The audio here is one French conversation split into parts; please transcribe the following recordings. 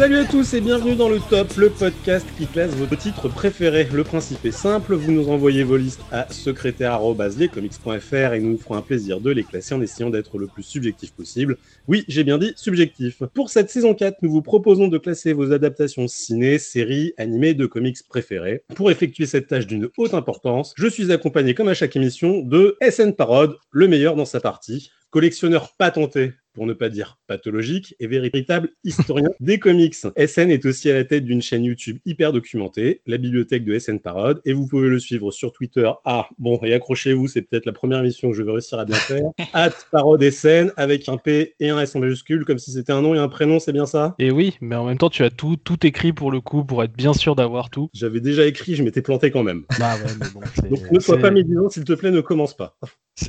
Salut à tous et bienvenue dans le Top, le podcast qui classe vos titres préférés. Le principe est simple, vous nous envoyez vos listes à secrétaire.lescomics.fr et nous nous ferons un plaisir de les classer en essayant d'être le plus subjectif possible. Oui, j'ai bien dit subjectif. Pour cette saison 4, nous vous proposons de classer vos adaptations ciné, séries, animées de comics préférés. Pour effectuer cette tâche d'une haute importance, je suis accompagné comme à chaque émission de SN Parode, le meilleur dans sa partie collectionneur patenté pour ne pas dire pathologique, et véritable historien des comics. SN est aussi à la tête d'une chaîne YouTube hyper documentée, la bibliothèque de SN Parode, et vous pouvez le suivre sur Twitter. Ah, bon, et accrochez-vous, c'est peut-être la première émission que je vais réussir à bien faire. at Parode SN avec un P et un S en majuscule, comme si c'était un nom et un prénom, c'est bien ça? Et oui, mais en même temps, tu as tout, tout écrit pour le coup, pour être bien sûr d'avoir tout. J'avais déjà écrit, je m'étais planté quand même. Bah ouais, mais bon, Donc ne sois pas médisant, s'il te plaît, ne commence pas.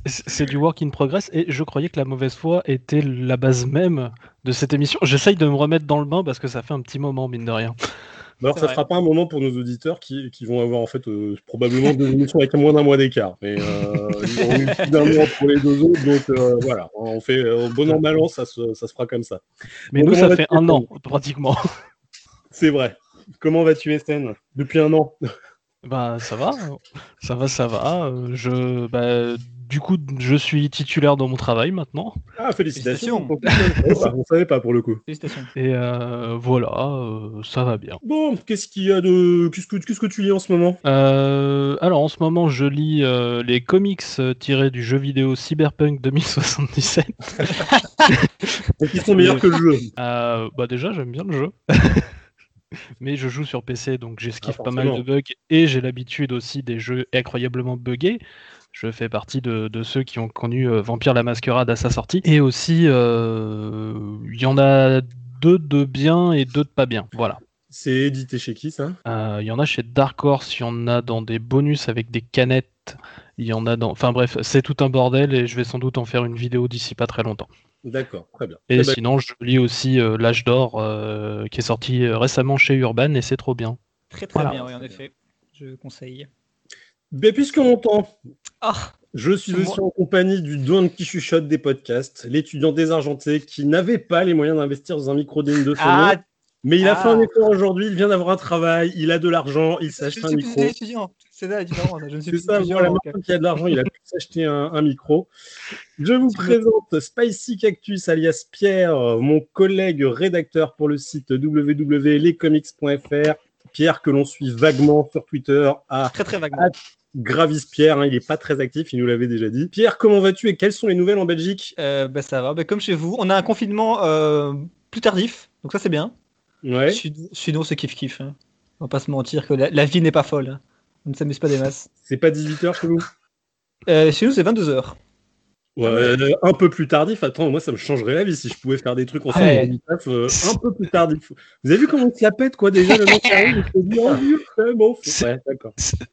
C'est du work in progress, et je croyais que la mauvaise foi était la base même de cette émission. J'essaye de me remettre dans le bain parce que ça fait un petit moment, mine de rien. Alors, ça ne sera pas un moment pour nos auditeurs qui, qui vont avoir en fait euh, probablement deux émissions avec moins d'un mois d'écart. Mais euh, ils ont eu plus d'un mois pour les deux autres, donc euh, voilà, on fait euh, bon an mal an, ça se, ça se fera comme ça. Mais nous, ça fait un an pratiquement. C'est vrai. Comment vas-tu, Estelle Depuis un an? Bah ça va, ça va, ça va. Je, bah, du coup, je suis titulaire dans mon travail maintenant. Ah, félicitations. On ne savait pas pour le coup. Félicitations. Et euh, voilà, euh, ça va bien. Bon, qu'est-ce qu'il y a de. Qu'est-ce que, qu'est-ce que tu lis en ce moment? Euh, Alors, en ce moment, je lis les comics tirés du jeu vidéo Cyberpunk 2077. Donc, ils sont meilleurs que le jeu. bah, déjà, j'aime bien le jeu. Mais je joue sur PC, donc j'esquive ah, pas mal de bugs et j'ai l'habitude aussi des jeux incroyablement buggés. Je fais partie de, ceux qui ont connu Vampire la Masquerade à sa sortie. Et aussi, il y en a deux de bien et deux de pas bien. Voilà. C'est édité chez qui ça? Il y en a chez Dark Horse, il y en a dans des bonus avec des canettes. Il y en a dans. Enfin bref, c'est tout un bordel et je vais sans doute en faire une vidéo d'ici pas très longtemps. D'accord, très bien. Et sinon, je lis aussi L'âge d'or qui est sorti récemment chez Urban et c'est trop bien. Très très bien, oui, en effet. Je conseille. Ben, puisque mon je suis aussi en compagnie du Don qui chuchote des podcasts, l'étudiant désargenté qui n'avait pas les moyens d'investir dans un micro digne de son ah, mais il a fait un ah. effort aujourd'hui, il vient d'avoir un travail, il a de l'argent, il s'est acheté un micro. C'est ça la différence. Je suis ça, voilà, qui a de l'argent, il a pu s'acheter un, micro. Je vous présente Spicy Cactus alias Pierre, mon collègue rédacteur pour le site www.lescomics.fr. Pierre que l'on suit vaguement sur Twitter à très très vaguement. Gravis Pierre, hein, il n'est pas très actif, il nous l'avait déjà dit. Pierre, comment vas-tu et quelles sont les nouvelles en Belgique? Euh, bah, Ça va, bah, comme chez vous. On a un confinement euh, plus tardif, donc ça c'est bien. Ouais. Sinon, c'est kiff-kiff. Hein. On va pas se mentir que la, vie n'est pas folle. Hein. On ne s'amuse pas des masses. C'est pas 18h chez vous? Euh, Chez nous, c'est 22h. Ouais, euh, un peu plus tardif, attends, moi ça me changerait la vie si je pouvais faire des trucs en ouais. euh, un peu plus tardif. Vous avez vu comment se la pète quoi déjà le mec arrive, oh, bon,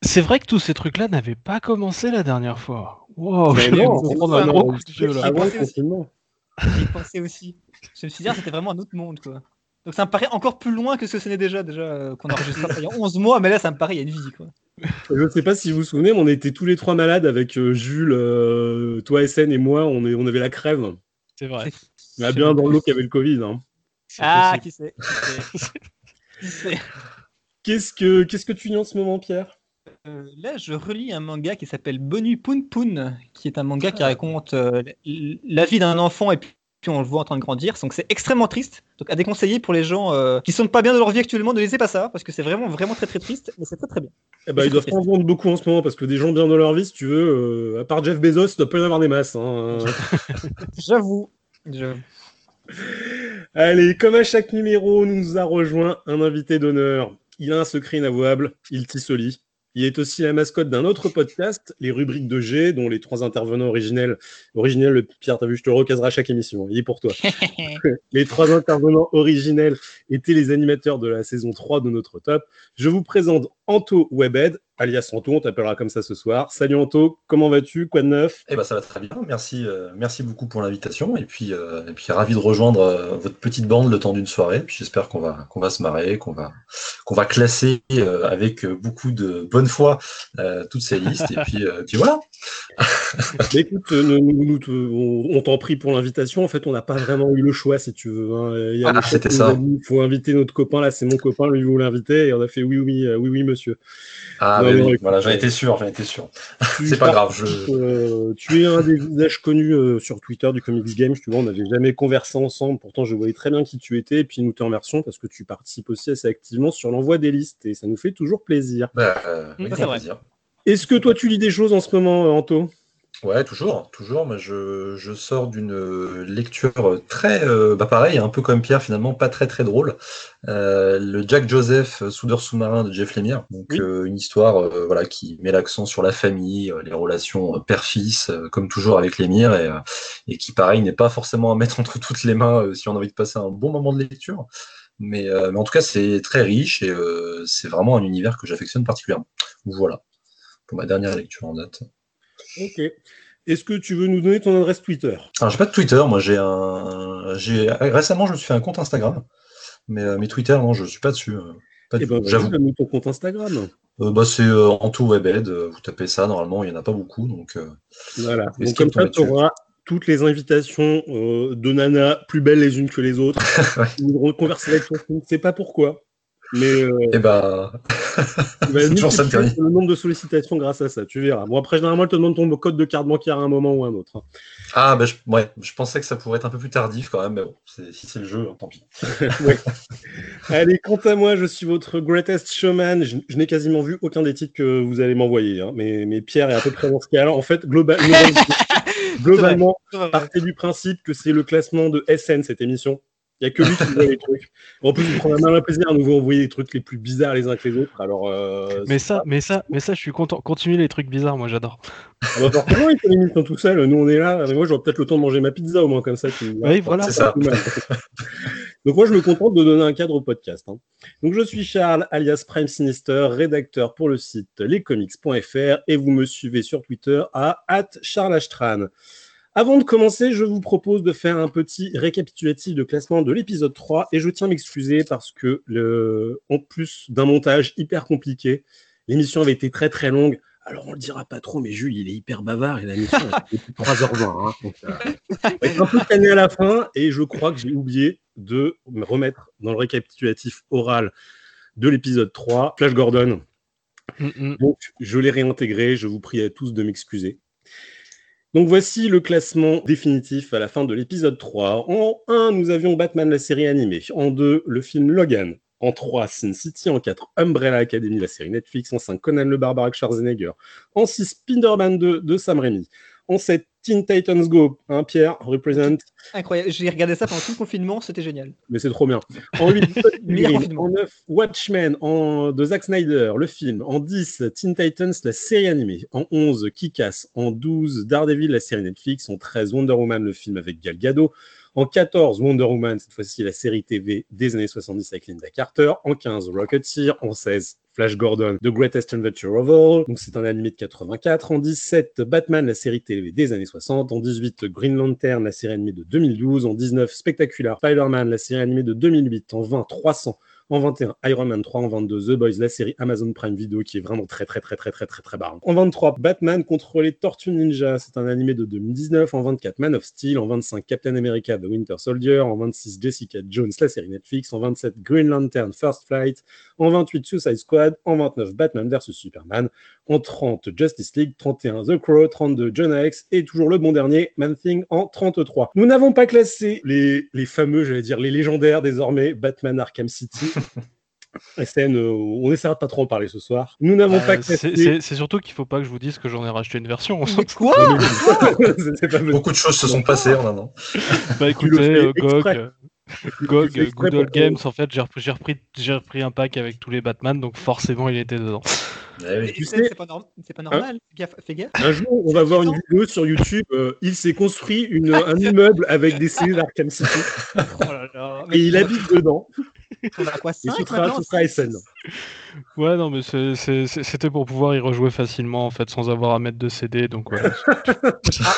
C'est vrai que tous ces trucs-là n'avaient pas commencé la dernière fois. Wow, je vais prendre un gros coup de vieux là. J'y pensais aussi. Je me suis dit, ah, c'était vraiment un autre monde quoi. Donc ça me paraît encore plus loin que ce que ce n'est déjà, déjà euh, qu'on a enregistré il y a 11 mois, mais là ça me paraît, il y a une vie. Quoi. Je ne sais pas si vous vous souvenez, mais on était tous les trois malades avec euh, Jules, euh, toi SN et moi, on, est, on avait la crève. C'est vrai. On a bien dans l'eau qu'il y avait le Covid. Hein. Ah, qui sait, Qu'est-ce que Qu'est-ce que tu lis en ce moment, Pierre? Là, je relis un manga qui s'appelle Bonu Pun Pun, qui est un manga qui raconte la vie d'un enfant et puis puis on le voit en train de grandir. Donc c'est extrêmement triste. Donc à déconseiller pour les gens euh, qui sont pas bien dans leur vie actuellement, ne laissez pas ça parce que c'est vraiment vraiment très très triste, mais c'est très très bien. Eh ben, ils doivent en vendre beaucoup en ce moment parce que des gens bien dans leur vie, si tu veux, euh, à part Jeff Bezos, il doit pas y en avoir des masses. Hein. J'avoue. Allez, comme à chaque numéro, nous a rejoint un invité d'honneur. Il a un secret inavouable, il tisse au lit. Il est aussi la mascotte d'un autre podcast, les rubriques de G, dont les trois intervenants originels, originels, Pierre, t'as vu, je te recaserai à chaque émission, il est pour toi. les trois intervenants originels étaient les animateurs de la saison 3 de notre top. Je vous présente Anto Webed. alias Anto, on t'appellera comme ça ce soir. Salut Anto, comment vas-tu? Quoi de neuf? Eh ben ça va très bien, merci, euh, merci beaucoup pour l'invitation et puis, euh, et puis ravi de rejoindre euh, votre petite bande le temps d'une soirée. Puis j'espère qu'on va, qu'on va se marrer, qu'on va, qu'on va classer avec beaucoup de bonne foi toutes ces listes et puis, puis voilà. écoute, nous, on, t'en prie pour l'invitation. En fait, on n'a pas vraiment eu le choix si tu veux. Hein. Ah, c'était ça. Il faut inviter notre copain là, c'est mon copain, lui vous l'inviter et on a fait oui, oui, oui, oui, monsieur. Ah, oui, voilà, j'en étais sûr, j'en étais sûr. c'est pas grave. Euh, tu es un des visages connus euh, sur Twitter du Comics Games. Tu vois, on n'avait jamais conversé ensemble. Pourtant, je voyais très bien qui tu étais. Et puis, nous te remercions parce que tu participes aussi assez activement sur l'envoi des listes. Et ça nous fait toujours plaisir. Bah, euh, plaisir. Est-ce que toi, tu lis des choses en ce moment, Anto? Ouais, toujours, toujours. Je, je sors d'une euh, lecture très, euh, bah pareil, un peu comme Pierre finalement, pas très très drôle. Euh, le Jack Joseph, soudeur sous-marin de Jeff Lemire. Donc une histoire, voilà, qui met l'accent sur la famille, les relations père-fils, comme toujours avec Lemire, et, et qui pareil n'est pas forcément à mettre entre toutes les mains si on a envie de passer un bon moment de lecture. Mais, mais en tout cas, c'est très riche et c'est vraiment un univers que j'affectionne particulièrement. Voilà pour ma dernière lecture en date. Ok. Est-ce que tu veux nous donner ton adresse Twitter? Alors, j'ai pas de Twitter. Moi, j'ai un. J'ai récemment, je me suis fait un compte Instagram, mais euh, mes Twitter, non, je suis pas dessus. Euh, pas eh ben, j'avoue. ton compte Instagram. Euh, bah, c'est euh, Webed. Vous tapez ça. Normalement, il y en a pas beaucoup, donc. voilà. Donc comme ça, tu auras toutes les invitations de Nana plus belles les unes que les autres. avec toi. Je ne sais pas pourquoi. Mais euh, eh ben... toujours ça le nombre de sollicitations grâce à ça, tu verras. Bon, après, généralement, elle te demande ton code de carte bancaire à un moment ou à un autre. Hein. Ah, ben, je, ouais, je pensais que ça pourrait être un peu plus tardif quand même, mais bon, si c'est le jeu, hein, tant pis. Allez, quant à moi, je suis votre greatest showman. Je, n'ai quasiment vu aucun des titres que vous allez m'envoyer, hein. mais, mais, Pierre est à peu près dans ce cas. En fait, globalement, globalement partez du principe que c'est le classement de SN, cette émission. Il n'y a que lui qui voit les trucs. En plus, il prend un malin plaisir à nous envoyer les trucs les plus bizarres les uns que les autres. Alors, euh, mais, ça, mais, ça, mais ça, je suis content. Continuez les trucs bizarres, moi j'adore. Ah bah forcément, il fait l'émission tout seul. Nous, on est là. Mais moi, j'aurai peut-être le temps de manger ma pizza au moins comme ça. Oui, voilà. C'est ça. Donc, moi, je me contente de donner un cadre au podcast. Hein. Donc, je suis Charles, alias Prime Sinister, rédacteur pour le site lescomics.fr et vous me suivez sur Twitter à @charlastran. Avant de commencer, je vous propose de faire un petit récapitulatif de classement de l'épisode 3 et je tiens à m'excuser parce que, le, en plus d'un montage hyper compliqué, l'émission avait été très très longue. Alors on le dira pas trop, mais Jules, il est hyper bavard et la mission est 3h20. Hein, donc, euh, un peu canné à la fin et je crois que j'ai oublié de me remettre dans le récapitulatif oral de l'épisode 3, Flash Gordon. Mm, mm. Donc je l'ai réintégré, je vous prie à tous de m'excuser. Donc voici le classement définitif à la fin de l'épisode 3. En 1, nous avions Batman, la série animée. En 2, le film Logan. En 3, Sin City. En 4, Umbrella Academy, la série Netflix. En 5, Conan le Barbare avec Schwarzenegger. En 6, Spider-Man 2 de Sam Raimi. En 7, Teen Titans Go, hein, Pierre, represent. Incroyable, j'ai regardé ça pendant tout le confinement, c'était génial. Mais c'est trop bien. En 8, en 9, Watchmen en, de Zack Snyder, le film. En 10, Teen Titans, la série animée. En 11, Kick-Ass. En 12, Daredevil, la série Netflix. En 13, Wonder Woman, le film avec Gal Gadot. En 14, Wonder Woman, cette fois-ci la série TV des années 70 avec Linda Carter. En 15, Rocketeer. En 16, Flash Gordon, The Greatest Adventure of All. Donc c'est un animé de 84. En 17, Batman, la série TV des années 60. En 18, Green Lantern, la série animée de 2012. En 19, Spectacular Spider-Man, la série animée de 2008. En 20, 300 en 21, Iron Man 3. En 22, The Boys, la série Amazon Prime Video qui est vraiment très très très très très très très barre. En 23, Batman contre les Tortues Ninja. C'est un animé de 2019. En 24, Man of Steel. En 25, Captain America The Winter Soldier. En 26, Jessica Jones, la série Netflix. En 27, Green Lantern First Flight. En 28, Suicide Squad. En 29, Batman vs Superman. En 30, Justice League. 31, The Crow. 32, John X. Et toujours le bon dernier, Man Thing en 33. Nous n'avons pas classé les fameux, j'allais dire, les légendaires désormais, Batman Arkham City. SN, euh, on essaiera de pas trop en parler ce soir. Nous n'avons pas C'est surtout qu'il faut pas que je vous dise que j'en ai racheté une version. Quoi Beaucoup de choses se sont passées en un an. Bah écoutez, euh, GOG, GOG, Good Old Games, en fait, j'ai repris, repris, repris, un pack avec tous les Batman, donc forcément il était dedans. Eh tu sais, c'est pas, pas, normal, fais gaffe. Un jour, on va voir une vidéo sur YouTube. Euh, il s'est construit une, un immeuble avec des cellules Arkham City. Oh là là, et il habite dedans. On a quoi Et 5 ce sera, ce sera SN. Ouais, non, mais c'était pour pouvoir y rejouer facilement, en fait, sans avoir à mettre de CD, donc voilà. oh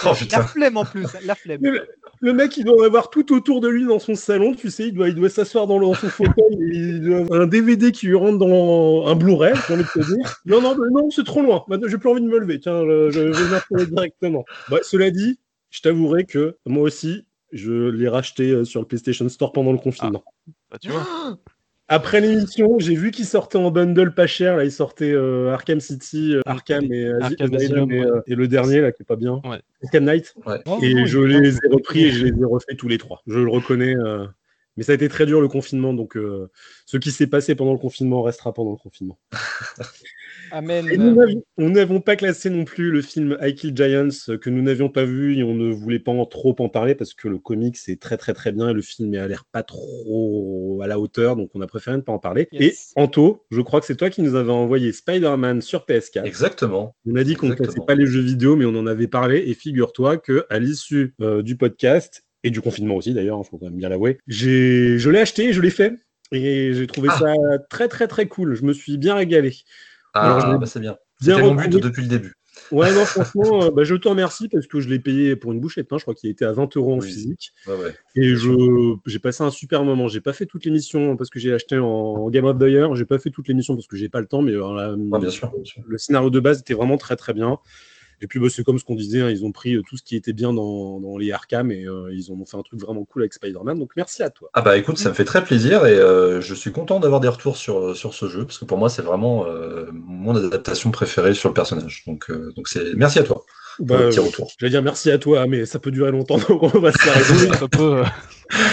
La putain. flemme en plus, la flemme. Le, le mec, il doit avoir tout autour de lui dans son salon, tu sais, il doit, il doit s'asseoir dans, son fauteuil, et il doit avoir un DVD qui lui rentre dans un Blu-ray, j'ai envie de te dire. Non, non, mais non, c'est trop loin. Maintenant, j'ai plus envie de me lever. Tiens, je, je vais m'installer directement. Ouais, cela dit, je t'avouerai que moi aussi, je l'ai racheté euh, sur le PlayStation Store pendant le confinement. Bah, tu vois. Après l'émission, j'ai vu qu'il sortait en bundle pas cher. Là, il sortait euh, Arkham City, euh, Arkham et, Arkham Asylum Asylum, et, ouais. et le dernier là qui est pas bien. Ouais. Arkham Knight. Oh, Et non, je les ai repris et je les ai refaits tous les trois. Je le reconnais. euh, Mais ça a été très dur le confinement, donc euh, ce qui s'est passé pendant le confinement restera pendant le confinement. Amen. Et nous n'avons pas classé non plus le film I Kill Giants euh, que nous n'avions pas vu et on ne voulait pas en trop en parler parce que le comic c'est très très très bien et le film a l'air pas trop à la hauteur donc on a préféré ne pas en parler. Yes. Et Anto, je crois que c'est toi qui nous avais envoyé Spider-Man sur PS4. Exactement. On a dit qu'on ne classait pas les jeux vidéo mais on en avait parlé et figure-toi que à l'issue euh, du podcast et du confinement aussi d'ailleurs, il faut quand même bien l'avouer, j'ai je l'ai acheté, je l'ai fait et j'ai trouvé Ah. ça très très très cool. Je me suis bien régalé. Ah, bah, c'est bien. bien C'était mon but depuis le début. Ouais, non, franchement, euh, bah, je te remercie parce que je l'ai payé pour une bouchée de pain. Je crois qu'il était à 20 euros en Oui. physique. Ouais. Et je, j'ai passé un super moment. J'ai pas fait toute l'émission parce que j'ai acheté en, en Game of the Year. J'ai pas fait toute l'émission parce que j'ai pas le temps, mais euh, la- Ouais, bien sûr. bien sûr. le scénario de base était vraiment très très bien. Et puis, bah, c'est comme ce qu'on disait, hein, ils ont pris euh, tout ce qui était bien dans, dans les Arkham et euh, ils ont fait un truc vraiment cool avec Spider-Man. Donc, merci à toi. Ah bah écoute, ça me fait très plaisir et euh, je suis content d'avoir des retours sur, sur ce jeu parce que pour moi c'est vraiment euh, mon adaptation préférée sur le personnage. Donc euh, donc c'est merci à toi Bah, le petit retour. J'allais dire merci à toi, mais ça peut durer longtemps, donc on va se ça peut. euh,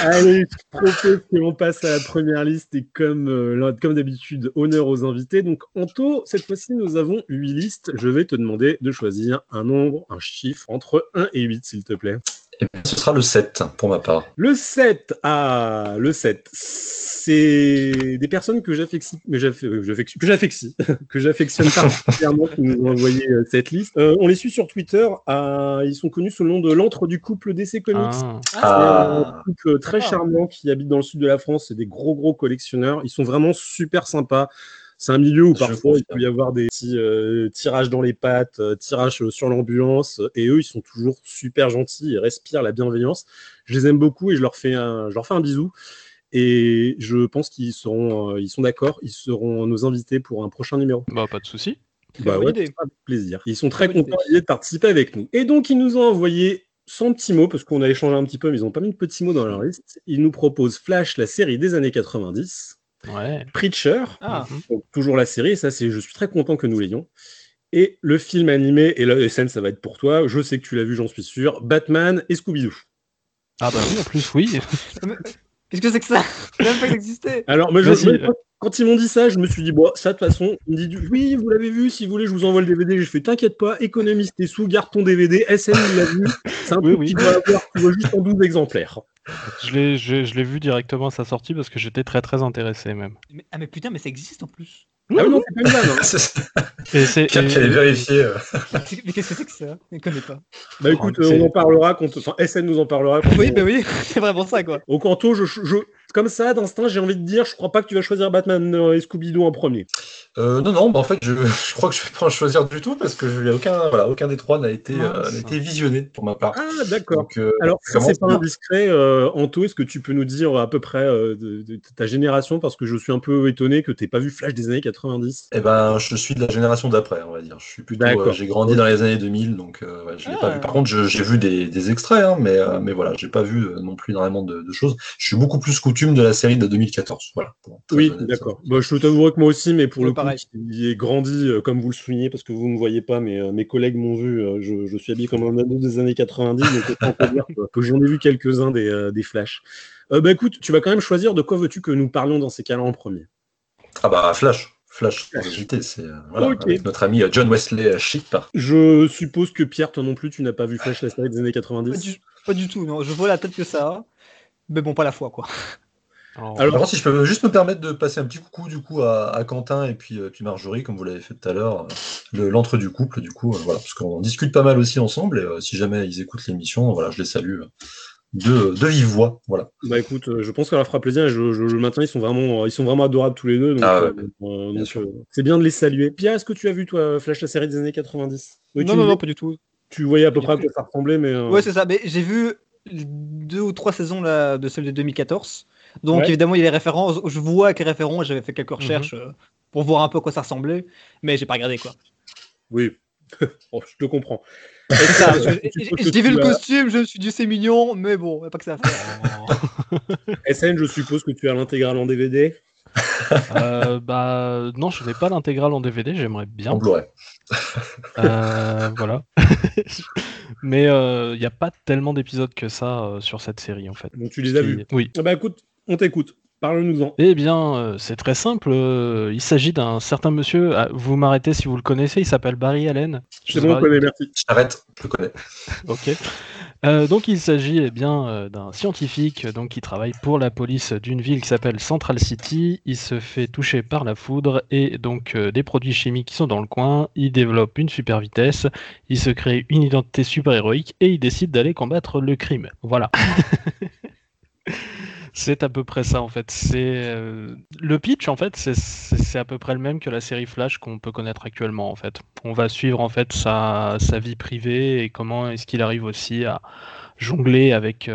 Allez, je propose que l'on passe à la première liste et comme, euh, comme d'habitude, honneur aux invités. Donc, Anto, cette fois-ci, nous avons huit listes. Je vais te demander de choisir un nombre, un chiffre entre 1 et 8, s'il te plaît. Bien, ce sera le 7 pour ma part. Le 7, ah, le 7, c'est des personnes que j'affectionne, euh, j'affectionne- que j'affectionne, particulièrement qui nous ont envoyé euh, cette liste. Euh, on les suit sur Twitter. ah, ils sont connus sous le nom de l'antre du couple DC Comics. ah. C'est Ah. un couple très charmant qui habite dans le sud de la France. C'est des gros, gros collectionneurs. Ils sont vraiment super sympas. C'est un milieu où parfois il peut y avoir des petits euh, tirages dans les pattes, euh, tirages euh, sur l'ambulance. Et eux, ils sont toujours super gentils. Ils respirent la bienveillance. Je les aime beaucoup et je leur fais un, je leur fais un bisou. Et je pense qu'ils seront, euh, ils sont d'accord. Ils seront nos invités pour un prochain numéro. Bah, pas de souci. Bah ouais, avec plaisir. Ils sont très contents d'y être participer avec nous. Et donc, ils nous ont envoyé 100 petits mots, parce qu'on a échangé un petit peu, mais ils n'ont pas mis de petits mots dans leur liste. Ils nous proposent Flash, la série des années 90, Ouais. Preacher, Ah, Mhm. donc toujours la série, et ça, c'est, je suis très content que nous l'ayons. Et le film animé, et la scène, ça va être pour toi, je sais que tu l'as vu, j'en suis sûr, Batman et Scooby-Doo. Ah bah oui, en plus, oui. qu'est-ce que c'est que ça? Même pas existait. Alors, moi, je- quand, quand ils m'ont dit ça, je me suis dit, bon, ça, de toute façon, ils me disent, oui, vous l'avez vu, si vous voulez, je vous envoie le DVD. J'ai fait, t'inquiète pas, économise tes sous, garde ton DVD. SN, il l'a vu. C'est un Oui, truc oui. qui doit avoir, tu vois, juste en 12 exemplaires. Je l'ai, je, je l'ai vu directement à sa sortie parce que j'étais très très intéressé même. Mais- ah mais putain, mais ça existe en plus. Ah oui, non, c'est pas une vanne. hein. C'est Pierre et- qui allait vérifier. euh. Mais qu'est-ce que c'est que ça? Je ne connais pas. Bah écoute, Oh, euh, on en parlera quand. Enfin, SN nous en parlera. quand Oui, on- bah oui, c'est vraiment ça quoi. Au canto, je, je, comme ça, d'instinct, j'ai envie de dire, je crois pas que tu vas choisir Batman euh, et Scooby-Doo en premier. Euh, non, non, bah en fait, je, je crois que je vais pas en choisir du tout parce que je, aucun, voilà, aucun des trois n'a été, euh, n'a été visionné pour ma part. Ah, d'accord. Euh, Alors, ça, c'est pas indiscret. Euh, Anto, est-ce que tu peux nous dire à peu près euh, de, de- de ta génération? Parce que je suis un peu étonné que tu pas vu Flash des années 90. Eh ben, je suis de la génération d'après, on va dire. Je suis plutôt, euh, j'ai grandi dans les années 2000, donc euh, ouais, je l'ai Ah. pas vu. Par contre, j'ai vu des, des extraits, hein, mais, euh, mais voilà, j'ai pas vu non plus énormément de, de choses. Je suis beaucoup plus coutume de la série de 2014. Voilà. Oui, d'accord. Bah, je t'avouerai que moi aussi, mais pour Ouais, le coup, pareil. qui est grandi, euh, comme vous le soulignez, parce que vous ne me voyez pas, mais euh, mes collègues m'ont vu. euh, je, je suis habillé comme un ado des années 90, donc dire que, j'en ai vu quelques-uns des, euh, des flashs. Euh, bah écoute, tu vas quand même choisir de quoi veux-tu que nous parlions dans ces cas-là en premier. Ah bah Flash, Flash, c'est euh, voilà, avec notre ami John Wesley Shipp. Je suppose que Pierre, toi non plus, tu n'as pas vu Flash la série des années Pas 90. du, pas du tout, non. Je vois la tête que ça. Mais bon, pas la foi quoi. Alors, si je peux juste me permettre de passer un petit coucou du coup à, à Quentin et puis, euh, puis Marjorie, comme vous l'avez fait tout à l'heure, euh, le- l'entre du couple, du coup, euh, voilà, parce qu'on discute pas mal aussi ensemble et euh, si jamais ils écoutent l'émission, voilà, je les salue de, de vive voix. Voilà. Bah écoute, je pense que ça leur fera plaisir. Je, je, le maintiens, ils sont vraiment, ils sont vraiment adorables tous les deux. Donc, Ah c'est bien de les saluer. Pierre, est-ce que tu as vu toi Flash la série des années 90 Non, non, non, pas du tout. Tu voyais à peu près à quoi ça ressemblait, mais. Ouais, c'est ça. Mais j'ai vu deux ou trois saisons là, de celle de 2014. Donc évidemment, il y a des références. Je vois que les références, j'avais fait quelques recherches euh, pour voir un peu à quoi ça ressemblait, mais j'ai pas regardé quoi. Oui, oh, je te comprends. J'ai vu le costume, je me suis dit c'est mignon, mais bon, a pas que ça à faire. SN, je suppose que tu as l'intégrale en DVD euh, bah non, je n'ai pas l'intégrale en DVD, j'aimerais bien. En Blu-ray. Euh, voilà. Mais il euh, n'y a pas tellement d'épisodes que ça euh, sur cette série en fait. Donc tu les as vus Oui. Ah bah écoute, on t'écoute. Parle-nous-en. Eh bien, c'est très simple. il s'agit d'un certain monsieur. Ah, vous m'arrêtez si vous le connaissez. Il s'appelle Barry Allen. Je sais connais, merci. J'arrête, je le connais. ok. Euh, donc il s'agit eh bien euh, d'un scientifique donc qui travaille pour la police d'une ville qui s'appelle Central City. Il se fait toucher par la foudre et donc euh, des produits chimiques qui sont dans le coin. Il développe une super vitesse. Il se crée une identité super héroïque et il décide d'aller combattre le crime. Voilà. C'est à peu près ça en fait. C'est le pitch en fait, c'est à peu près le même que la série Flash qu'on peut connaître actuellement en fait. On va suivre en fait sa, sa vie privée et comment est-ce qu'il arrive aussi à jongler avec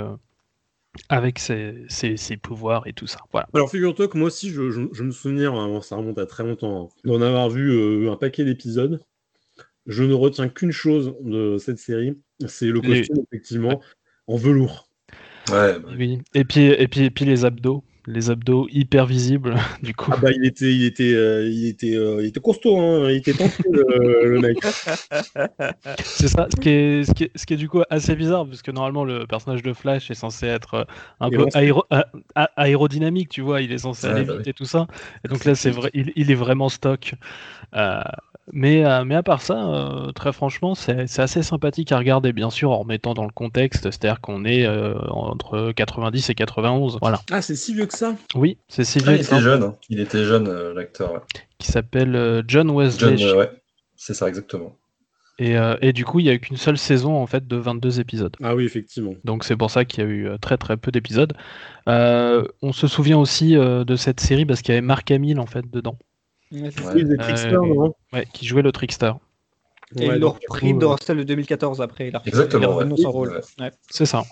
avec ses, ses, pouvoirs et tout ça. Voilà. Alors figure-toi que moi aussi, je, je, me souviens, hein, ça remonte à très longtemps, hein, d'en avoir vu un paquet d'épisodes. Je ne retiens qu'une chose de cette série, c'est le costume effectivement en velours. Ouais, bah. Oui. Et puis, et puis, et puis les abdos, les abdos hyper visibles, du coup. Ah bah il était, il était, euh, il était, euh, il était costaud, hein. il était tenté le, le, mec. C'est ça, ce qui, est, ce qui, est, ce, qui est, du coup assez bizarre, parce que normalement le personnage de Flash est censé être euh, un peu aéro, aérodynamique, tu vois, il est censé aller bah vite et tout ça. Et donc là, c'est vrai, il, il, est vraiment stock. Euh, mais, euh, mais à part ça, euh, très franchement, c'est assez sympathique à regarder, bien sûr, en remettant dans le contexte, c'est-à-dire qu'on est, euh, entre 90 et 91. Voilà. Ah, c'est si vieux que ça? Oui, c'est si ah, vieux il, était jeune, hein. il était jeune, l'acteur. Ouais. Qui s'appelle John Wesley. John, ouais, c'est ça, exactement. Et, et, du coup, il n'y a eu qu'une seule saison en fait de 22 épisodes. Ah oui, effectivement. Donc c'est pour ça qu'il y a eu très très peu d'épisodes. on se souvient aussi de cette série parce qu'il y avait Mark Hamill en fait dedans. Ouais, ouais. Trickster, euh, ouais, qui jouait le Trickster. Et il l'a repris dans celle de 2014 après. Il a Exactement. Il son rôle. C'est ça.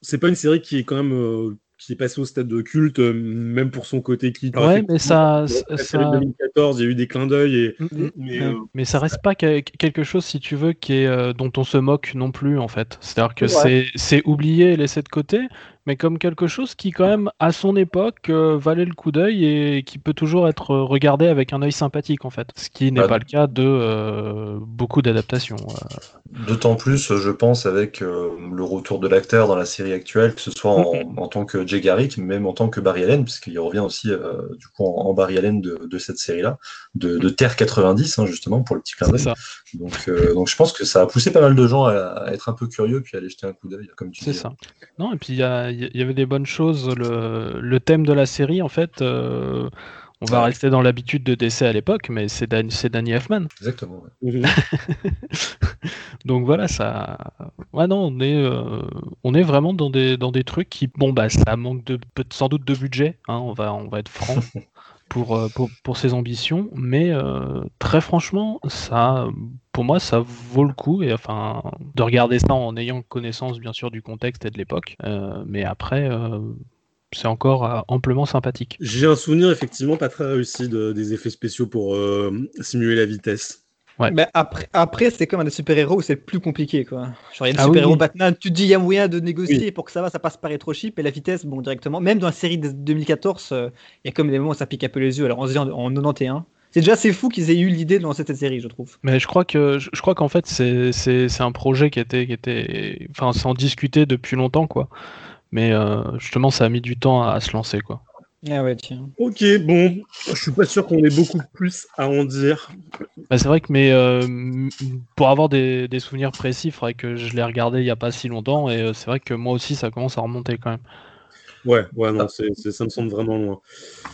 C'est pas une série qui est quand même euh, qui est passée au stade de culte, euh, même pour son côté qui. Ouais, mais ça. ça... 2014, il y a eu des clins d'œil. Et... Mm -hmm. mais, euh... mais, ça reste pas quelque chose, si tu veux, qui est, euh, dont on se moque non plus, en fait. C'est-à-dire que c'est oublié et laissé de côté, mais comme quelque chose qui, quand même, à son époque, euh, valait le coup d'œil et qui peut toujours être regardé avec un œil sympathique, en fait. Ce qui n'est bah, pas le cas de euh, beaucoup d'adaptations. euh. D'autant plus, je pense, avec le retour de l'acteur dans la série actuelle, que ce soit en, en tant que Jay Garrick, mais même en tant que Barry Allen, puisqu'il revient aussi du coup en, en Barry Allen de, de cette série-là, de, de Terre 90, hein, justement, pour le petit clin d'œil. Donc, donc je pense que ça a poussé pas mal de gens à, à être un peu curieux puis à aller jeter un coup d'œil, comme tu C'est dis. ça. Non, et puis il y, a- y avait des bonnes choses. Le, le thème de la série, en fait, euh, on va Ouais. rester dans l'habitude de décès à l'époque, mais c'est Dan- c'est Danny Elfman. Exactement. ouais. Mhm. Donc voilà, ça. Ouais, non, on est, euh, on est vraiment dans des, dans des trucs qui. Bon, bah, ça manque de, sans doute de budget, hein, on, va, on va être franc. Pour, euh, pour, pour ses ambitions, mais euh, très franchement, ça, pour moi, ça vaut le coup, et enfin, de regarder ça en ayant connaissance, bien sûr, du contexte et de l'époque. Euh, mais après, c'est encore amplement sympathique. J'ai un souvenir effectivement pas très réussi de- des effets spéciaux pour simuler la vitesse. Ouais. Mais après, après c'est comme un des super-héros où c'est plus compliqué. Quoi. Genre, il y a le Ah super-héros oui. Batman, tu te dis, il y a moyen de négocier pour que ça va, ça passe par trop cheap, et la vitesse, bon, directement. Même dans la série de 2014, euh, il y a comme des moments où ça pique un peu les yeux. Alors, on se dit en, en 91. C'est déjà assez fou qu'ils aient eu l'idée de lancer cette série, je trouve. Mais je crois que je crois qu'en fait c'est un projet qui était qui était enfin sans discuter depuis longtemps quoi. Mais euh, justement ça a mis du temps à, à se lancer quoi. Ah ouais, tiens. Ok, bon, je suis pas sûr qu'on ait beaucoup plus à en dire. Bah, c'est vrai que mais euh, pour avoir des, des souvenirs précis, il faudrait que je l'ai regardé il y a pas si longtemps et euh, c'est vrai que moi aussi ça commence à remonter quand même. Ouais, ouais, non, ça me semble vraiment loin.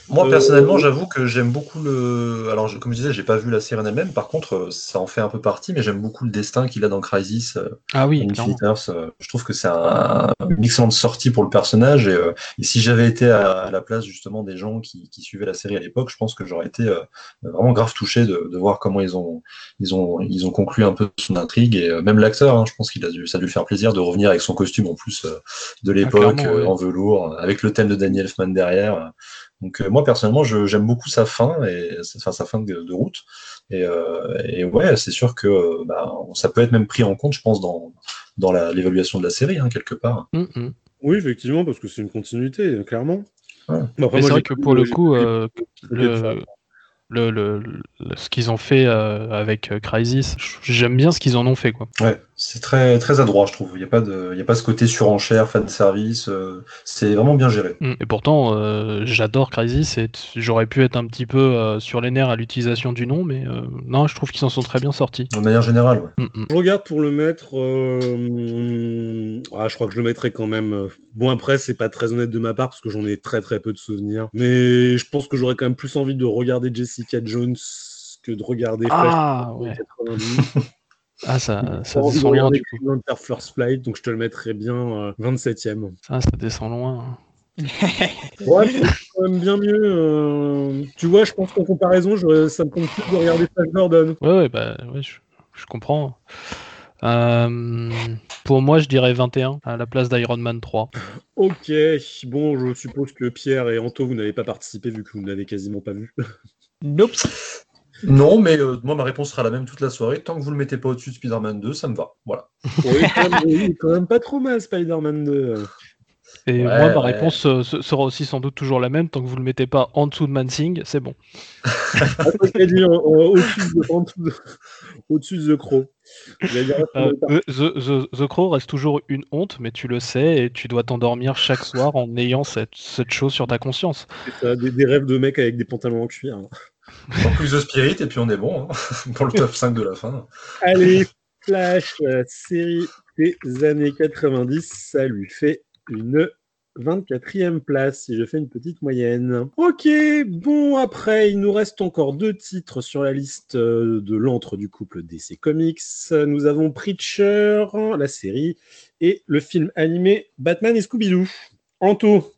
Moi, euh, personnellement, j'avoue que j'aime beaucoup le. Alors, comme je disais, j'ai pas vu la série en elle-même. Par contre, euh, ça en fait un peu partie, mais j'aime beaucoup le destin qu'il a dans Crisis. Euh, ah oui, Je trouve que c'est un... une excellente sortie pour le personnage. Et, si j'avais été à, la place justement des gens qui, suivaient la série à l'époque, je pense que j'aurais été vraiment grave touché de, voir comment ils ont, ils ont, ils ont conclu un peu son intrigue. Et même l'acteur, hein, je pense qu'il a dû, ça a dû faire plaisir de revenir avec son costume en plus de ah, l'époque, en velours avec le thème de Daniel Elfman derrière. Donc euh, moi personnellement, j'aime beaucoup sa fin et enfin, sa fin de, route. Euh, et, ouais, c'est sûr que bah, ça peut être même pris en compte, je pense, dans, dans l'évaluation de la série, hein, quelque part. Mm, mm. Oui, effectivement, parce que c'est une continuité, clairement. c'est vrai que pour le coup, euh, le, le, ce qu'ils ont fait euh, avec euh, Crisis. J'aime bien ce qu'ils en ont fait. Quoi. Ouais, c'est très, très adroit, je trouve. Il n'y a, pas de, a pas ce côté surenchère, fan service. Euh, c'est vraiment bien géré. Mm. Et pourtant, j'adore Crisis et j'aurais pu être un petit peu sur les nerfs à l'utilisation du nom, mais non, je trouve qu'ils s'en sont très bien sortis. De manière générale, ouais. Mm, mm. Je regarde pour le mettre. Ah, je crois que je le mettrai quand même. Bon, après, c'est pas très honnête de ma part parce que j'en ai très très peu de souvenirs. Mais je pense que j'aurais quand même plus envie de regarder Jessica Jones que de regarder ah, ouais. Ah, ça, ça descend loin du coup. First Flight, donc je te le mettrais bien 27ème. Euh, ça, ça descend loin. ouais, c'est quand même bien mieux. Euh, tu vois, je pense qu'en comparaison, ça me compte plus de regarder Flash Gordon. Ouais, ouais, bah, ouais, je, je comprends. Euh, pour moi, je dirais 21 à la place d'Iron Man 3. Ok, bon, je suppose que Pierre et Anto, vous n'avez pas participé vu que vous ne l'avez quasiment pas vu. Nope. Non, mais euh, moi, ma réponse sera la même toute la soirée. Tant que vous ne le mettez pas au-dessus de Spider-Man 2, ça me va. Voilà. Oui, quand même, pas trop mal, Spider-Man 2. Et moi, ma réponse euh, sera aussi sans doute toujours la même. Tant que vous ne le mettez pas en dessous de Mansing, c'est bon. au-dessus de, The Crow. Euh, the, Crow reste toujours une honte, mais tu le sais et tu dois t'endormir chaque soir en ayant cette, cette chose sur ta conscience. Ça, des, des, rêves de mecs avec des pantalons en cuir. Hein. En plus de Spirit, et puis on est bon hein, pour le top 5 de la fin. Allez, Flash, euh, série des années 90, ça lui fait une 24e place si je fais une petite moyenne. Ok, bon après, il nous reste encore deux titres sur la liste euh, de l'antre du couple DC Comics. Nous avons Preacher, la série, et le film animé Batman et Scooby-Doo. Anto,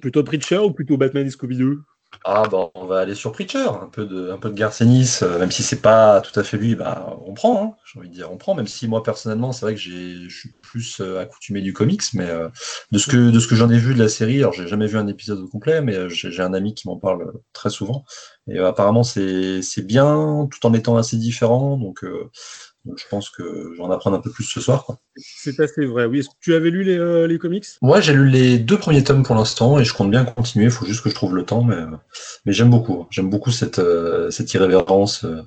plutôt Preacher ou plutôt Batman et Scooby-Doo? Ah bon, on va aller sur Preacher, un peu de, un peu de Garcenis, euh, même si c'est pas tout à fait lui, bah, on prend, hein, j'ai envie de dire, on prend, même si moi personnellement, c'est vrai que je suis plus euh, accoutumé du comics, mais euh, de ce que, de ce que j'en ai vu de la série, alors j'ai jamais vu un épisode complet, mais j'ai un ami qui m'en parle très souvent, et apparemment c'est bien, tout en étant assez différent, donc je pense que je vais en apprendre un peu plus ce soir. C'est assez vrai, oui. Est-ce que tu avais lu les, euh, les comics? Moi, j'ai lu les deux premiers tomes pour l'instant et je compte bien continuer. Il faut juste que je trouve le temps, mais, mais j'aime beaucoup. J'aime beaucoup cette, euh, cette irrévérence euh,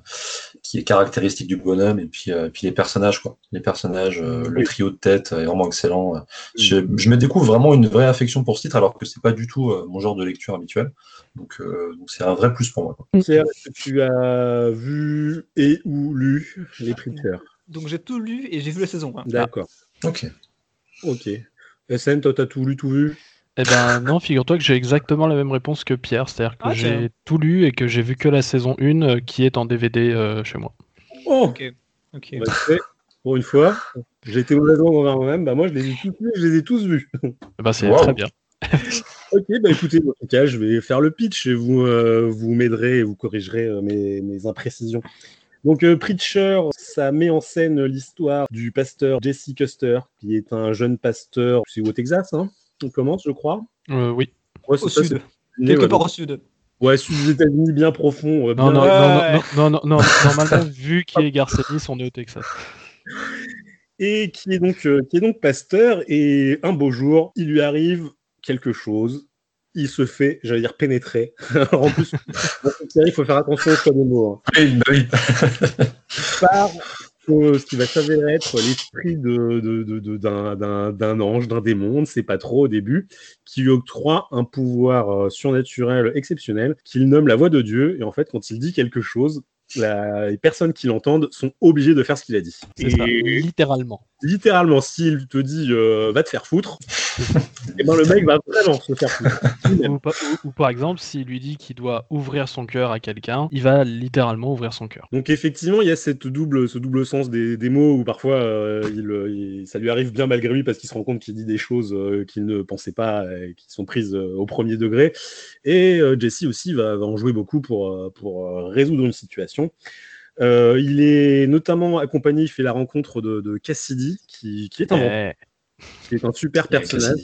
qui est caractéristique du bonhomme et puis, puis les personnages. Quoi. Les personnages, le trio de tête est vraiment excellent. Je, me découvre vraiment une vraie affection pour ce titre alors que c'est pas du tout mon genre de lecture habituel. Donc, donc c'est un vrai plus pour moi. que tu as vu et ou lu les Preachers Donc j'ai tout lu et j'ai vu la saison. D'accord. Ok. Ok. SN, toi, t'as tout lu, tout vu? Eh ben non, figure-toi que j'ai exactement la même réponse que Pierre, c'est-à-dire que ah, j'ai tout lu et que j'ai vu que la saison 1 euh, qui est en DVD euh, chez moi. Oh Ok. ok. Bah, pour une fois, j'ai été mauvaisement envers moi-même, bah moi je les ai tous je les ai tous vus. Eh ben, c'est très bien. ok, bah écoutez, en tout cas, je vais faire le pitch et vous, euh, vous m'aiderez et vous corrigerez euh, mes, imprécisions. Donc, euh, Preacher, ça met en scène l'histoire du pasteur Jesse Custer, qui est un jeune pasteur, c'est au Texas, hein On commence, je crois Oui. au sud. Quelque part au sud. Ouais, sud des États-Unis, bien profond. Non, non, non, non, non, non, normalement, vu qu'il est Garcenis, on est au Texas. Et qui est donc, qui est donc pasteur, et un beau jour, il lui arrive quelque chose, il se fait, j'allais dire, pénétrer. en plus, il faut faire attention aux des mots. Hein. Oui, bah Par ce qui va s'avérer être l'esprit de, de, d'un, ange, d'un démon, on ne sait pas trop au début, qui lui octroie un pouvoir euh, surnaturel exceptionnel, qu'il nomme la voix de Dieu. Et en fait, quand il dit quelque chose, les personnes qui l'entendent sont obligées de faire ce qu'il a dit. littéralement. Littéralement, s'il te dit euh, va te faire foutre, et ben le mec va vraiment se faire ou, par exemple, s'il lui dit qu'il doit ouvrir son cœur à quelqu'un, il va littéralement ouvrir son cœur. Donc effectivement, il y a cette double, ce double sens des, des mots où parfois euh, il, ça lui arrive bien malgré lui parce qu'il se rend compte qu'il dit des choses euh, qu'il ne pensait pas et qui sont prises euh, au premier degré. Et Jesse aussi va, va, en jouer beaucoup pour, pour résoudre une situation. Il est notamment accompagné, il fait la rencontre de, de Cassidy, qui, qui est un, qui est un super personnage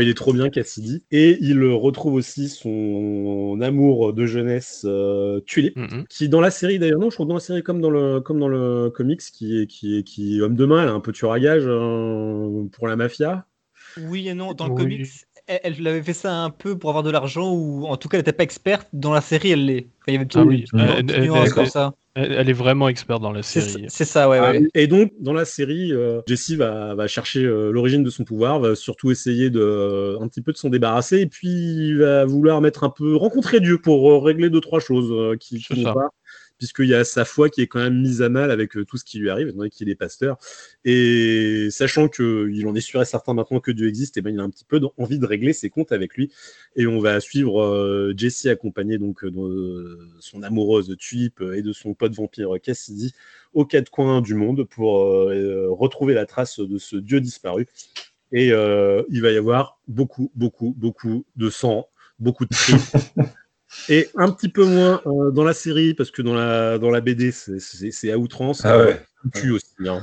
il est trop bien Cassidy. Et il retrouve aussi son amour de jeunesse euh, Tulip, mm-hmm. qui dans la série d'ailleurs, non, je trouve dans la série comme dans le, comme dans le comics, qui est, qui est, qui homme de main, elle a un peu tueur à gage hein, pour la mafia. Oui et non, dans le comics, elle, avait fait ça un peu pour avoir de l'argent, ou en tout cas elle n'était pas experte. Dans la série, elle l'est. il y avait ah oui, comme ça. Elle, est vraiment experte dans la série. C'est ça, ouais, ouais, Et donc, dans la série, euh, Jessie va, va, chercher euh, l'origine de son pouvoir, va surtout essayer de, un petit peu de s'en débarrasser, et puis il va vouloir mettre un peu, rencontrer Dieu pour euh, régler deux, trois choses qui ne vont pas puisqu'il y a sa foi qui est quand même mise à mal avec tout ce qui lui arrive, étant donné qu'il est pasteur. Et sachant qu'il en est sûr et certain maintenant que Dieu existe, et eh ben, il a un petit peu envie de régler ses comptes avec lui. Et on va suivre Jessie accompagné donc de son amoureuse Tulip et de son pote vampire Cassidy aux quatre coins du monde pour retrouver la trace de ce Dieu disparu. Et il va y avoir beaucoup, beaucoup, beaucoup de sang, beaucoup de cris. Et un petit peu moins euh, dans la série, parce que dans la, dans la BD, c'est à outrance. Ah aussi. Hein.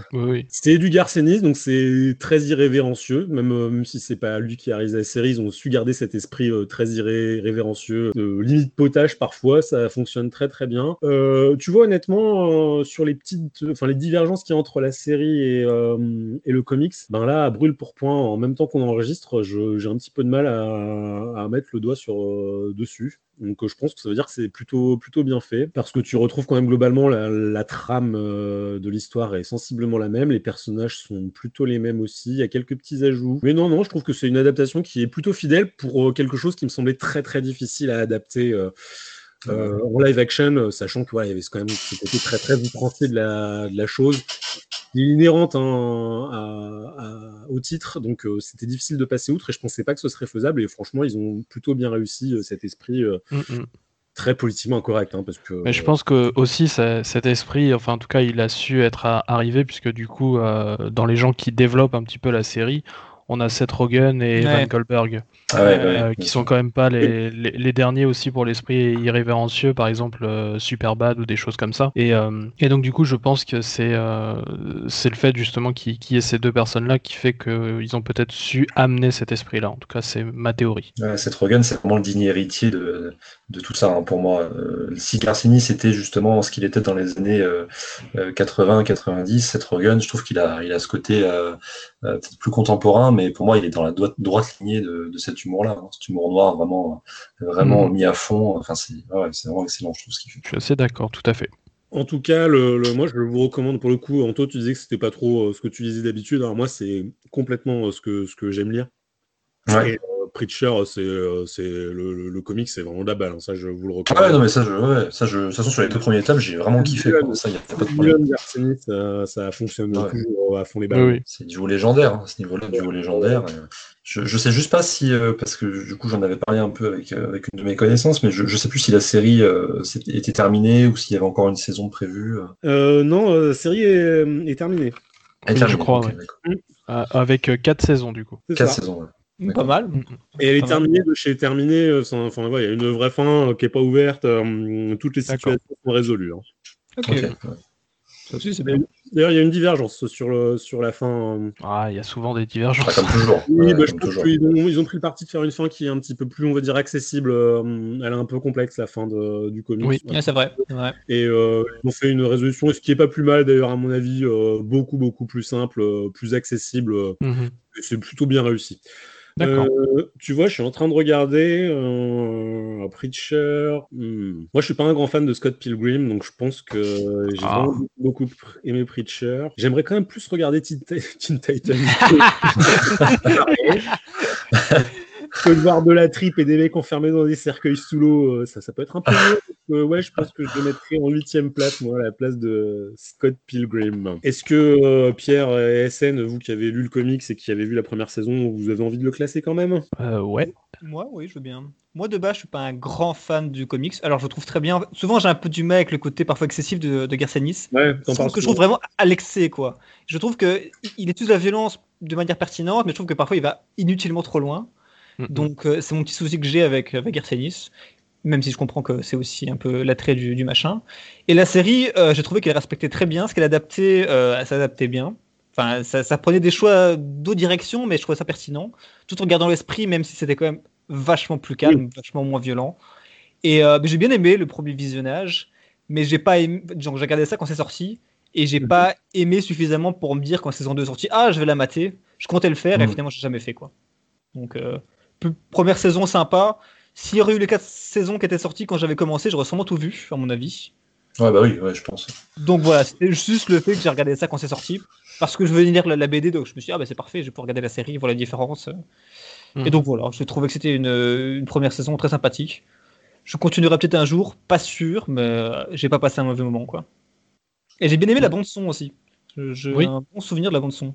C'est du Garcenis, donc c'est très irrévérencieux, même, euh, même si c'est pas lui qui a réalisé la série, ils ont su garder cet esprit euh, très irrévérencieux, limite potage parfois, ça fonctionne très très bien. Euh, tu vois honnêtement sur les petites, enfin les divergences qu'il y a entre la série et, et le comics, ben là à brûle pour point, en même temps qu'on enregistre, j'ai un petit peu de mal à, à mettre le doigt sur dessus. Donc je pense que ça veut dire que c'est plutôt plutôt bien fait parce que tu retrouves quand même globalement la, la trame de l'histoire l'histoire est sensiblement la même, les personnages sont plutôt les mêmes aussi, il y a quelques petits ajouts. Mais non, non, je trouve que c'est une adaptation qui est plutôt fidèle pour euh, quelque chose qui me semblait très très difficile à adapter. Euh, euh, en live action, sachant que il y avait quand même ce côté très très outrancier de la, de la chose, il est inhérente hein, au titre, donc c'était difficile de passer outre et je pensais pas que ce serait faisable et franchement ils ont plutôt bien réussi cet esprit. Mm, mm très politiquement incorrect. Hein, parce que, Mais je pense que aussi cet esprit, enfin en tout cas, il a su être arrivé, puisque du coup, euh, dans les gens qui développent un petit peu la série, on a Seth Rogen et Van Goldberg, ah euh, qui sont quand même pas les, les, derniers aussi pour l'esprit irrévérencieux, par exemple euh, Superbad ou des choses comme ça. Et, euh, et donc du coup, je pense que c'est c'est le fait justement qu'il y ait ces deux personnes-là qui fait qu'ils ont peut-être su amener cet esprit-là. En tout cas, c'est ma théorie. Seth Rogen, c'est vraiment le digne héritier de, de tout ça hein, pour moi. si Garcini, c'était justement ce qu'il était dans les années 80-90, Seth Rogen, je trouve qu'il a, il a ce côté peut-être plus contemporain, mais pour moi, il est dans la droite, lignée de, cet humour-là. Hein. cet humour noir vraiment, vraiment mm. mis à fond. Enfin, c'est vraiment excellent, je trouve ce qu'il fait. Je suis assez d'accord, tout à fait. En tout cas, le, moi, je vous recommande pour le coup. Anto, tu disais que c'était pas trop euh, ce que tu lisais d'habitude. Alors moi, c'est complètement euh, ce que, ce que j'aime lire. Ouais. Preacher, c'est euh, le, le, comic, c'est vraiment de la balle. Hein. ça, je vous le recommande. Ah ouais, non, mais ça, je, ouais, ça, je, de toute façon, sur les deux premiers tomes, j'ai vraiment kiffé. Ça, y a pas de problème. Ça, ça fonctionne toujours à fond les balles. Oui, C'est du haut légendaire, hein, à ce niveau-là, du haut légendaire. Je, je sais juste pas si, euh, parce que du coup, j'en avais parlé un peu avec, euh, avec une de mes connaissances, mais je, je sais plus si la série était terminée ou s'il y avait encore une saison prévue. non, la série est, est terminée. je crois, avec quatre saisons, du coup. Quatre saisons, ouais. Pas mal. Et elle est terminée de chez terminée. Euh, enfin, il y a une vraie fin euh, qui n'est pas ouverte. Euh, toutes les situations sont résolues. Hein. Ok. Ça aussi, c'est bien. D'ailleurs, il y a une divergence sur, le, sur la fin. Ah, il y a souvent des divergences. comme toujours. Oui, bah, je pense qu'ils ont, ils ont, pris le parti de faire une fin qui est un petit peu plus, on va dire, accessible. elle est un peu complexe, la fin de, du comics. Oui, c'est vrai. Et ils ont fait une résolution, ce qui n'est pas plus mal, d'ailleurs, à mon avis, beaucoup, beaucoup plus simple, plus accessible. Mhm. C'est plutôt bien réussi. Euh, tu vois, je suis en train de regarder euh, Preacher. Hmm. Moi, je suis pas un grand fan de Scott Pilgrim, donc je pense que j'ai ah. beaucoup aimé Preacher. J'aimerais quand même plus regarder Teen, Titan. que de voir de la tripe et des mecs enfermés dans des cercueils sous l'eau, ça, ça peut être un peu mieux. ouais, je pense que je le mettrais en huitième place, moi, à la place de Scott Pilgrim. Est-ce que Pierre et SN, vous qui avez lu le comics et qui avez vu la première saison, vous avez envie de le classer quand même? Ouais. Moi, oui, je veux bien. Moi, de base, je suis pas un grand fan du comics. Alors, je trouve très bien. Souvent, j'ai un peu du mal avec le côté parfois excessif de, de Garcenis. Ouais, que je trouve vraiment à l'excès, quoi. Je trouve que il utilise la violence de manière pertinente, mais je trouve que parfois il va inutilement trop loin. Donc, euh, c'est mon petit souci que j'ai avec, avec Garcenis. Même si je comprends que c'est aussi un peu l'attrait du, du, machin. Et la série, euh, j'ai trouvé qu'elle respectait très bien ce qu'elle adaptait, euh, elle s'adaptait bien. Enfin, ça, ça, prenait des choix d'autres directions, mais je trouvais ça pertinent, tout en gardant l'esprit, même si c'était quand même vachement plus calme, vachement moins violent. Et euh, j'ai bien aimé le premier visionnage, mais j'ai pas aimé. Genre, j'ai regardé ça quand c'est sorti, et j'ai mhm. pas aimé suffisamment pour me dire quand saison 2 est sortie, ah, je vais la mater. Je comptais le faire, et mhm. finalement, j'ai jamais fait quoi. Donc, euh, première saison sympa. S'il y aurait eu les 4 saisons qui étaient sorties quand j'avais commencé, j'aurais sûrement tout vu, à mon avis. Ouais, bah oui, ouais, je pense. Donc voilà, c'était juste le fait que j'ai regardé ça quand c'est sorti, parce que je venais lire la, BD, donc je me suis dit, ah bah c'est parfait, je vais pouvoir regarder la série, voir la différence. Et mhm. donc voilà, j'ai trouvé que c'était une, une, première saison très sympathique. Je continuerai peut-être un jour, pas sûr, mais euh, j'ai pas passé un mauvais moment quoi. Et j'ai bien aimé la bande son aussi. J'ai un bon souvenir de la bande son.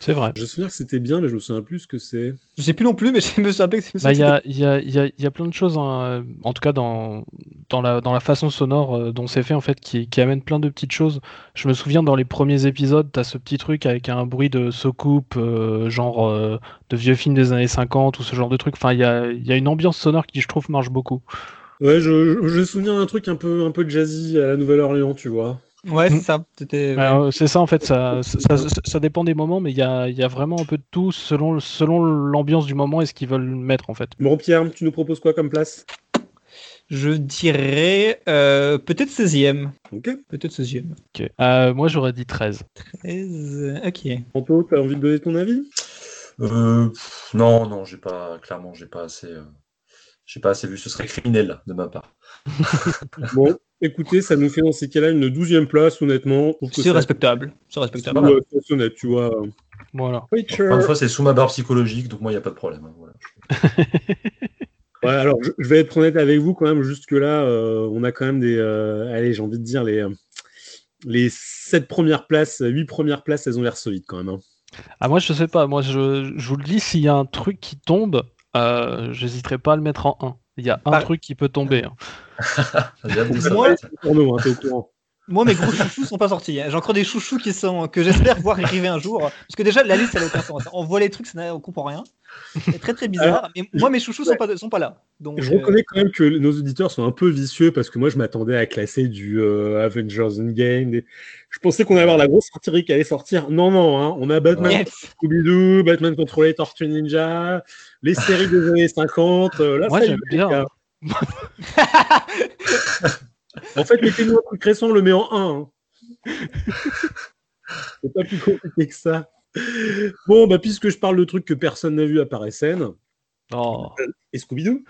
C'est vrai. Je me souviens que c'était bien, mais je me souviens plus ce que c'est. Je sais plus non plus, mais je me souviens que c'est. Bah, il y, a, y, a, y, a, plein de choses, hein, en tout cas dans, dans, la, dans la façon sonore euh, dont c'est fait, en fait, qui, qui amène plein de petites choses. Je me souviens dans les premiers épisodes, t'as ce petit truc avec un bruit de soucoupe, euh, genre euh, de vieux films des années 50 ou ce genre de truc. Enfin, il y a, y a une ambiance sonore qui, je trouve, marche beaucoup. Ouais, je, je, me souviens d'un truc un peu, un peu jazzy à la Nouvelle-Orléans, tu vois. Ouais, c'est mm. ça. Euh, c'est ça en fait, ça, ça, ça, dépend des moments, mais il y a, y a, vraiment un peu de tout selon, selon l'ambiance du moment et ce qu'ils veulent mettre en fait. Bon Pierre, tu nous proposes quoi comme place? Je dirais euh, peut-être 16e. Ok. Peut-être 16e. Ok. Euh, moi j'aurais dit 13. 13, ok. Anto, t'as envie de donner ton avis? Non, non, j'ai pas, clairement, j'ai pas assez. J'ai pas assez vu, ce serait criminel de ma part. bon, Écoutez, ça nous fait dans ces cas-là une douzième place, honnêtement. C'est respectable. C'est respectable. C'est honnête, tu vois. Voilà. Une fois, c'est sous ma barre psychologique, donc moi, il n'y a pas de problème. Hein, ouais, alors, je, vais être honnête avec vous quand même. Jusque-là, euh, on a quand même des. Euh, allez, j'ai envie de dire, les, les sept premières places, huit premières places, elles ont l'air solides quand même. Hein. Ah, moi, je sais pas. Moi, je, je vous le dis, s'il y a un truc qui tombe, euh, j'hésiterai pas à le mettre en 1. Il y a un bah, truc qui peut tomber. Hein. moi, mes gros chouchous sont pas sortis. Hein. J'ai encore des chouchous qui sont que j'espère voir arriver un jour. Parce que déjà, la liste, elle n'a aucun sens. On voit les trucs, ça on comprend rien. C'est très très bizarre. mais moi, mes chouchous sont pas, sont pas là. Donc, je reconnais quand même que nos auditeurs sont un peu vicieux parce que moi, je m'attendais à classer du euh, Avengers Endgame. Je pensais qu'on allait avoir la grosse artillerie qui allait sortir. Non, non, hein. on a Batman Scooby-Doo, Batman contrôlé Tortue Ninja, les séries des années 50. Euh, là, Moi, j'aime bien. en fait, mettez-nous un truc récent, on le met en 1. Hein. C'est pas plus compliqué que ça. Bon, bah, puisque je parle de trucs que personne n'a vu à part SN. Oh. Et Scooby-Doo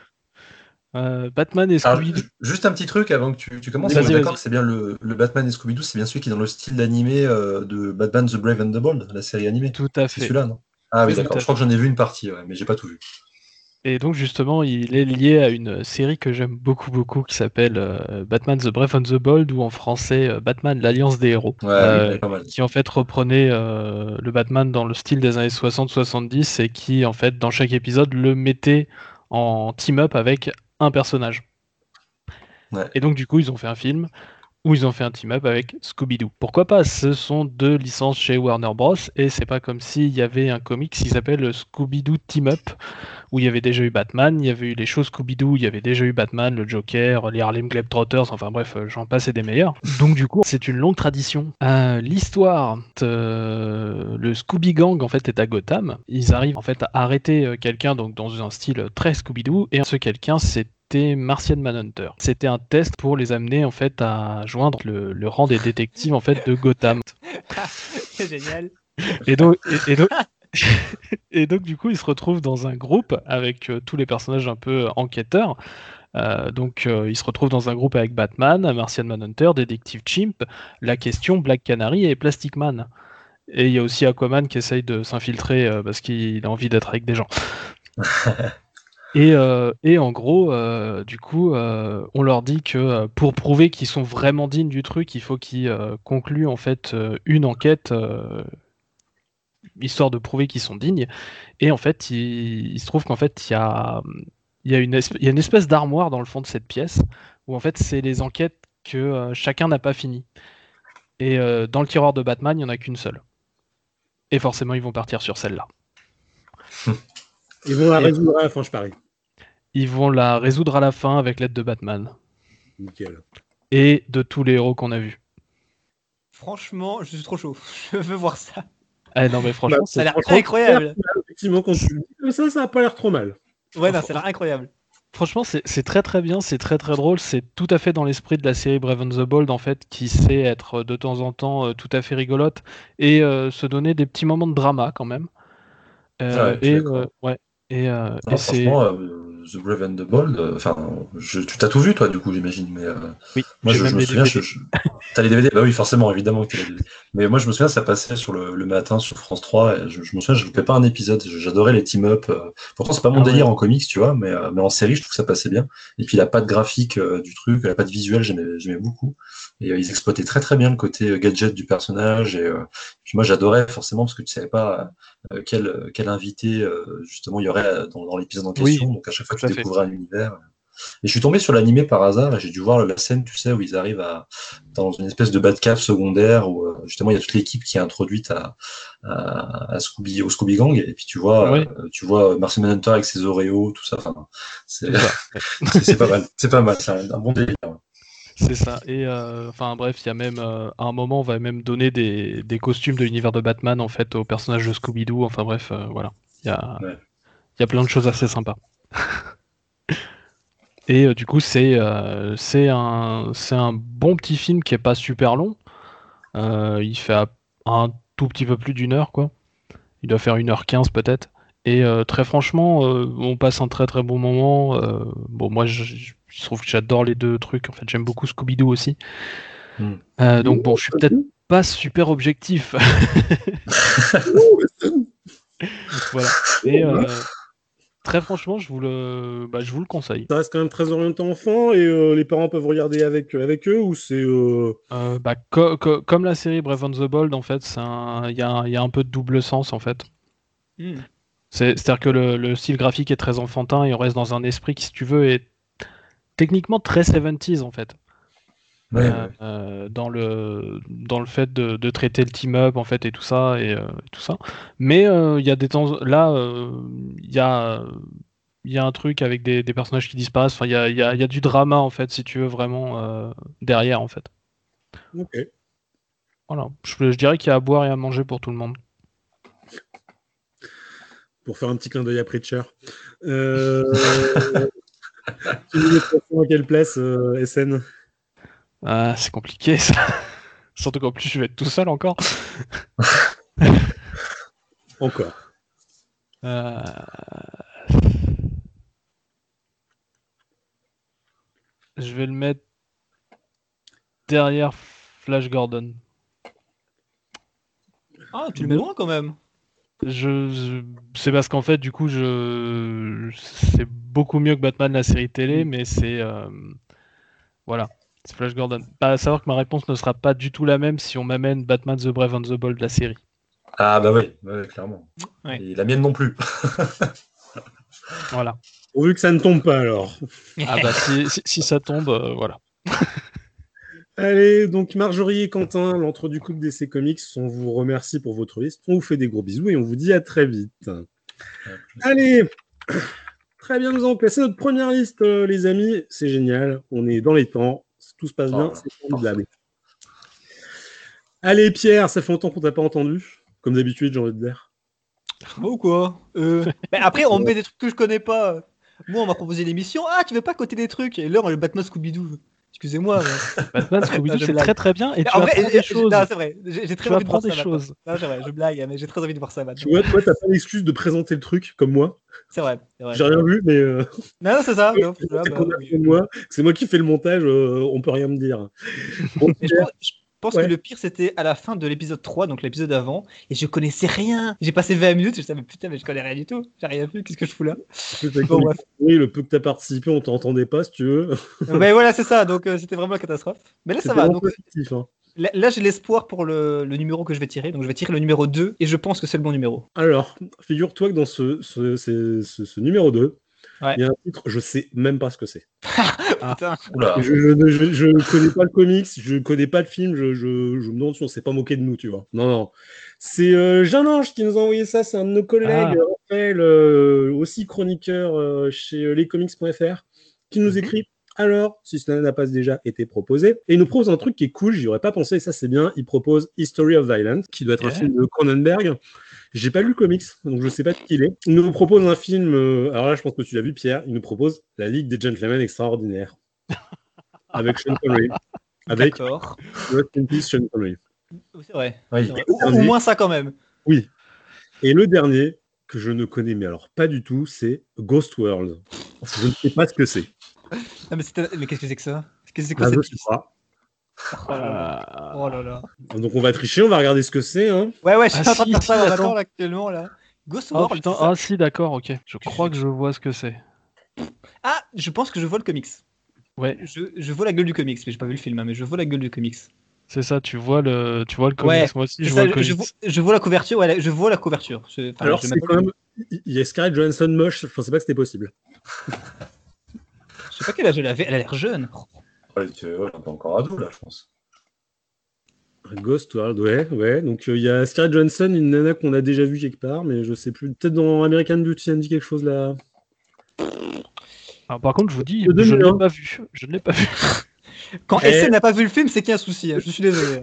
euh, Batman et Scooby-Doo. Juste un petit truc avant que tu, tu commences. D'accord c'est bien le, le, Batman et Scooby-Doo, c'est bien celui qui est dans le style d'animé euh, de Batman the Brave and the Bold, la série animée. Tout à fait. celui-là, non? Ah oui, d'accord. Je crois que j'en ai vu une partie, ouais, mais j'ai pas tout vu. Et donc justement, il est lié à une série que j'aime beaucoup beaucoup qui s'appelle euh, Batman the Brave and the Bold ou en français euh, Batman l'Alliance des héros, euh, qui en fait reprenait le Batman dans le style des années 60-70 et qui en fait dans chaque épisode le mettait en team-up avec un personnage. Et donc du coup ils ont fait un film où ils ont fait un team-up avec Scooby-Doo. Pourquoi pas? Ce sont deux licences chez Warner Bros. Et c'est pas comme s'il y avait un comics qui s'appelle Scooby-Doo Team-Up, où il y avait déjà eu Batman, il y avait eu les choses Scooby-Doo, il y avait déjà eu Batman, le Joker, les Harlem Globetrotters, enfin bref, j'en passe des meilleurs. Donc du coup, c'est une longue tradition. Euh, l'histoire, le Scooby Gang en fait est à Gotham. Ils arrivent en fait à arrêter euh, quelqu'un donc dans un style très Scooby-Doo, et ce quelqu'un c'est c'était Martian Manhunter. C'était un test pour les amener en fait à joindre le, rang des détectives en fait de Gotham. C'est génial. Et donc, et, donc, du coup, ils se retrouvent dans un groupe avec euh, tous les personnages un peu enquêteurs. Euh, donc, euh, ils se retrouvent dans un groupe avec Batman, Martian Manhunter, Détective Chimp, La Question, Black Canary et Plastic Man. Et il y a aussi Aquaman qui essaye de s'infiltrer parce qu'il a envie d'être avec des gens. Et, et, en gros, du coup, on leur dit que pour prouver qu'ils sont vraiment dignes du truc, il faut qu'ils concluent en fait une enquête histoire de prouver qu'ils sont dignes. Et en fait, il, se trouve qu'en fait, il y a, une espèce d'armoire dans le fond de cette pièce où en fait, c'est les enquêtes que euh, chacun n'a pas fini. Et euh, dans le tiroir de Batman, il n'y en a qu'une seule. Et forcément, ils vont partir sur celle-là. Ils vont la résoudre à la fin, je parie. Ils vont la résoudre à la fin avec l'aide de Batman. Nickel. Et de tous les héros qu'on a vus. Franchement, je suis trop chaud. Je veux voir ça. Eh non, mais franchement, ça a l'air incroyable. Effectivement, quand tu dis ça, ça n'a pas l'air trop mal. Ouais, non, ça a l'air incroyable. Franchement, c'est très très bien, c'est très très drôle, c'est tout à fait dans l'esprit de la série Brave and the Bold en fait, qui sait être de temps en temps euh, tout à fait rigolote et euh, se donner des petits moments de drama quand même. Euh, et ouais, et, et c'est The Brave and the Bold, euh, enfin, tu t'as tout vu, toi, du coup, j'imagine. Mais euh, oui, moi, je, me souviens. Je, T'as les DVD Bah oui, forcément, évidemment que. Mais moi, je me souviens, ça passait sur le, matin sur France 3. Et je, me souviens, je ne loupais pas un épisode. J'adorais les team-up. Euh. Pourtant, c'est pas mon ah délire en comics, tu vois, mais, mais en série, je trouve que ça passait bien. Et puis, la patte graphique du truc, la patte visuelle, j'aimais beaucoup. Et ils exploitaient très très bien le côté gadget du personnage. Et puis moi, j'adorais forcément parce que tu savais pas quel, quel invité justement il y aurait dans, l'épisode en question. Donc à chaque fois, tu découvrais un univers. Et je suis tombé sur l'animé par hasard et j'ai dû voir la scène, tu sais, où ils arrivent à, dans une espèce de Batcave secondaire où euh, justement il y a toute l'équipe qui est introduite à, à, Scooby, au Scooby Gang et puis tu vois, euh, tu vois Marcy Manhunter avec ses Oreos, tout ça. Enfin, c'est pas mal, c'est pas mal, c'est un, bon délire. C'est ça. Et euh, enfin bref, il y a même à un moment, on va même donner des, des costumes de l'univers de Batman en fait aux personnages de Scooby Doo. Enfin bref, voilà. Il y a, il y a plein de choses assez sympas. Et euh, du coup, c'est euh, c'est un, un bon petit film qui est pas super long. Euh, il fait un tout petit peu plus d'une heure, quoi. Il doit faire 1h15 peut-être. Et très franchement, on passe un très très bon moment. bon, moi, je, trouve que j'adore les deux trucs. En fait, j'aime beaucoup Scooby-Doo aussi. Hmm. donc bon, je suis peut-être pas super objectif. voilà. Et, Très franchement, je vous le, bah, je vous le conseille. Ça reste quand même très orienté enfant et euh, les parents peuvent regarder avec, euh, avec eux ou c'est. Euh, bah, comme la série Brave and the Bold, en fait, il y, a, y, a un peu de double sens en fait. Hmm. C'est-à-dire que le, le, style graphique est très enfantin et on reste dans un esprit qui, si tu veux, est techniquement très 70s en fait. Euh, euh, dans le dans le fait de, de traiter le team up en fait et tout ça et euh, tout ça. Mais il y a des temps là il y a il y a un truc avec des, des personnages qui disparaissent. Enfin il y a, y, a, y a, du drama en fait si tu veux vraiment derrière en fait. Ok. Voilà. Je, je dirais qu'il y a à boire et à manger pour tout le monde pour faire un petit clin d'œil à Preacher euh... à quelle place SN ah, c'est compliqué ça. Surtout qu'en plus je vais être tout seul encore. encore. Euh, je vais le mettre derrière Flash Gordon. Ah, tu le mets loin quand même. Je, c'est parce qu'en fait, du coup, je, c'est beaucoup mieux que Batman la série télé, mais c'est, euh, voilà. C'est Flash Gordon. Pas à savoir que ma réponse ne sera pas du tout la même si on m'amène Batman The Brave and the Bold de la série. Ah bah oui, clairement. Et la mienne non plus. voilà. Pourvu que ça ne tombe pas alors. ah bah si, ça tombe, euh, voilà. Allez, donc Marjorie et Quentin, l'entre du couple d'essai comics, on vous remercie pour votre liste. On vous fait des gros bisous et on vous dit à très vite. Allez, très bien, nous avons classé notre première liste, euh, les amis. C'est génial, on est dans les temps tout se passe bien, c'est formidable. Allez Pierre, ça fait longtemps qu'on t'a pas entendu. Comme d'habitude, j'ai envie de dire. Ou quoi euh, Mais après, on met des trucs que je connais pas. Moi, on m'a proposé l'émission. Ah, tu veux pas côté des trucs? Et là, on a le Batman Scooby-Doo. Excusez-moi. Batman Scooby-Doo, c'est très très bien. Et tu vrai, des choses. c'est vrai. J'ai très envie de voir des ça, choses. Non, vrai, je blague, mais j'ai très envie de voir ça. Tu vois, toi, t'as pas l'excuse de présenter le truc comme moi. C'est vrai. J'ai rien vu, mais. Euh... Non, c'est ça. c'est moi, qui fais le montage, euh, on peut rien me dire. je, pense que le pire, c'était à la fin de l'épisode 3, donc l'épisode avant, et je connaissais rien. J'ai passé 20 minutes, je savais putain, mais je connais rien du tout. J'ai rien vu, qu'est-ce que je fous là? Oui, le peu que tu as participé, on t'entendait pas, si tu veux. mais voilà, c'est ça, donc euh, c'était vraiment la catastrophe. Mais là, ça va. Donc, hein. Là, j'ai l'espoir pour le, numéro que je vais tirer. Donc, je vais tirer le numéro 2 et je pense que c'est le bon numéro. Alors, figure-toi que dans ce, ce, ce numéro 2, il y a un titre, je sais même pas ce que c'est. Ah. Je, je, connais pas le comics, je connais pas le film, je, je, me demande si on s'est pas moqué de nous, tu vois. Non, non. C'est euh, Jean Ange qui nous a envoyé ça, c'est un de nos collègues, ah. Raphaël, euh, aussi chroniqueur euh, chez lescomics.fr, qui nous mhm. écrit alors, si cela n'a pas déjà été proposé. Et il nous propose un truc qui est cool, j'y aurais pas pensé, et ça c'est bien. Il propose History of Violence, qui doit être un film de Cronenberg. J'ai pas lu le comics, donc je sais pas qui il est. Il nous propose un film, euh, alors là je pense que tu l'as vu Pierre, il nous propose La Ligue des Gentlemen Extraordinaires. avec Sean Connery. Avec Peace, Sean Connery. C'est vrai. Au, moins ça quand même. Oui. Et le dernier, que je ne connais mais alors pas du tout, c'est Ghost World. Je ne sais pas ce que c'est. mais, mais qu'est-ce que c'est que ça? Qu'est-ce que c'est que ah, Oh là, oh là là. Donc on va tricher, on va regarder ce que c'est. Hein. Ouais, ouais, je suis ah, en train de faire ça là, actuellement. Là. Ghost oh, putain. Ah si, d'accord, ok. Je crois que je vois ce que c'est. Ah, je pense que je vois le comics. Ouais. Je, je vois la gueule du comics, mais j'ai pas vu le film, hein, mais je vois la gueule du comics. C'est ça, tu vois le, tu vois le comics. Ouais, Moi aussi, je, vois le comics. Je, vois, la couverture. Ouais, je vois la couverture. Alors c'est quand même, il y a Scarlett Johansson moche. Je pensais pas que c'était possible. je sais pas quel âge elle avait. Elle a l'air jeune. Elle est pas encore ado là, je pense. Ghost World, ouais, ouais. Donc il y a Scarlett Johansson, une nana qu'on a déjà vue quelque part, mais je sais plus. Peut-être dans American Beauty, ça me dit quelque chose là. par contre, je vous dis, je ne l'ai pas vu. Je ne l'ai pas vu. Quand eh. SN n'a pas vu le film, c'est qu'il y a un souci. Hein. Je suis désolé.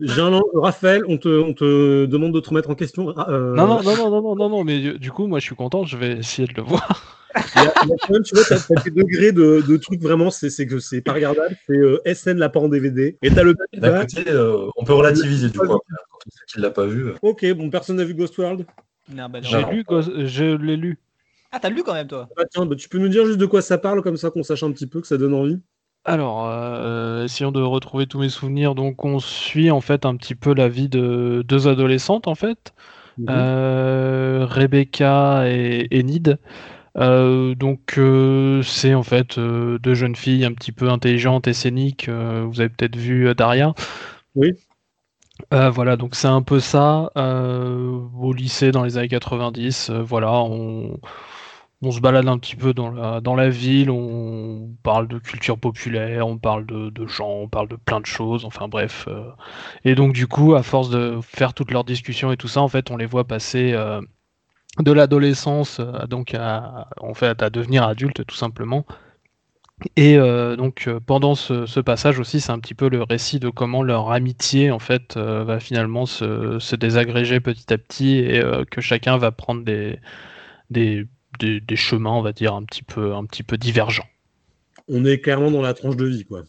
Jean, Raphaël, on te, on te, demande de te remettre en question. Euh... Non, non, non, non, non, non, non, mais du coup, moi, je suis content. Je vais essayer de le voir. Il y a, quand même, tu vois, t'as, as des degrés de, de trucs vraiment, c'est, que c'est pas regardable. C'est euh, SN l'a pas en DVD. Et t'as le. D'un côté, euh, on peut relativiser du coup. Quand qui l'a pas vu. Euh. Ok, bon, personne n'a vu Ghost World. Non, bah, J'ai lu, je l'ai lu. Ah, t'as lu quand même, toi? Ah, tiens, bah, tu peux nous dire juste de quoi ça parle, comme ça qu'on sache un petit peu, que ça donne envie alors, euh, essayons de retrouver tous mes souvenirs. Donc, on suit en fait un petit peu la vie de deux adolescentes en fait, mhm. euh, Rebecca et Enid. Euh, donc c'est en fait deux jeunes filles un petit peu intelligentes et scéniques. vous avez peut-être vu Daria. Oui. voilà, donc c'est un peu ça au lycée dans les années 90. voilà, on, on, se balade un petit peu dans la, dans la ville, on parle de culture populaire, on parle de, gens, on parle de plein de choses, enfin bref. et donc du coup, à force de faire toutes leurs discussions et tout ça, en fait, on les voit passer de l'adolescence euh, donc à, en fait à devenir adulte tout simplement. Et euh, donc euh, pendant ce, passage aussi, c'est un petit peu le récit de comment leur amitié en fait va finalement se, désagréger petit à petit et que chacun va prendre des, des, chemins, on va dire un petit peu un petit peu divergents. On est clairement dans la tranche de vie, quoi.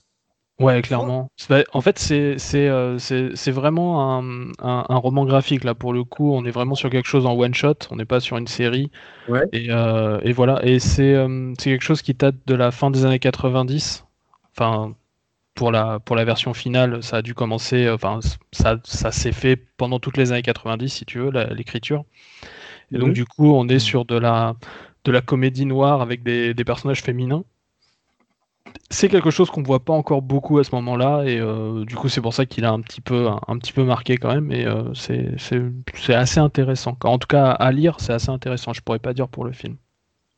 Ouais, clairement. En fait, c'est euh, vraiment un, un, roman graphique là pour le coup. On est vraiment sur quelque chose en one shot. On n'est pas sur une série. Ouais. Et, euh, et voilà. Et c'est euh, c'est quelque chose qui date de la fin des années 90. Enfin, pour la pour la version finale, ça a dû commencer. Enfin, ça ça s'est fait pendant toutes les années 90, si tu veux, l'écriture. Et donc du coup, on est sur de la de la comédie noire avec des, des personnages féminins c'est quelque chose qu'on voit pas encore beaucoup à ce moment-là et euh, du coup c'est pour ça qu'il a un petit peu un, petit peu marqué quand même et euh, c'est assez intéressant. En tout cas à lire c'est assez intéressant. Je pourrais pas dire pour le film.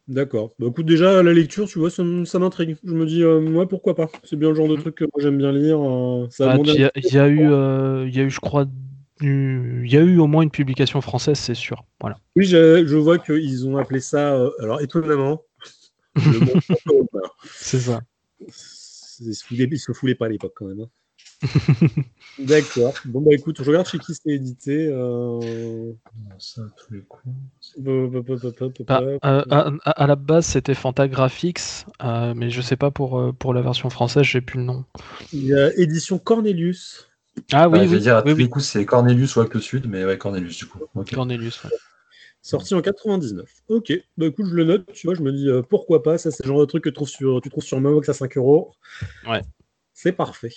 D'accord. Bah écoute déjà la lecture tu vois ça, m'intrigue. Je me dis euh, moi pourquoi pas? C'est bien le genre de mm. truc que j'aime bien lire. Bah, il y, a eu il y a eu je crois il y a eu au moins une publication française c'est sûr. Voilà. Oui je, vois qu'ils ont appelé ça alors étonnamment. c'est ça. Il se foulait pas à l'époque quand même. Hein. D'accord. Bon bah écoute, je regarde chez qui c'est édité. à, la base, c'était Fantagraphics, euh, mais je sais pas pour, euh, pour la version française, j'ai plus le nom. Il y a édition Cornelius. Ah oui, bah, je veux dire, à tous les coups, c'est Cornelius ou Actes Sud, mais ouais, Cornelius du coup. Cornelius, Sorti en 99. Ok, bah écoute, je le note, tu vois, je me dis euh, pourquoi pas, ça c'est le genre de truc que tu trouves sur, tu trouves sur Momox à 5 euros. Ouais. C'est parfait.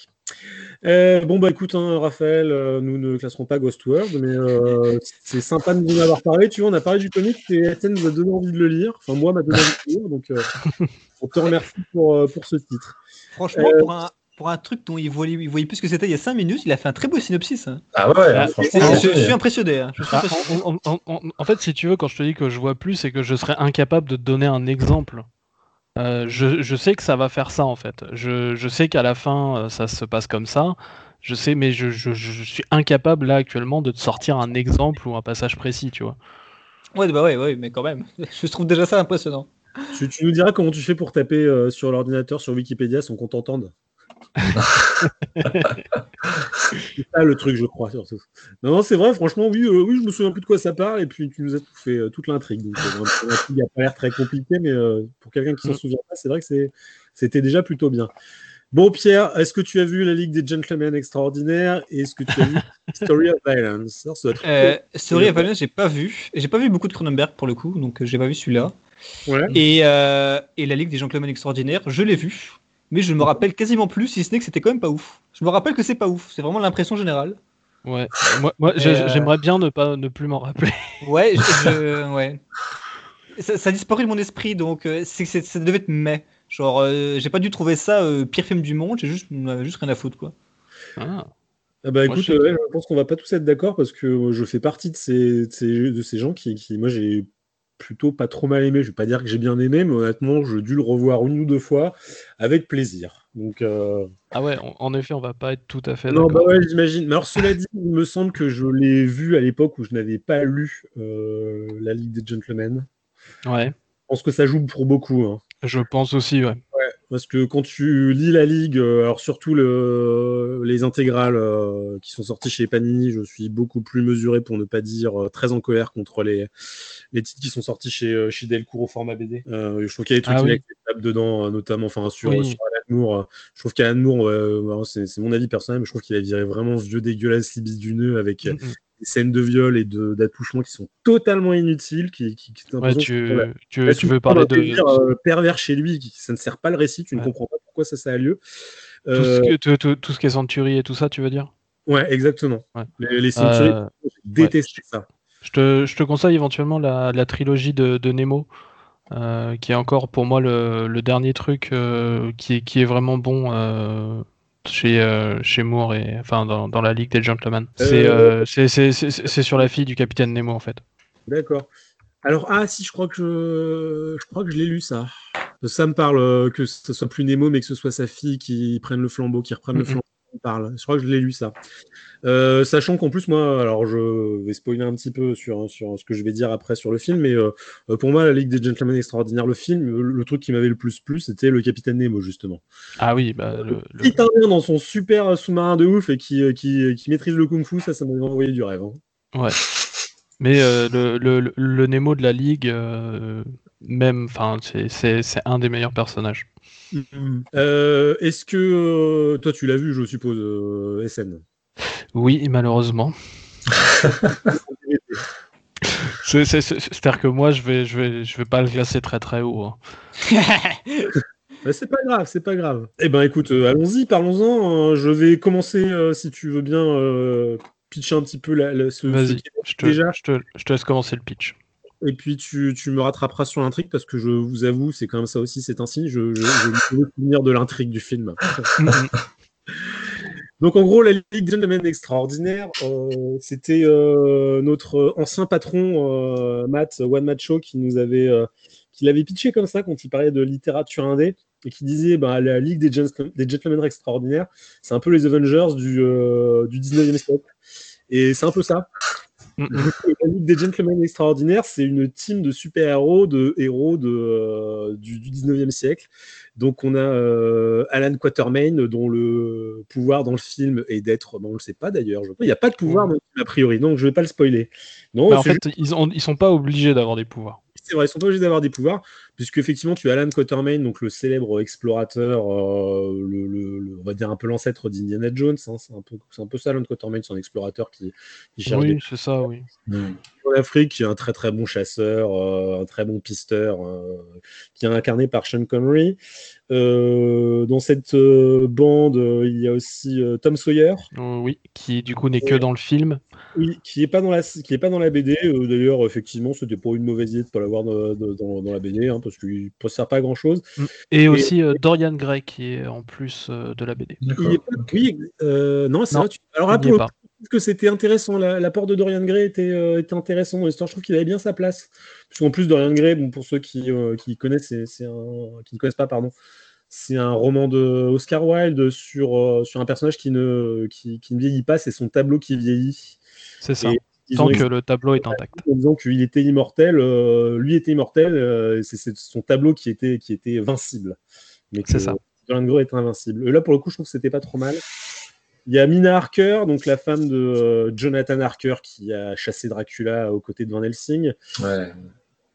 Euh, bon, bah écoute, hein, Raphaël, euh, nous ne classerons pas Ghost World, mais euh, c'est sympa de nous en avoir parlé. Tu vois, on a parlé du comic et Étienne nous a donné envie de le lire. Enfin, moi, m'a donné envie de le lire. Donc, on te remercie pour, pour ce titre. Franchement, pour un, pour un truc dont il voyait, il voyait plus ce que c'était il y a 5 minutes, il a fait un très beau synopsis. Hein. Ah ouais, ah, franchement. Je, suis impressionné. Hein. Ah, en, fait, si tu veux, quand je te dis que je vois plus, c'est que je serais incapable de te donner un exemple. Euh, je, sais que ça va faire ça en fait. Je, sais qu'à la fin, euh, ça se passe comme ça. Je sais, mais je, suis incapable là actuellement de te sortir un exemple ou un passage précis, tu vois. Ouais, bah ouais, ouais, mais quand même. je trouve déjà ça impressionnant. Tu, nous diras comment tu fais pour taper euh, sur l'ordinateur, sur Wikipédia, sans qu'on t'entende c'est ça le truc, je crois, surtout. Non, non c'est vrai, franchement, oui, euh, oui, je me souviens plus de quoi ça parle, et puis tu nous as tout fait euh, toute l'intrigue. Donc, euh, il n'a pas l'air très compliqué, mais pour quelqu'un qui s'en mm. souvient pas, c'est vrai que c'était déjà plutôt bien. Bon, Pierre, est-ce que tu as vu la Ligue des Gentlemen Extraordinaires et est-ce que tu as vu Story of Violence? Story of Violence, j'ai pas vu. J'ai pas vu beaucoup de Cronenberg pour le coup, donc j'ai pas vu celui-là. Et, et, la Ligue des Gentlemen Extraordinaires, je l'ai vu mais je me rappelle quasiment plus, si ce n'est que c'était quand même pas ouf. Je me rappelle que c'est pas ouf, c'est vraiment l'impression générale. Ouais, moi, moi euh, j'aimerais bien ne pas ne plus m'en rappeler. Ouais, je, ouais. Ça, a disparu de mon esprit, donc euh, c'est, ça devait être mais. Genre, euh, j'ai pas dû trouver ça pire film du monde, j'ai juste, juste rien à foutre, quoi. Ah. ah bah écoute, je... pense qu'on va pas tous être d'accord parce que je fais partie de ces, de ces, de ces gens qui, qui, moi j'ai plutôt pas trop mal aimé. Je vais pas dire que j'ai bien aimé, mais honnêtement, j'ai dû le revoir une ou deux fois avec plaisir. Donc, euh, Ah ouais, en effet, on va pas être tout à fait. Non, bah ouais, j'imagine. Mais alors, cela dit, il me semble que je l'ai vu à l'époque où je n'avais pas lu euh, La Ligue des Gentlemen. Ouais. Je pense que ça joue pour beaucoup. Hein. Je pense aussi, ouais. Parce que quand tu lis la Ligue, euh, alors surtout le, les intégrales qui sont sorties chez Panini, je suis beaucoup plus mesuré, pour ne pas dire très en colère contre les, les titres qui sont sortis chez, euh, chez Delcourt au format BD. Euh, je trouve qu'il y a des trucs ah, dedans, euh, notamment enfin, sur, Alan Moore. je trouve qu'Alan Moore, c'est mon avis personnel, mais je trouve qu'il a viré vraiment vieux dégueulasse libis du nœud avec mm, mm. Des scènes de viol et d'attouchement qui sont totalement inutiles. Qui, qui, ouais, tu, tu, tu, veux parler de. pervers chez lui, qui, ça ne sert pas le récit, tu ne comprends pas pourquoi ça, ça a lieu. Tout, ce que, tout, tout, ce qui est Century et tout ça, tu veux dire? Ouais, exactement. Les, les Century, détesté ça. Je te, conseille éventuellement la, trilogie de, Nemo, euh, qui est encore pour moi le, dernier truc euh, qui, est, vraiment bon euh, chez, chez Moore et enfin dans, la Ligue des Gentlemen. C'est sur la fille du capitaine Nemo en fait. D'accord. Alors ah si je crois que je, je crois que je l'ai lu ça. Ça me parle que ce soit plus Nemo mais que ce soit sa fille qui prenne le flambeau, qui reprenne le flambeau. Parle. Je crois que je l'ai lu ça. Euh, sachant qu'en plus, moi, alors je vais spoiler un petit peu sur, sur ce que je vais dire après sur le film, mais euh, pour moi, la Ligue des Gentlemen Extraordinaires, le film, le, truc qui m'avait le plus plu, c'était le Capitaine Nemo, justement. Ah oui, bah. Le, le... dans son super sous-marin de ouf et qui, euh, qui, qui, maîtrise le Kung Fu, ça, ça m'avait envoyé du rêve. Hein. Ouais. Mais le, le, Nemo de la Ligue, même, enfin, c'est un des meilleurs personnages. Mm-hmm. Est-ce que toi tu l'as vu, je suppose, SN oui, malheureusement. C'est-à-dire que moi, je vais, je vais, je vais pas le classer très très haut. Hein. c'est pas grave, c'est pas grave. Eh ben, écoute, euh, allons-y, parlons-en. Hein. je vais commencer, euh, si tu veux bien, euh, pitcher un petit peu la, ce. Vas-y, je, te, déjà. Je, te, je te laisse commencer le pitch. Et puis tu, tu me rattraperas sur l'intrigue parce que je vous avoue, c'est quand même ça aussi, c'est un signe. Je, je, je veux finir de l'intrigue du film. Donc en gros, la Ligue des Gentlemen extraordinaire, euh, c'était euh, notre ancien patron euh, Matt One Macho qui nous avait, qui l'avait pitché comme ça quand il parlait de littérature indé et qui disait bah, la Ligue des, des Gentlemen extraordinaires, c'est un peu les Avengers du, du 19e siècle. Et c'est un peu ça. La Ligue des Gentlemen extraordinaires, c'est une team de super-héros, de héros de, du, du 19e siècle. Donc on a euh, Alan Quatermain dont le pouvoir dans le film est d'être, bon, on le sait pas d'ailleurs, il n'y a pas de pouvoir a priori, donc je vais pas le spoiler. Non, bah, en fait, ils, ne sont pas obligés d'avoir des pouvoirs. C'est vrai, ils sont pas obligés d'avoir des pouvoirs, puisque effectivement tu as Alan Quatermain, donc le célèbre explorateur, euh, le, on va dire un peu l'ancêtre d'Indiana Jones, hein, c'est un peu, un peu ça Alan Quatermain, c'est un explorateur qui, cherche. Oui, c'est ça, oui. En Afrique, qui est un très très bon chasseur, un très bon pisteur, qui est incarné par Sean Connery. dans cette bande, il y a aussi Tom Sawyer. oui, qui du coup n'est que dans le film. Oui, qui n'est pas dans la qui est pas dans la BD. D'ailleurs, effectivement, c'était pas une mauvaise idée de pas l'avoir dans, dans, la BD, hein, parce qu'il ne sert pas à grand chose. Mm. Et, aussi Dorian Gray qui est en plus de la BD. oui, non, c'est vrai. Alors, que c'était intéressant. L'apport de Dorian Gray était, euh, était intéressant dans l'histoire. Je trouve qu'il avait bien sa place. En plus, Dorian Gray, bon, pour ceux qui, euh, qui connaissent, c'est un, qui ne connaissent pas, pardon, c'est un roman de Oscar Wilde sur, euh, sur un personnage qui ne, qui, qui ne vieillit pas. C'est son tableau qui vieillit. C'est ça. Tant que le tableau est intact. En disant qu'il était immortel, lui était immortel, c'est son tableau qui était, qui était vincible. Mais c'est ça. Dorian Gray est invincible. Et là, pour le coup, je trouve que c'était pas trop mal. Il y a Mina Harker, donc la femme de euh, Jonathan Harker qui a chassé Dracula aux côtés de Van Helsing.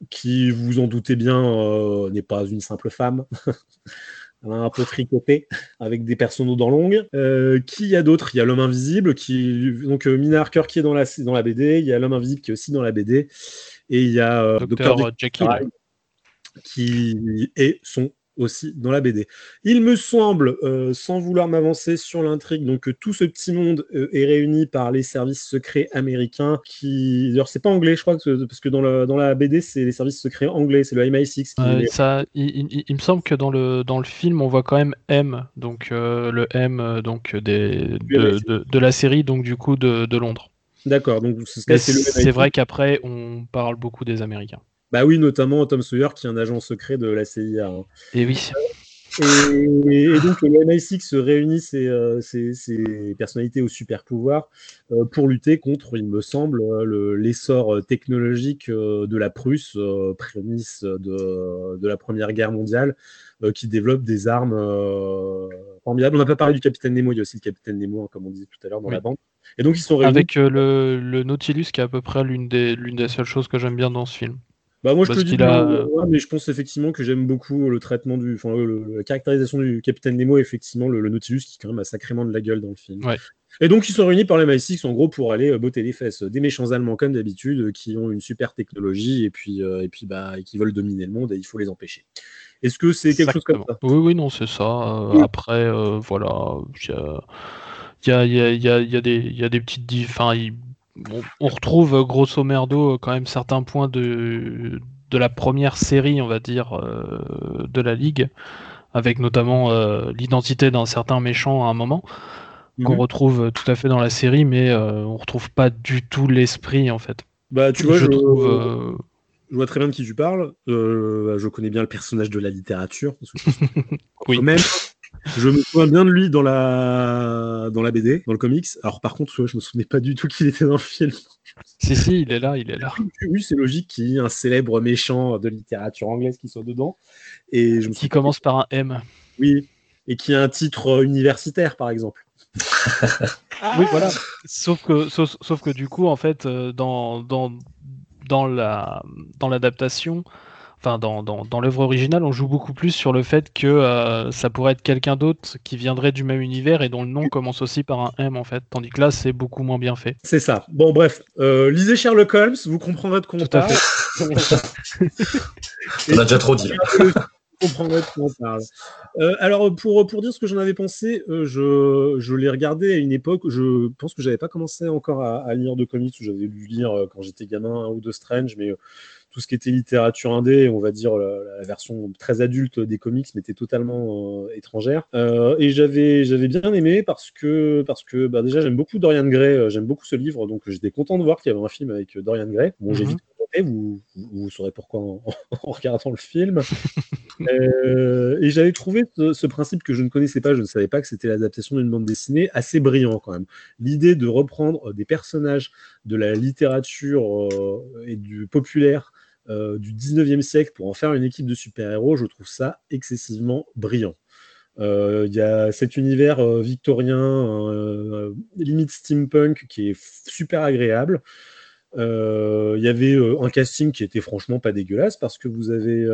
Qui, vous en doutez bien, euh, n'est pas une simple femme. Elle a un peu fricoté avec des personnes dans longues. Euh, qui y a d'autres Il y a l'homme invisible, qui donc Mina Harker qui est dans la, dans la BD. Il y a l'homme invisible qui est aussi dans la BD. Et il y a Dr. Jekyll qui est son aussi dans la BD. Il me semble, euh, sans vouloir m'avancer sur l'intrigue, donc que tout ce petit monde euh, est réuni par les services secrets américains qui. D'ailleurs, c'est pas anglais, je crois, parce que dans, le, dans la BD, c'est les services secrets anglais, c'est le MI6. Qui ça, il, me semble que dans le, dans le film, on voit quand même M, donc euh, le M donc des, de, de, la série, donc du coup de, de Londres. D'accord, donc c'est vrai qu'après, on parle beaucoup des Américains. Bah oui, notamment Tom Sawyer, qui est un agent secret de la CIA. Hein. Et oui. Et, donc le MI6 réunit ses, euh, personnalités au super pouvoir euh, pour lutter contre, il me semble, euh, l'essor technologique de la Prusse, prémisse de, de, la Première Guerre mondiale, qui développe des armes formidables. On n'a pas parlé du Capitaine Nemo, il y a aussi le Capitaine Nemo, hein, comme on disait tout à l'heure dans la bande. Et donc ils sont réunis. Avec le, le, Nautilus, qui est à peu près l'une des, des seules choses que j'aime bien dans ce film. Bah moi je te dis, mais je pense effectivement que j'aime beaucoup le traitement du, enfin la caractérisation du Capitaine Nemo, effectivement le, Nautilus qui quand même a sacrément de la gueule dans le film. Et donc ils sont réunis par les MI6 en gros pour aller euh, botter les fesses des méchants allemands comme d'habitude euh, qui ont une super technologie et puis euh, et puis bah qui veulent dominer le monde et il faut les empêcher. Est-ce que c'est quelque chose comme ça? Oui oui non c'est ça. Après voilà il y a, y, a, y, a, y a, des il y a des petites enfin on, retrouve euh, grosso merdo euh, quand même certains points de, de la première série, on va dire, euh, de la ligue, avec notamment l'identité d'un certain méchant à un moment, qu'on mhm. retrouve tout à fait dans la série, mais on retrouve pas du tout l'esprit en fait. Bah tu vois, je, trouve. Je vois très bien de qui tu parles. je connais bien le personnage de la littérature. oui. Même, je me souviens bien de lui dans la, dans la BD, dans le comics. Alors par contre, je me souvenais pas du tout qu'il était dans le film. Si, si, il est là, il est là. Oui, c'est logique qu'il y ait un célèbre méchant de littérature anglaise qui soit dedans. Et je qui commence par un M. Oui, et qui a un titre universitaire, par exemple. Oui, voilà. Sauf que, sauf, que du coup, en fait, euh, dans, dans, dans l'adaptation, la, dans enfin dans, dans, dans l'œuvre originale, on joue beaucoup plus sur le fait que euh, ça pourrait être quelqu'un d'autre qui viendrait du même univers et dont le nom commence aussi par un M en fait, tandis que là c'est beaucoup moins bien fait. C'est ça. Bon bref, euh, lisez Sherlock Holmes, vous comprendrez de quoi on parle. on a déjà trop dit. Vous comprendrez de quoi on parle. Euh, alors pour, pour dire ce que j'en avais pensé, je, je l'ai regardé à une époque, je pense que j'avais pas commencé encore à, à lire de comics, où j'avais lu lire quand j'étais gamin un ou deux Strange, mais tout ce qui était littérature indé, on va dire la, version très adulte des comics, m'était totalement euh, étrangère. Euh, et j'avais j'avais bien aimé parce que parce que bah, déjà j'aime beaucoup Dorian Gray, euh, j'aime beaucoup ce livre, donc j'étais content de voir qu'il y avait un film avec Dorian Gray. Bon, j'ai mhm. vite vous, vous, saurez pourquoi en, regardant le film. et j'avais trouvé ce, principe que je ne connaissais pas, je ne savais pas que c'était l'adaptation d'une bande dessinée, assez brillant quand même. L'idée de reprendre des personnages de la littérature et du populaire euh, du 19e siècle pour en faire une équipe de super-héros, je trouve ça excessivement brillant. Euh, il y a cet univers euh, victorien, limite steampunk, qui est super agréable. Il y avait un casting qui était franchement pas dégueulasse parce que vous avez.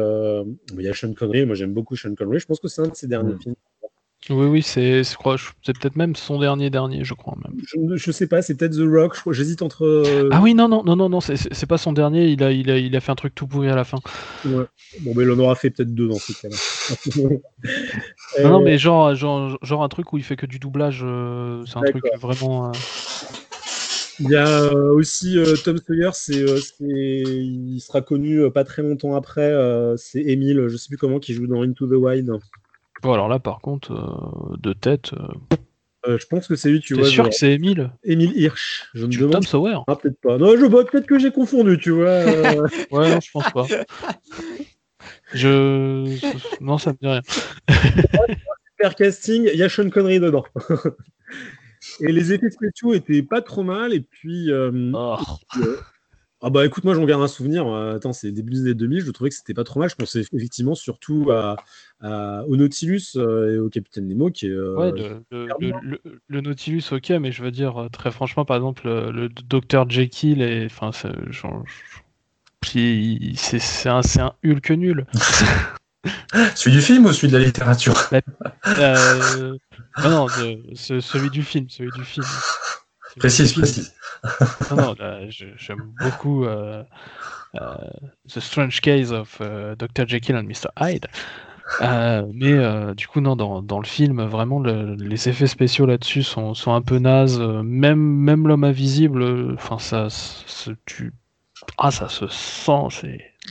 Il y a Sean Connery, moi j'aime beaucoup Sean Connery, je pense que c'est un de ses derniers mm. films. Oui, oui, c'est c'est peut-être même son dernier dernier, je crois même. Je, sais pas, c'est peut-être The Rock. J'hésite entre. Euh, ah oui, non, non, non, non, non, c'est pas son dernier. Il a, il a, il a fait un truc tout pourri à la fin. Ouais. Bon, mais il en aura fait peut-être deux dans ce cas-là. non, non, mais genre, genre, genre un truc où il fait que du doublage. Euh, c'est un truc vraiment. Il y a aussi Tom Sawyer, c'est, il sera connu pas très longtemps après. c'est Emile, je sais plus comment, qui joue dans Into the Wild. Bon, alors là, par contre, euh, de tête. Euh, euh, je pense que c'est lui, tu vois. Sûr que c'est Emile Emile Hirsch. Je me demande. Tom Sawyer Ah, peut-être pas. Non, je vois peut-être que j'ai confondu, tu vois. ouais, non, je pense pas. Je. Non, ça me dit rien. Super casting, il y a Sean Connery dedans. et les effets spéciaux étaient pas trop mal, et puis. Oh. Ah bah écoute, moi j'en garde un souvenir. Attends, c'est début des années 2000, je trouvais que c'était pas trop mal. Je pensais effectivement surtout à, au Nautilus euh, et au Capitaine Nemo qui est. Euh, ouais, le, Nautilus, ok, mais je veux dire, euh, très franchement, par exemple, le, Dr Jekyll, et, enfin, c'est un, un Hulk nul. celui du film ou celui de la littérature? Bah, Non, celui du film, celui du film. Précise, précise. Non, non, j'aime beaucoup uh, The Strange Case of uh, Dr. Jekyll and Mr. Hyde. Euh, mais euh, du coup, non, dans, dans, le film, vraiment, le, les effets spéciaux là-dessus sont, sont, un peu nazes. Même, même l'homme invisible, enfin, ça, tu... ah, ça se sent,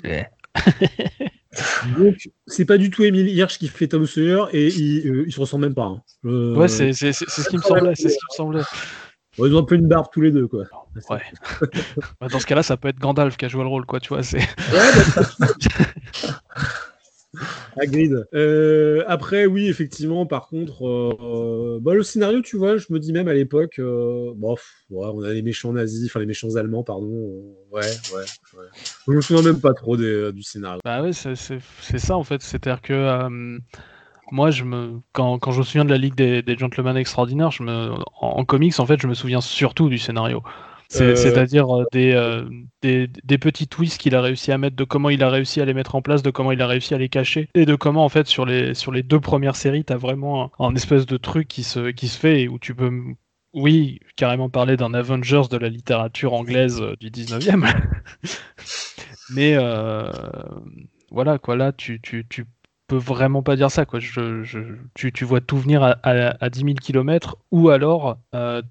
c'est. Donc, c'est pas du tout Emile Hirsch qui fait Tom Sawyer et il, euh, il se ressemble même pas. Hein. Ouais, c'est ce qui me semblait. C'est ce qui me semblait. Ils ont un peu une barbe tous les deux, quoi. Ouais. Bah, dans ce cas-là, ça peut être Gandalf qui a joué le rôle, quoi, tu vois. C'est. Agreed. Euh, après, oui, effectivement, par contre, euh, bah, le scénario, tu vois, je me dis même à l'époque, euh, on a les méchants nazis, enfin les méchants allemands, pardon. ouais, ouais, ouais. Je me souviens même pas trop du scénario. Bah ouais, c'est ça en fait. C'est-à-dire que moi, je me, quand, quand, je me souviens de la Ligue des, des Gentlemen Extraordinaires, je me, en, comics, en fait, je me souviens surtout du scénario. Euh, c'est-à-dire euh, euh, des, des, petits twists qu'il a réussi à mettre, de comment il a réussi à les mettre en place, de comment il a réussi à les cacher, et de comment, en fait, sur les, sur les deux premières séries, tu as vraiment un, espèce de truc qui se, qui se fait et où tu peux, oui, carrément parler d'un Avengers de la littérature anglaise du 19e. Mais voilà, quoi, là, tu, tu, tu peux vraiment pas dire ça. Quoi. Je, tu, tu, vois tout venir à, à, 10 000 km ou alors euh,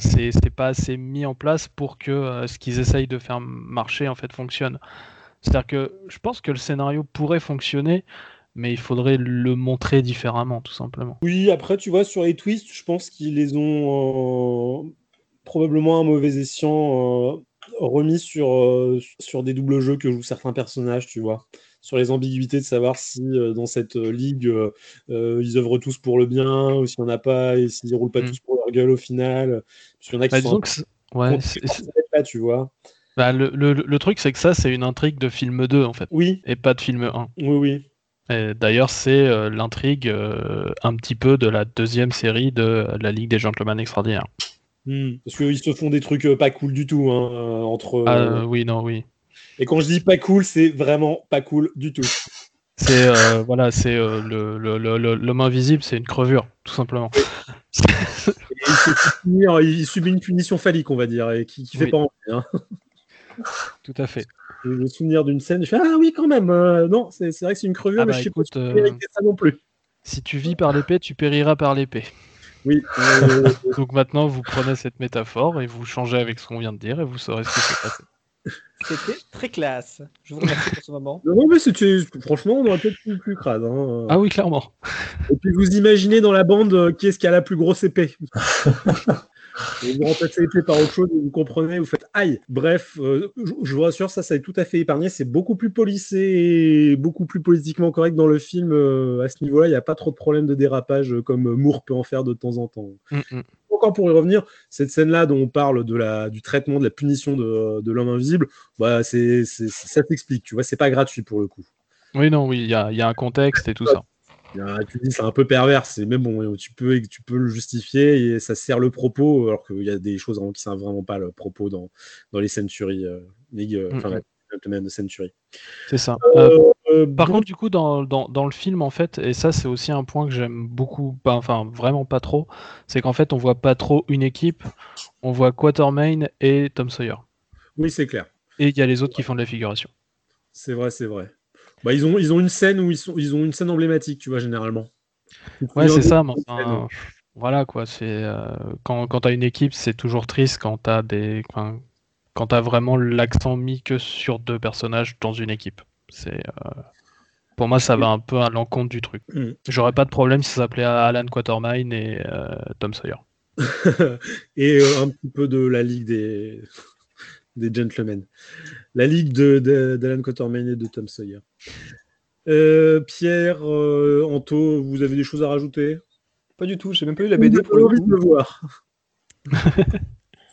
c'est pas assez mis en place pour que euh, ce qu'ils essayent de faire marcher en fait fonctionne. C'est-à-dire que je pense que le scénario pourrait fonctionner, mais il faudrait le montrer différemment, tout simplement. Oui, après, tu vois, sur les twists, je pense qu'ils les ont euh, probablement un mauvais escient euh, remis sur, sur des doubles jeux que jouent certains personnages, tu vois sur les ambiguïtés de savoir si euh, dans cette euh, ligue euh, ils œuvrent tous pour le bien ou s'il n'y en a pas et s'ils roulent pas mm. tous pour leur gueule au final. Parce qu'il y en a qui bah, sont ouais, là, tu vois. Bah, le, le, le, truc, c'est que ça, c'est une intrigue de film 2, en fait. Oui. Et pas de film 1. Oui, oui. D'ailleurs, c'est l'intrigue un petit peu de la deuxième série de la Ligue des Gentlemen Extraordinaires. Hmm. Parce qu'ils se font des trucs pas cool du tout hein, entre. Ah, oui, non, oui. Et quand je dis pas cool, c'est vraiment pas cool du tout. C'est euh, voilà, c'est euh, l'homme invisible, c'est une crevure, tout simplement. il, subit une punition phallique, on va dire, et qui, qui fait pas envie. Hein. Tout à fait. Je me souvenir d'une scène, je fais ah oui quand même. Euh, non, c'est vrai que c'est une crevure, ah mais bah, je sais pas ça non plus. Si tu vis par l'épée, tu périras par l'épée. Oui. Donc maintenant, vous prenez cette métaphore et vous changez avec ce qu'on vient de dire et vous saurez ce qui s'est passé. C'était très classe. Je vous remercie pour ce moment. Non, mais c'était franchement, on aurait peut-être plus, plus crade. Hein. Ah oui, clairement. Et puis vous imaginez dans la bande euh, qui est-ce qui a la plus grosse épée? vous remplacez l'épée par autre chose, vous comprenez, vous faites aïe. Bref, euh, je, vous rassure, ça, ça est tout à fait épargné. C'est beaucoup plus polissé et beaucoup plus politiquement correct dans le film. Euh, à ce niveau-là, il n'y a pas trop de problèmes de dérapage comme Moore peut en faire de temps en temps. Mm, mm encore pour y revenir, cette scène-là dont on parle de la, du traitement, de la punition de, de l'homme invisible, bah, c'est, ça t'explique, tu vois, c'est pas gratuit pour le coup. Oui, non, oui, il y a, un contexte et tout ça. Tu dis c'est un peu pervers, mais bon, tu peux, tu peux le justifier et ça sert le propos, alors qu'il y a des choses qui ne servent vraiment pas le propos dans, dans les Century euh, League, euh, mm, enfin, de Century. C'est ça. Euh, Par contre, du coup, dans, dans, le film, en fait, et ça, c'est aussi un point que j'aime beaucoup, enfin, vraiment pas trop, c'est qu'en fait, on voit pas trop une équipe, on voit Quatermain et Tom Sawyer. Oui, c'est clair. Et il y a les autres qui font de la figuration. C'est vrai, c'est vrai. Bah, ils, ont, ils ont une scène où ils, sont, ils ont une scène emblématique, tu vois, généralement. Ouais, c'est ça. voilà, quoi. C'est euh, quand, quand tu as une équipe, c'est toujours triste quand tu as des. quand as vraiment l'accent mis que sur deux personnages dans une équipe. C'est. Euh, pour moi, ça va un peu à l'encontre du truc. Mm. J'aurais pas de problème si ça s'appelait Alan Quatermain et euh, Tom Sawyer. et un petit peu de la ligue des, des gentlemen. La ligue d'Alan de, Quatermain et de Tom Sawyer. Euh, Pierre, euh, Anto, vous avez des choses à rajouter? Pas du tout, j'ai même pas eu la BD pour le envie de le voir.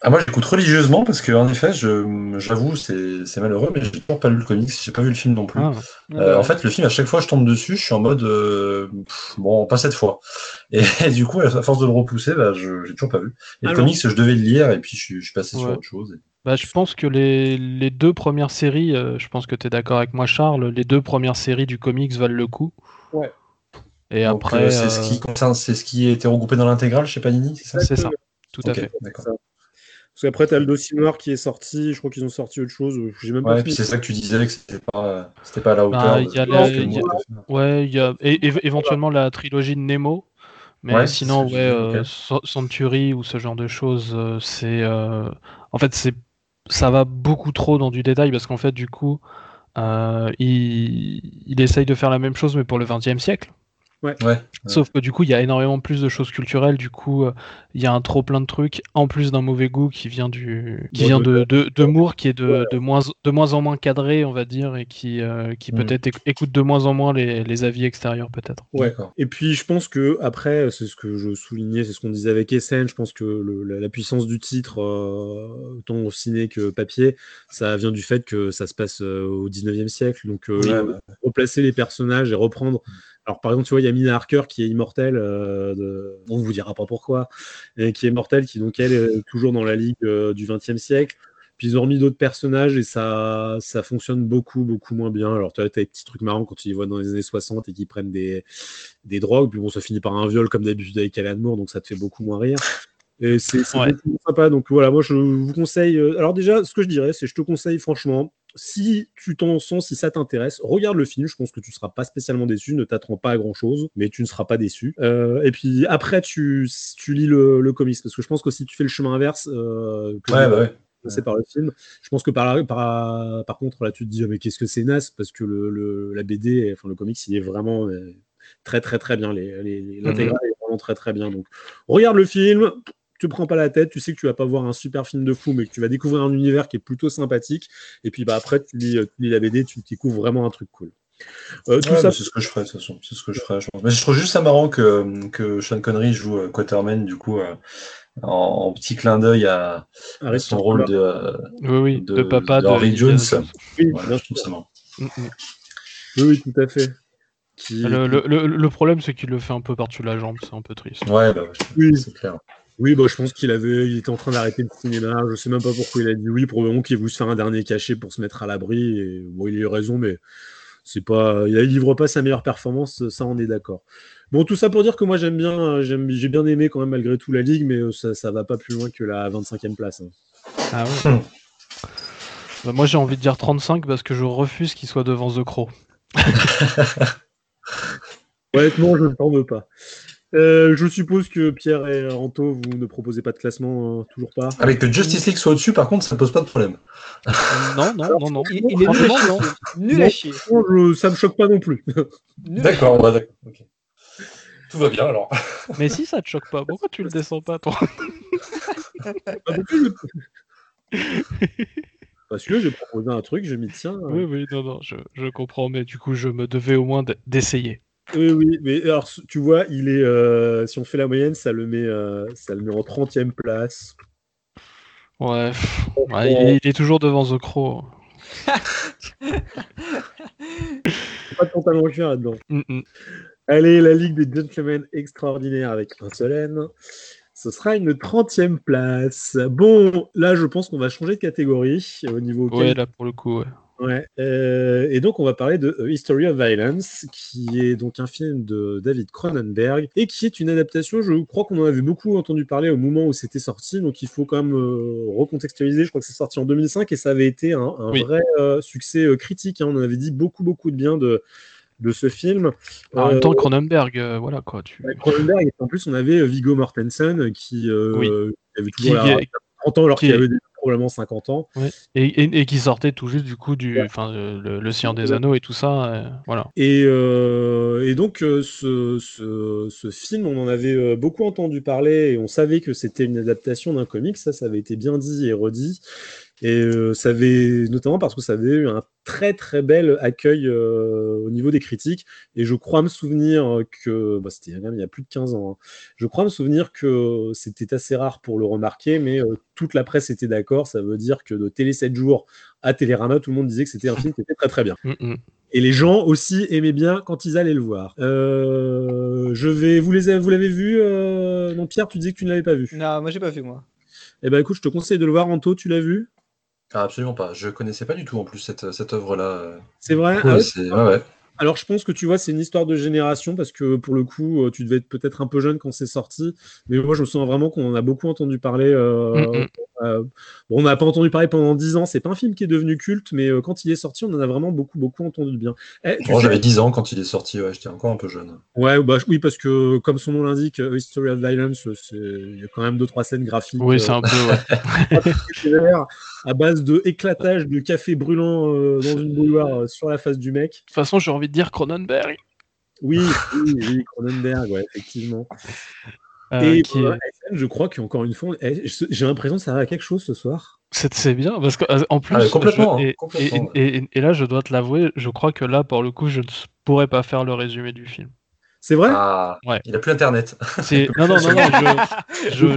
ah, moi j'écoute religieusement parce que en effet, j'avoue, c'est malheureux, mais j'ai toujours pas lu le comics, j'ai pas vu le film non plus. Ah. Euh, en fait, le film, à chaque fois je tombe dessus, je suis en mode bon, pas cette fois. Et, du coup, à force de le repousser, bah, j'ai toujours pas vu. Et le comics, je devais le lire et puis je, suis passé sur autre chose. Bah, je pense que les, les deux premières séries, euh, je pense que tu es d'accord avec moi, Charles, les deux premières séries du comics valent le coup. Ouais. Et après. Euh, c'est ce qui concerne, c'est ce qui a été regroupé dans l'intégrale chez Panini, c'est ça? C'est ça, tout à fait. D'accord. Parce qu'après, tu as le dossier noir qui est sorti, je crois qu'ils ont sorti autre chose. J'ai même ouais, puis c'est ça que tu disais, que c'était pas, c'était pas à la hauteur. y a Ouais, il y a éventuellement la trilogie de Nemo. Mais sinon, ouais, euh, Century ou ce genre de choses, c'est. En fait, c'est ça va beaucoup trop dans du détail parce qu'en fait, du coup, euh, il, il, essaye de faire la même chose mais pour le XXe siècle. Ouais. Sauf que du coup, il y a énormément plus de choses culturelles. Du coup, euh, il y a un trop plein de trucs, en plus d'un mauvais goût qui vient du, qui vient de, de, Moore, qui est de, de, moins, de moins en moins cadré, on va dire, et qui, euh, qui mm. peut-être écoute de moins en moins les, les avis extérieurs, peut-être. Ouais. Et puis, je pense que après, c'est ce que je soulignais, c'est ce qu'on disait avec Essen. Je pense que la, puissance du titre, euh, autant au ciné que papier, ça vient du fait que ça se passe au 19e siècle. Donc, replacer les personnages et reprendre alors, par exemple, tu vois, il y a Mina Harker qui est immortelle, euh, on ne vous dira pas pourquoi, et qui est mortelle, qui donc elle est toujours dans la ligue euh, du XXe siècle. Puis ils ont remis d'autres personnages et ça, ça fonctionne beaucoup, beaucoup moins bien. Alors, tu as des petits trucs marrants quand tu les vois dans les années 60 et qu'ils prennent des, des drogues. Puis bon, ça finit par un viol comme d'habitude avec Alan Moore, donc ça te fait beaucoup moins rire. Et c'est sympa. Donc voilà, moi je vous conseille. Euh, alors déjà, ce que je dirais, c'est je te conseille franchement, si tu t'en sens, si ça t'intéresse, regarde le film. Je pense que tu ne seras pas spécialement déçu, ne t'attends pas à grand chose, mais tu ne seras pas déçu. Euh, et puis après, tu, tu lis le, le, comics, parce que je pense que si tu fais le chemin inverse, euh, ouais, bah ouais. par le film. Je pense que par, par, par contre, là, tu te dis, oh, mais qu'est-ce que c'est naze Parce que le, le, la BD, enfin le comics, il est vraiment très, très, très bien. L'intégrale les, les, mhm. est vraiment très, très bien. Donc, regarde le film, tu prends pas la tête, tu sais que tu vas pas voir un super film de fou, mais que tu vas découvrir un univers qui est plutôt sympathique. Et puis bah, après, tu lis, tu lis la BD, tu découvres vraiment un truc cool. Euh, ça... C'est ce que je ferais, de toute façon. C'est ce que je ferais, je pense. Mais je trouve juste ça marrant que, que Sean Connery joue euh, Quaterman, du coup, euh, en, petit clin d'œil à, son rôle de, oui, oui, de, papa de Henry Jones. Oui, je trouve ça marrant. Mm, mm. Oui, oui, tout à fait. Le, le, le, problème, c'est qu'il le fait un peu par-dessus la jambe, c'est un peu triste. Ouais, bah, oui. c'est clair. Oui, bah, je pense qu'il avait, il était en train d'arrêter le cinéma. Je sais même pas pourquoi il a dit oui. Probablement qu'il voulait se faire un dernier cachet pour se mettre à l'abri. Et bon, il a eu raison, mais c'est pas, il livre pas sa meilleure performance. Ça, on est d'accord. Bon, tout ça pour dire que moi j'aime bien, j'ai bien aimé quand même malgré tout la ligue, mais ça, ça va pas plus loin que la 25e place. Hein. Ah ouais. bah, moi j'ai envie de dire 35 parce que je refuse qu'il soit devant The Crow. Honnêtement, je ne t'en veux pas. Euh, je suppose que Pierre et Anto, vous ne proposez pas de classement, hein, toujours pas. Avec que Justice League soit au-dessus, par contre, ça ne pose pas de problème. non, non, non, non. Il, est nul non. Nul à chier. ça me choque pas non plus. d'accord, on d'accord. Tout va bien alors. Mais si ça te choque pas, pourquoi tu le descends pas, toi? Parce que j'ai proposé un truc, je m'y tiens. Oui, oui, non, non, je, je comprends, mais du coup, je me devais au moins d'essayer. Oui, oui, mais alors tu vois, il est, euh, si on fait la moyenne, ça le met, euh, ça le met en 30e place. Ouais, il, est, toujours devant The Crow. pas de pantalon cuir là-dedans. Mm, mm. Allez, la Ligue des Gentlemen extraordinaire avec un seul N. Ce sera une 30e place. Bon, là, je pense qu'on va changer de catégorie au niveau. Ouais, là, pour le coup, ouais. Ouais. Euh, et donc, on va parler de History of Violence, qui est donc un film de David Cronenberg et qui est une adaptation. Je crois qu'on en avait beaucoup entendu parler au moment où c'était sorti, donc il faut quand même euh, recontextualiser. Je crois que c'est sorti en 2005 et ça avait été un, vrai euh, succès critique. Hein. On avait dit beaucoup, beaucoup de bien de de ce film. En même temps, Cronenberg, voilà quoi. Tu... Cronenberg, et en plus, on avait Viggo Mortensen qui, avait toujours qui, 30 ans alors qu'il avait probablement 50 ans. Et, qui sortait tout juste du coup du enfin, le, le Seigneur des Anneaux et tout ça. Euh, voilà. Et, euh, et donc euh, ce, ce, ce, film, on en avait beaucoup entendu parler et on savait que c'était une adaptation d'un comic, ça, ça avait été bien dit et redit. Et euh, ça avait, notamment parce que ça avait eu un très très bel accueil euh, au niveau des critiques. Et je crois me souvenir que, bah, c'était il y a plus de 15 ans, hein. je crois me souvenir que c'était assez rare pour le remarquer, mais euh, toute la presse était d'accord. Ça veut dire que de Télé 7 jours à Télérama, tout le monde disait que c'était un film qui était très très bien. Mm, mm. Et les gens aussi aimaient bien quand ils allaient le voir. je vais, vous les, vous l'avez vu, non Pierre, tu disais que tu ne l'avais pas vu. Non, moi j'ai pas vu moi. Eh ben écoute, je te conseille de le voir, Anto, tu l'as vu? Ah, absolument pas. Je connaissais pas du tout en plus cette, cette œuvre-là. C'est vrai ah Alors je pense que tu vois, c'est une histoire de génération parce que pour le coup, euh, tu devais être peut-être un peu jeune quand c'est sorti. Mais moi, je me sens vraiment qu'on en a beaucoup entendu parler euh, mm. Euh, bon, on n'a pas entendu parler pendant 10 ans. C'est pas un film qui est devenu culte, mais euh, quand il est sorti, on en a vraiment beaucoup, beaucoup entendu bien. Eh, Moi, j'avais 10 ans quand il est sorti. Ouais, j'étais encore un peu jeune. Ouais, bah, oui, parce que comme son nom l'indique, History of Violence, il y a quand même deux trois scènes graphiques. Oui, c'est un peu. à base de éclatage de café brûlant dans une bouilloire sur la face du mec. De toute façon, j'ai envie de dire Cronenberg. Oui, oui, oui, Cronenberg, ouais, effectivement. Euh, et je crois qu'encore une fois, j'ai l'impression que ça va quelque chose ce soir. C'est bien, parce qu'en euh, plus, ah, et, là, je dois te l'avouer, je crois que là, pour le coup, je ne pourrais pas faire le résumé du film. C'est vrai? Ah, ouais. Il n'a plus Internet. Non, non, non, non je,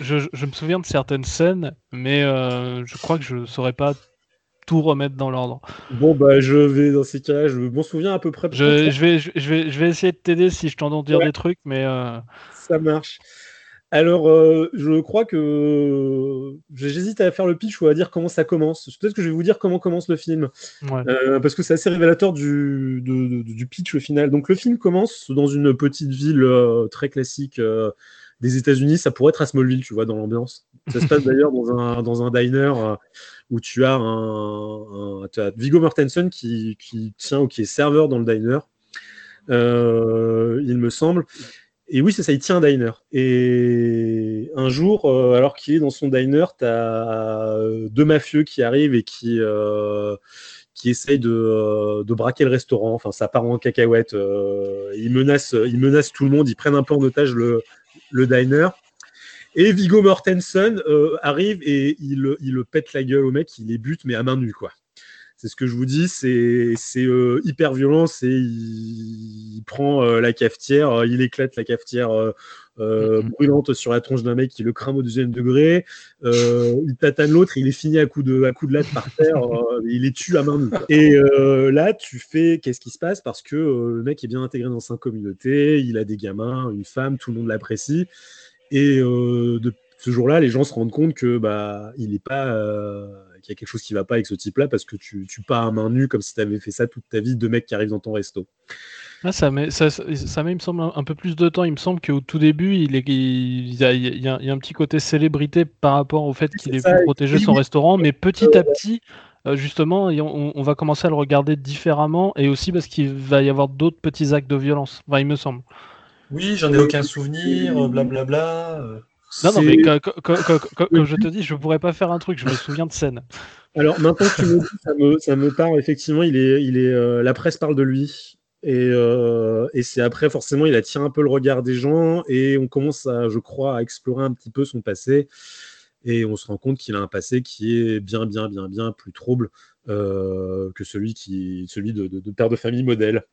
je, je, me souviens de certaines scènes, mais euh, je crois que je ne saurais pas tout remettre dans l'ordre. Bon, bah, je vais, dans ces cas-là, je m'en souviens à peu près. Je, vais, je, vais, je vais essayer de t'aider si je t'entends dire des trucs, mais. Euh, Ça marche. Alors, euh, je crois que j'hésite à faire le pitch ou à dire comment ça commence. Peut-être que je vais vous dire comment commence le film, euh, parce que c'est assez révélateur du, du, pitch au final. Donc, le film commence dans une petite ville très classique des États-Unis. Ça pourrait être à Smallville, tu vois, dans l'ambiance. Ça se passe d'ailleurs dans un, dans un diner où tu as un, as Viggo Mortensen qui, qui, tient ou qui est serveur dans le diner, euh, il me semble. Et oui, c'est ça, il tient un diner. Et un jour, euh, alors qu'il est dans son diner, tu as deux mafieux qui arrivent et qui, euh, essayent de, de, braquer le restaurant. Enfin, ça part en cacahuète. ils, menacent, ils menacent tout le monde, ils prennent un peu en otage le, diner. Et Vigo Mortensen euh, arrive et il, le pète la gueule au mec, il les bute, mais à main nue, quoi. C'est ce que je vous dis, c'est euh, hyper violent, c'est il, prend euh, la cafetière, il éclate la cafetière mm-hmm. brûlante sur la tronche d'un mec qui le crame au deuxième degré, il tatane l'autre, il est fini à coup de, à coup de latte par terre, il les tue à main nue. Et là, tu fais, qu'est-ce qui se passe? Parce que le mec est bien intégré dans sa communauté, il a des gamins, une femme, tout le monde l'apprécie. Et euh, de ce jour-là, les gens se rendent compte que bah il est pas euh, qu'il y a quelque chose qui va pas avec ce type-là parce que tu, tu pars à main nue comme si tu avais fait ça toute ta vie, deux mecs qui arrivent dans ton resto. Ah, ça, met, ça, ça met, il me semble, un, peu plus de temps. Il me semble qu'au tout début, il, est, il, y a, il, y a, un petit côté célébrité par rapport au fait qu'il ait pu protéger son restaurant, mais petit à petit, euh, justement, on, on, va commencer à le regarder différemment et aussi parce qu'il va y avoir d'autres petits actes de violence. Enfin, il me semble. Oui, j'en ai aucun souvenir, blablabla. Bla bla. Non, non, mais comme, je te dis, je pourrais pas faire un truc, je me souviens de scène. Alors maintenant que tu me dis, ça me, ça me parle, effectivement, il est, il est, euh, la presse parle de lui. Et, euh, et c'est après, forcément, il attire un peu le regard des gens et on commence, à, je crois, à explorer un petit peu son passé. Et on se rend compte qu'il a un passé qui est bien, bien, bien, bien plus trouble euh, que celui, qui, celui de, père de famille modèle.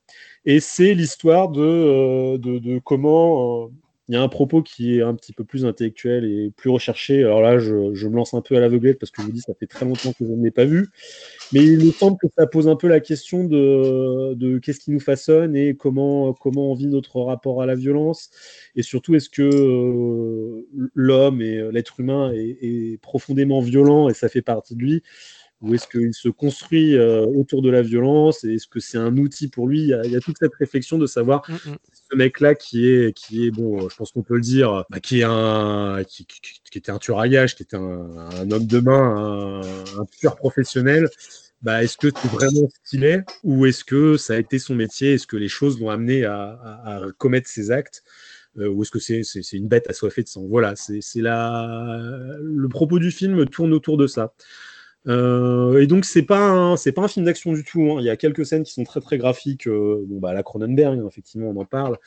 Et c'est l'histoire de, de, comment il y a un propos qui est un petit peu plus intellectuel et plus recherché. Alors là, je, me lance un peu à l'aveuglette parce que je vous dis, ça fait très longtemps que je ne l'ai pas vu. Mais il me semble que ça pose un peu la question de, qu'est-ce qui nous façonne et comment, comment on vit notre rapport à la violence. Et surtout, est-ce que l'homme et l'être humain est, profondément violent et ça fait partie de lui? Ou est-ce qu'il se construit autour de la violence? Est-ce que c'est un outil pour lui? Il y, a, toute cette réflexion de savoir mm, mm. ce mec-là qui est, qui est bon, je pense qu'on peut le dire, bah, qui est un, qui, était un tueur à gage, qui était un, homme de main, un, tueur professionnel. Bah, est-ce que c'est vraiment stylé ou est-ce que ça a été son métier? Est-ce que les choses l'ont amené à, commettre ses actes? Euh, ou est-ce que c'est c'est une bête assoiffée de sang? Voilà, c'est la le propos du film tourne autour de ça. Euh, et donc c'est pas c'est pas un film d'action du tout. Hein. Il y a quelques scènes qui sont très très graphiques. Euh, bon bah la Cronenberg, hein, effectivement, on en parle.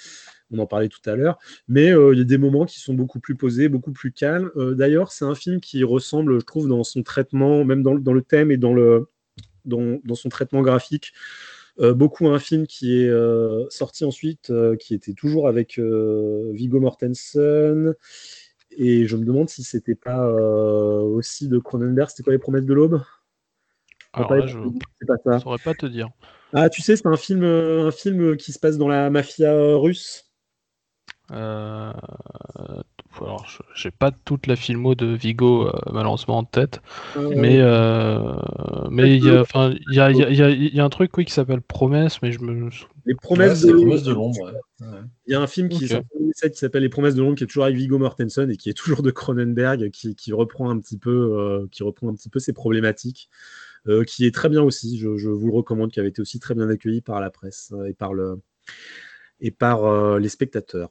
On en parlait tout à l'heure, mais il y a des moments qui sont beaucoup plus posés, beaucoup plus calmes. D'ailleurs, c'est un film qui ressemble, je trouve, dans son traitement, même dans, dans le thème et dans le dans, dans son traitement graphique, euh, beaucoup un film qui est euh, sorti ensuite, euh, qui était toujours avec Viggo Mortensen. Et je me demande si c'était pas aussi de Cronenberg. C'était quoi les promesses de l'aube? Alors là, je ne saurais pas te dire. Ah, tu sais, c'est un film, un film qui se passe dans la mafia russe. Euh, alors, j'ai pas toute la filmo de Vigo euh, malheureusement en tête, mais euh, mais il y a, enfin, il y a, y, a, un truc oui qui s'appelle Promesses, mais je me les promesses, de... de l'ombre. Il y a un film qui s'appelle Les promesses de l'ombre qui est toujours avec Vigo Mortensen et qui est toujours de Cronenberg, qui, qui reprend un petit peu, qui reprend un petit peu ses problématiques. qui est très bien aussi, je, je, vous le recommande, qui avait été aussi très bien accueilli par la presse et par le, et par euh, les spectateurs.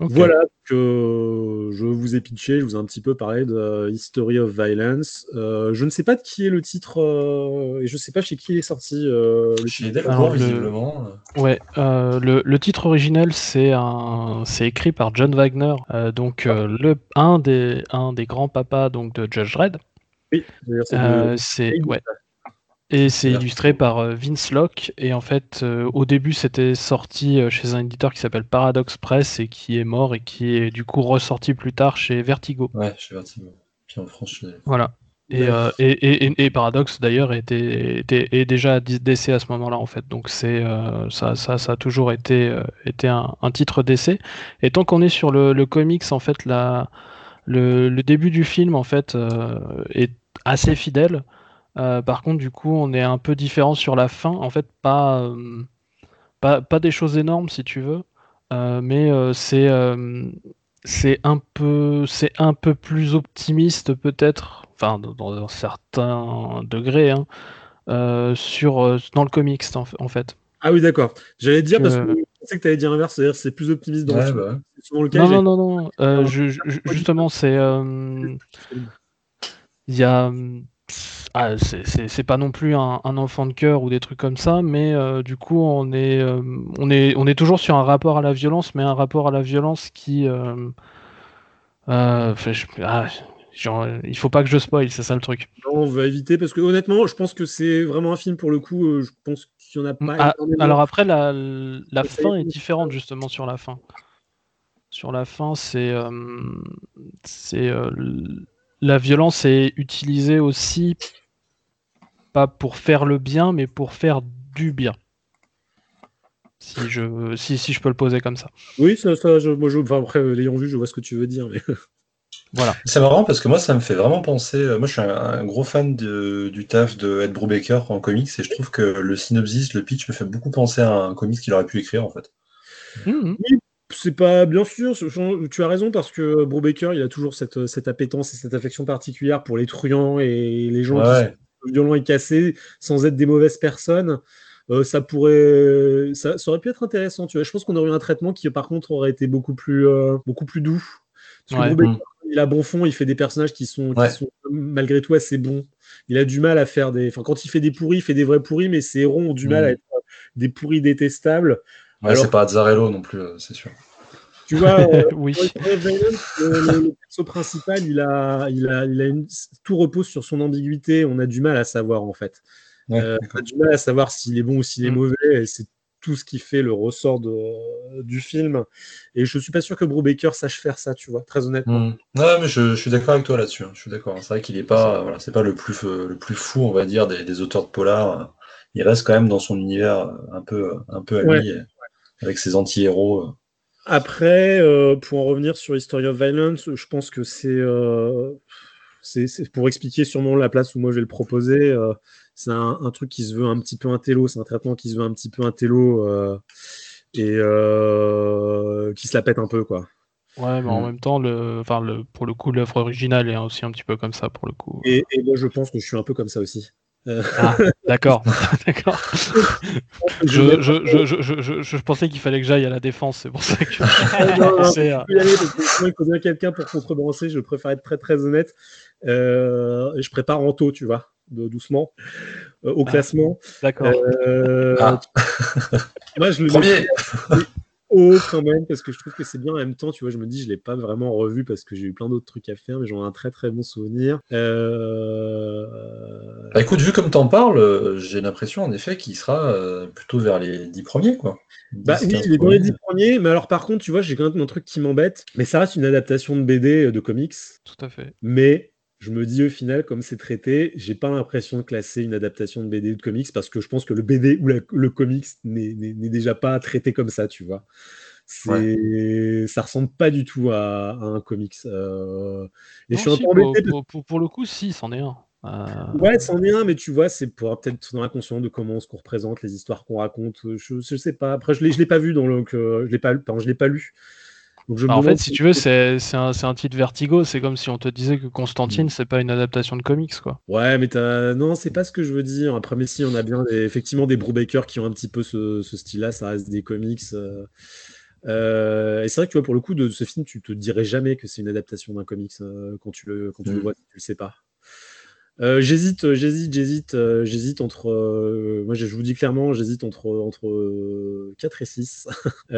Voilà que je vous ai pitché, je vous ai un petit peu parlé de History of Violence. Euh, je ne sais pas de qui est le titre euh, et je ne sais pas chez qui il est sorti. chez Delcourt, visiblement. Ouais, le, titre original c'est un... écrit par John Wagner, donc le un des un des grands papas donc de Judge Dredd. Oui, c'est ouais. Et c'est illustré par euh, Vince Locke. Et en fait, euh, au début, c'était sorti euh, chez un éditeur qui s'appelle Paradox Press et qui est mort et qui est du coup ressorti plus tard chez Vertigo. Ouais, chez Vertigo. Puis en France, Voilà. Et, et, et, Paradox d'ailleurs était, était, est déjà d'essai à ce moment-là en fait. Donc c'est ça, ça, ça, a toujours été, été un, titre d'essai. Et tant qu'on est sur le, le, comics, en fait, la, le, le, début du film en fait est assez fidèle. Euh, par contre, du coup, on est un peu différent sur la fin. En fait, pas, euh, pas, pas, des choses énormes, si tu veux, euh, mais c'est c'est un peu c'est un peu plus optimiste peut-être, enfin dans, un certain degré, hein, sur dans le comics en, fait. Ah oui, d'accord. J'allais dire parce que je pensais que tu allais dire l'inverse, c'est-à-dire c'est plus optimiste dans le bah. non, non, non, non, justement, c'est il y a ah, c'est pas non plus un, enfant de cœur ou des trucs comme ça, mais euh, du coup, on est, euh, on, est, on est toujours sur un rapport à la violence, mais un rapport à la violence qui. Euh, ah, il faut pas que je spoil, c'est ça le truc. Non, on va éviter parce que honnêtement, je pense que c'est vraiment un film pour le coup. je pense qu'il y en a pas. Ah, alors après, la, la fin est différente justement sur la fin. Sur la fin, c'est c'est la violence est utilisée aussi pas pour faire le bien, mais pour faire du bien. Si je, si, si je peux le poser comme ça. Oui, ça, ça je, moi, je, après, l'ayant vu, je vois ce que tu veux dire. Mais... voilà. C'est marrant parce que moi, ça me fait vraiment penser. Euh, moi, je suis un, gros fan du taf de Ed Brubaker en comics et je trouve que le synopsis, le pitch me fait beaucoup penser à un comics qu'il aurait pu écrire en fait. Mmh. Oui, c'est pas bien sûr, tu as raison parce que Brubaker, il a toujours cette, cette appétence et cette affection particulière pour les truands et les gens violent et cassé sans être des mauvaises personnes. Euh, ça pourrait, ça, aurait pu être intéressant. Tu vois, je pense qu'on aurait eu un traitement qui, par contre, aurait été beaucoup plus, euh, beaucoup plus doux. Parce que il a bon fond, il fait des personnages qui sont, malgré tout assez bons. Il a du mal à faire des, enfin, quand il fait des pourris, il fait des vrais pourris, mais ses héros ont du mal à être des pourris détestables. Ouais, c'est pas Azzarello non plus, euh, c'est sûr. Tu vois, oui. le, perso principal, il a, il a, il a une... tout repose sur son ambiguïté. On a du mal à savoir en fait. Euh, on a du mal à savoir s'il est bon ou s'il est mm. mauvais. C'est tout ce qui fait le ressort de, du film. Et je suis pas sûr que Brubaker sache faire ça, tu vois, très honnêtement. Mm. Non, mais je, suis d'accord avec toi là-dessus. Hein. Je suis d'accord. C'est vrai qu'il est pas, voilà, c'est pas le plus, le plus fou, on va dire, des, auteurs de polar. Il reste quand même dans son univers un peu, un peu ami, avec ses anti-héros. Après, euh, pour en revenir sur History of Violence, je pense que c'est. Euh, c'est pour expliquer sûrement la place où moi je vais le proposer. c'est un, truc qui se veut un petit peu un télo, c'est un traitement qui se veut un petit peu un télo et qui se la pète un peu, quoi. Ouais, mais en mm. même temps, le, enfin, le, pour le coup, l'œuvre originale est aussi un petit peu comme ça, pour le coup. Et, moi, je pense que je suis un peu comme ça aussi. Euh. Ah, d'accord, d'accord. je, je, je, je, pensais qu'il fallait que j'aille à la défense, c'est pour ça que. il faut bien quelqu'un pour contrebalancer, je préfère être très très honnête. Euh, je prépare en taux, tu vois, doucement, euh, au ah, classement. D'accord. Ah. moi, je le Premier haut quand même parce que je trouve que c'est bien. En même temps tu vois je me dis je l'ai pas vraiment revu parce que j'ai eu plein d'autres trucs à faire mais j'en ai un très très bon souvenir. Euh... bah, écoute vu comme t'en parles j'ai l'impression en effet qu'il sera euh, plutôt vers les dix premiers quoi. Bah oui il est dans les dix premiers mais alors par contre tu vois j'ai quand même un truc qui m'embête mais ça reste une adaptation de BD euh, de comics. Tout à fait. Mais je me dis au final, comme c'est traité, j'ai pas l'impression de classer une adaptation de BD ou de comics parce que je pense que le BD ou le comics n'est déjà pas traité comme ça, tu vois. Ouais. Ça ressemble pas du tout à, un comics. Euh, et je suis si, pour, pour, le coup, si, c'en est un. Euh... Ouais, c'en est un, mais tu vois, c'est pour peut-être dans l'inconscient de comment on qu'on représente, les histoires qu'on raconte. Je, je, sais pas. Après, je l'ai, l'ai pas vu dans le, je l'ai pas, je l'ai pas lu. Bah, en fait, si tu veux, c'est un, un, titre vertigo. C'est comme si on te disait que Constantine, mm. c'est pas une adaptation de comics, quoi. Ouais, mais non, c'est pas ce que je veux dire. Après, mais si, on a bien effectivement des Brubaker qui ont un petit peu ce, style-là. Ça reste des comics. Euh, euh, et c'est vrai que tu vois, pour le coup de ce film, tu te dirais jamais que c'est une adaptation d'un comics euh, quand tu le, quand tu le mm. vois, tu le sais pas. Euh, j'hésite, euh, j'hésite, j'hésite, euh, j'hésite entre. moi, je vous dis clairement, j'hésite entre, entre 4 et 6.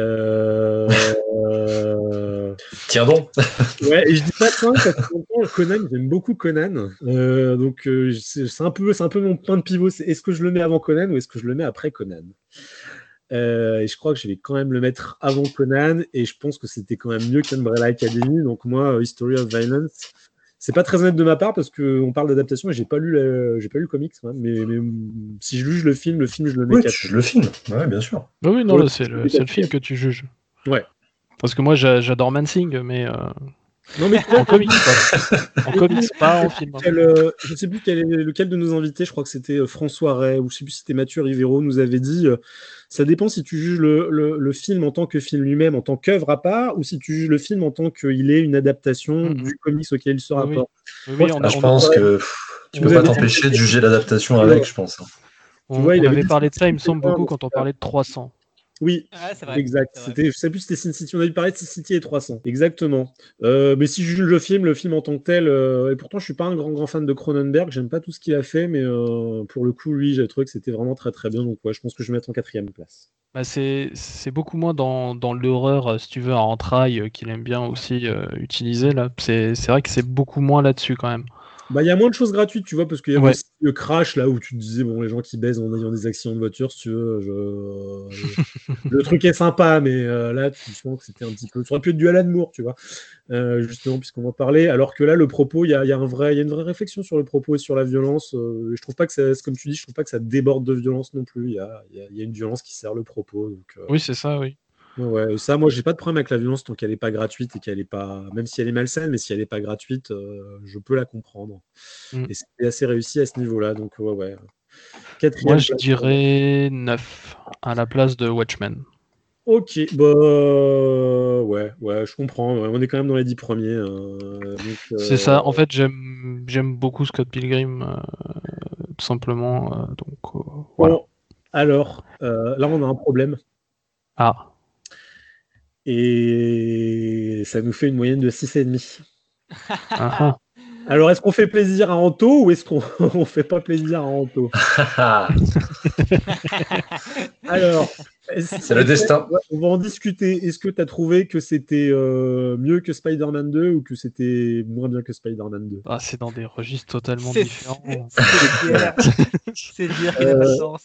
Tiens donc Ouais, et je dis pas 5 parce que Conan, j'aime beaucoup Conan. donc, c'est un, peu, un peu mon point de pivot. C'est est-ce que je le mets avant Conan ou est-ce que je le mets après Conan? Et je crois que je vais quand même le mettre avant Conan, et je pense que c'était quand même mieux qu'Umbrella Academy. Donc moi, History of Violence, c'est pas très honnête de ma part parce qu'on parle d'adaptation et j'ai pas lu j'ai pas lu le comics mais, si je juge le film le film je le mets oui, le film. Ouais bien sûr. Bah oui non c'est le, le, film que tu juges. Ouais. Parce que moi j'adore Mansing mais euh, non, mais en comics, en comics, pas en film. Euh, je ne sais plus quel est lequel de nos invités, je crois que c'était euh, François Ray ou je sais plus si c'était Mathieu Rivero, nous avait dit euh, ça dépend si tu juges le, le, film en tant que film lui-même, en tant qu'œuvre à part, ou si tu juges le film en tant qu'il est une adaptation mm-hmm. du comics auquel il se rapporte. Oui, ah, je pense que tu peux pas t'empêcher de juger l'adaptation avec, je pense. Hein. On, vois, il avait parlé de ça, il me semble, beaucoup quand on parlait de 300. Oui, exact. C'était, je sais plus si c'était Sin City. On avait parlé de Sin City et 300. Exactement. Euh, mais si je juge le film, le film en tant que tel, euh, et pourtant je suis pas un grand grand fan de Cronenberg, j'aime pas tout ce qu'il a fait, mais euh, pour le coup, lui, j'ai trouvé que c'était vraiment très très bien. Donc ouais, je pense que je vais mettre en quatrième place. Bah, c'est, beaucoup moins dans, dans l'horreur, si tu veux, en entrailles qu'il aime bien aussi utiliser là. C'est, c'est vrai que c'est beaucoup moins là-dessus quand même. Bah, il y a moins de choses gratuites, tu vois, parce qu'il y a aussi le crash là où tu te disais, bon, les gens qui baissent en ayant des accidents de voiture, si tu veux, le truc est sympa, mais euh, là, tu sens que c'était un petit peu. Ça aurait pu être du Alan Moore, tu vois, euh, justement, puisqu'on va parler. Alors que là, le propos, il y a, y, a un vrai, y a une vraie réflexion sur le propos et sur la violence. Euh, je trouve pas que ça, comme tu dis, je trouve pas que ça déborde de violence non plus. Il y a, y a, une violence qui sert le propos. Donc, oui, c'est ça, oui. Ouais, ça, moi, j'ai pas de problème avec la violence tant qu'elle n'est pas gratuite et qu'elle est pas, même si elle est malsaine, mais si elle n'est pas gratuite, euh, je peux la comprendre. Mm. Et c'est assez réussi à ce niveau-là, donc ouais, ouais. Quatrième moi, je dirais 9 à la place de Watchmen. Ok, bah ouais, ouais, je comprends. On est quand même dans les 10 premiers. Hein, c'est ça. En euh, fait, j'aime beaucoup Scott Pilgrim, euh, tout simplement. donc voilà. alors, là, on a un problème. Ah. Et ça nous fait une moyenne de 6,5. Ah. Alors, est-ce qu'on fait plaisir à Anto ou est-ce qu'on ne fait pas plaisir à Anto? Alors, c'est le destin. On va en discuter. Est-ce que tu as trouvé que c'était euh, mieux que Spider-Man 2 ou que c'était moins bien que Spider-Man 2 ah, C'est dans des registres totalement différents. C'est dire qu'il a pas de sens.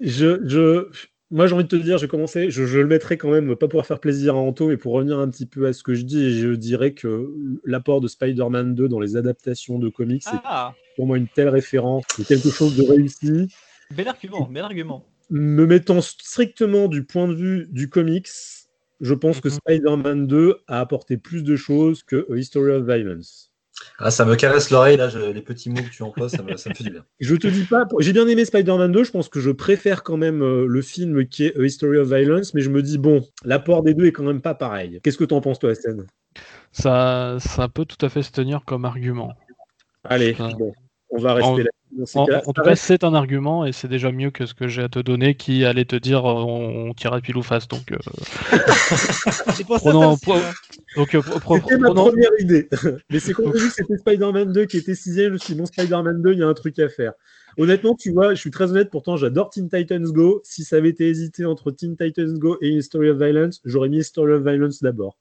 Je, je, moi, j'ai envie de te dire, je vais commencer, je, le mettrai quand même, pas pour faire plaisir à Anto, mais pour revenir un petit peu à ce que je dis, je dirais que l'apport de Spider-Man 2 dans les adaptations de comics, c'est ah. pour moi une telle référence, c'est quelque chose de réussi. Bel argument, bel argument. Me mettant strictement du point de vue du comics, je pense que mhm. Spider-Man 2 a apporté plus de choses que A History of Violence. Ah, ça me caresse l'oreille, là, les petits mots que tu emploies, ça me, ça me fait du bien. Je te dis pas, j'ai bien aimé Spider-Man 2, je pense que je préfère quand même euh, le film qui est A History of Violence, mais je me dis, bon, l'apport des deux est quand même pas pareil. Qu'est-ce que tu en penses, toi, Asen ça, ça peut tout à fait se tenir comme argument. Allez, bon, on va rester là. En, tout cas, c'est un argument et c'est déjà mieux que ce que j'ai à te donner qui allait te dire euh, on, tire pile ou face. Donc, euh... c'est pour ça donc, euh, C'était ma première idée. Mais c'est quand j'ai vu que c'était Spider-Man 2 qui était sixième, je me suis dit, bon, Spider-Man 2, il y a un truc à faire. Honnêtement, tu vois, je suis très honnête, pourtant j'adore Teen Titans Go. Si ça avait été hésité entre Teen Titans Go et History of Violence, j'aurais mis History of Violence d'abord.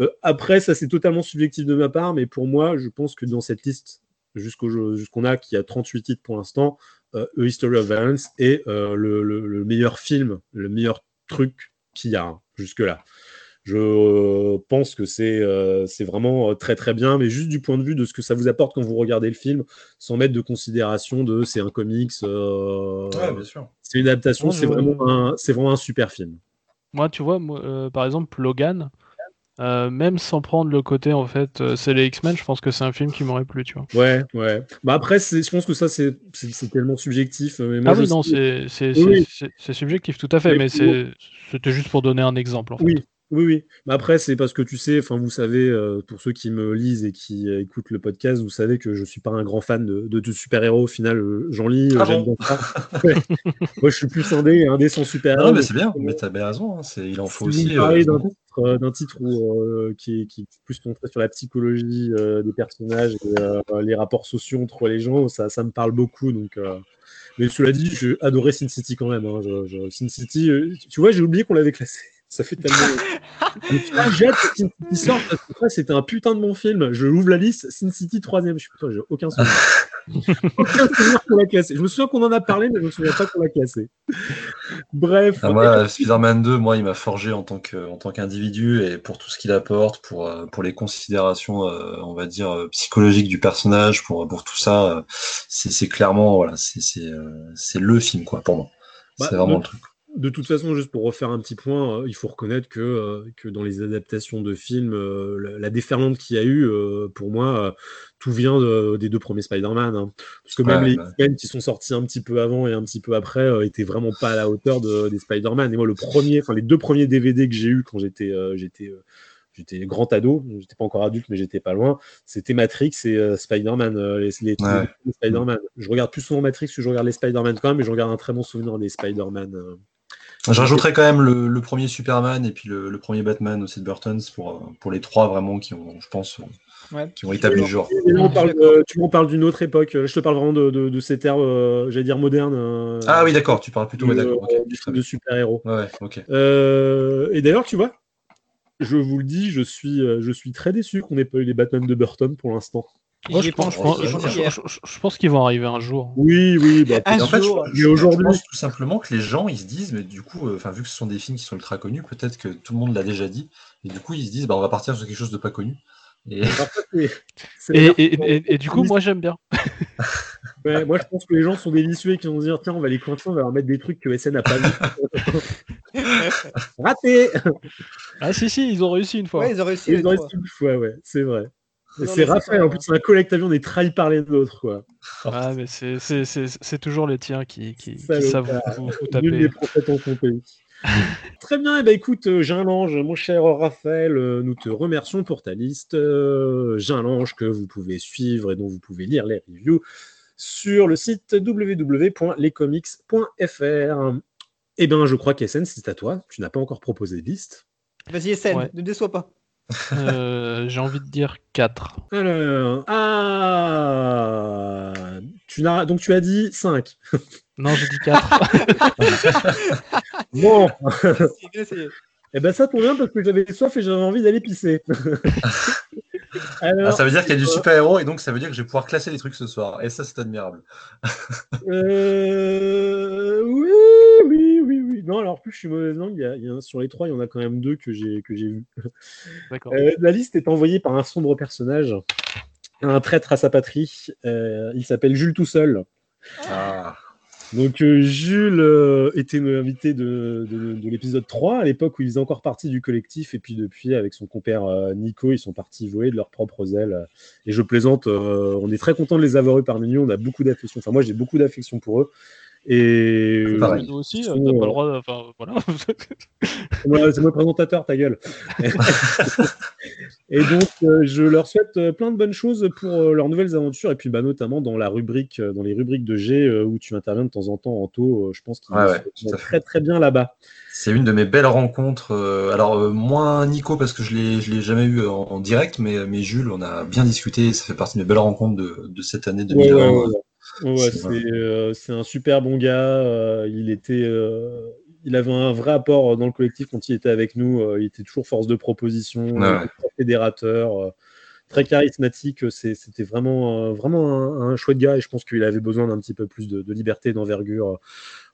Euh, après, ça c'est totalement subjectif de ma part, mais pour moi, je pense que dans cette liste, jusqu'on a, qui a 38 titres pour l'instant, euh, A History of Violence est euh, le, meilleur film, le meilleur truc qu'il y a hein, jusque-là. Je pense que c'est c'est vraiment très très bien, mais juste du point de vue de ce que ça vous apporte quand vous regardez le film, sans mettre de considération de c'est un comics, c'est une adaptation, c'est vraiment, un, vraiment un super film. Moi, tu vois, par exemple, Logan, euh, même sans prendre le côté en fait, euh, c'est les X-Men, je pense que c'est un film qui m'aurait plu, tu vois. Ouais, ouais. Bah après, je pense que ça c'est tellement subjectif. Mais moi, ah oui, non, c'est subjectif tout à fait, mais, c'était juste pour donner un exemple. En fait. Oui, oui, oui. Mais après, c'est parce que tu sais, enfin, vous savez, euh, pour ceux qui me lisent et qui euh, écoutent le podcast, vous savez que je suis pas un grand fan de, de, super-héros. Au final, euh, j'en lis, ah j'aime bien ça. Moi, je suis plus un dé, un dé sans super-héros. Non, mais c'est bien, mais t'as bien raison. Hein. Il en faut aussi. d'un titre, qui, est, qui, plus centré sur la psychologie des personnages et les rapports sociaux entre les gens, ça, ça me parle beaucoup. Donc, mais cela dit, j'ai adoré Sin City quand même. Hein. Sin City, tu vois, j'ai oublié qu'on l'avait classé. Ça fait tellement. j'ai hâte que Sin City parce que c'était un putain de bon film. Je ouvre la liste, Sin City 3 Je suis putain, j'ai aucun souvenir. aucun souvenir qu'on l'a classé. Je me souviens qu'on en a parlé, mais je me souviens pas qu'on l'a classé. Bref. Ah, moi, Spider-Man 2, moi, il m'a forgé en tant qu'individu et pour tout ce qu'il apporte, pour, euh, pour les considérations, euh, on va dire, euh, psychologiques du personnage, pour, pour tout ça, c'est clairement, voilà, c'est le film, quoi, pour moi. Bah, c'est vraiment le truc de toute façon, juste pour refaire un petit point, euh, il faut reconnaître que, euh, que dans les adaptations de films, euh, la, déferlante qu'il y a eu, pour moi, tout vient des deux premiers Spider-Man. Hein. Parce que même les bah. Qui sont sortis un petit peu avant et un petit peu après étaient vraiment pas à la hauteur des Spider-Man. Et moi, le premier, enfin les deux premiers DVD que j'ai eu quand j'étais j'étais j'étais grand ado, j'étais pas encore adulte, mais j'étais pas loin. C'était Matrix et Spider-Man, les, Spider-Man. Je regarde plus souvent Matrix que je regarde les Spider-Man quand même, mais je regarde un très bon souvenir des Spider-Man. Je rajouterais quand même le, premier Superman et puis le, premier Batman aussi de Burton pour, pour les trois vraiment qui ont, je pense, qui ont établi le genre. tu m'en parles d'une autre époque. Je te parle vraiment de, de, de cette ère, euh, j'allais dire moderne. Euh, ah oui, d'accord. Tu parles plutôt de, de super-héros. Ouais. Euh, et d'ailleurs, tu vois, je vous le dis, je suis, je suis très déçu qu'on n'ait pas eu les Batman de Burton pour l'instant. Moi, je, pense, je, pense, qu'ils vont arriver un jour. Oui, oui. Bah, en fait, je, pense tout simplement que les gens, ils se disent, mais du coup, euh, enfin, vu que ce sont des films qui sont ultra connus, peut-être que tout le monde l'a déjà dit, et du coup, ils se disent, bah, on va partir sur quelque chose de pas connu. Et, et, du coup, moi, j'aime bien. moi, je pense que les gens sont délicieux et qu'ils vont se dire, tiens, on va les coincer, on va leur mettre des trucs que SN n'a pas vu. Raté Ah, si, si, ils ont réussi une fois. Ouais, ils ont réussi, ils ont réussi une fois, ouais, c'est vrai. C'est Raphaël, en plus, c'est un collectavion, on est trahi par les autres, quoi. Ah, mais c'est toujours les tiens qui, qui, savent vous, vous taper. des prophètes en pays. Très bien, et eh ben, écoute, euh, Ginlange, mon cher Raphaël, euh, nous te remercions pour ta liste. Euh, Ginlange que vous pouvez suivre et dont vous pouvez lire les reviews sur le site www.lescomics.fr. Eh bien, je crois qu'Essen, c'est à toi. Tu n'as pas encore proposé de liste. Vas-y, Essen, ne déçois pas. Euh, j'ai envie de dire 4. Alors, ah, tu donc tu as dit 5. Non, j'ai dit 4. bon. Eh ben ça tombe bien parce que j'avais soif et j'avais envie d'aller pisser. Ah, ça veut dire qu'il y a du super-héros et donc ça veut dire que je vais pouvoir classer les trucs ce soir. Et ça, c'est admirable. euh... Oui, oui, oui, oui. Non, alors plus je suis mauvaise langue. Il y a, sur les trois, il y en a quand même deux que j'ai que j'ai vu. Euh, la liste est envoyée par un sombre personnage, un traître à sa patrie. Euh, il s'appelle Jules tout seul. Ah. Donc euh, Jules euh, était invité de, de, l'épisode 3, à l'époque où il faisait encore partie du collectif, et puis depuis, avec son compère euh, Nico, ils sont partis jouer de leurs propres ailes. Et je plaisante, on est très content de les avoir eu parmi nous, on a beaucoup d'affection, enfin moi j'ai beaucoup d'affection pour eux. Et nous aussi, t'as pas le droit. Enfin, voilà. c'est moi le présentateur, ta gueule. et donc, je leur souhaite plein de bonnes choses pour leurs nouvelles aventures, et puis bah, notamment dans la rubrique, dans les rubriques de G où tu interviens de temps en temps en taux. Je pense qu'ils sont très très bien là-bas. C'est une de mes belles rencontres. Alors moins Nico parce que je l'ai je l'ai jamais eu en, direct, mais, mais Jules, on a bien discuté. Ça fait partie de mes belles rencontres de, de cette année 2020. Ouais, euh, c'est un super bon gars. Euh, il était, euh, il avait un vrai apport dans le collectif quand il était avec nous. il était toujours force de proposition, très fédérateur, très charismatique. C'était vraiment, vraiment un, chouette gars et je pense qu'il avait besoin d'un petit peu plus de, de liberté, d'envergure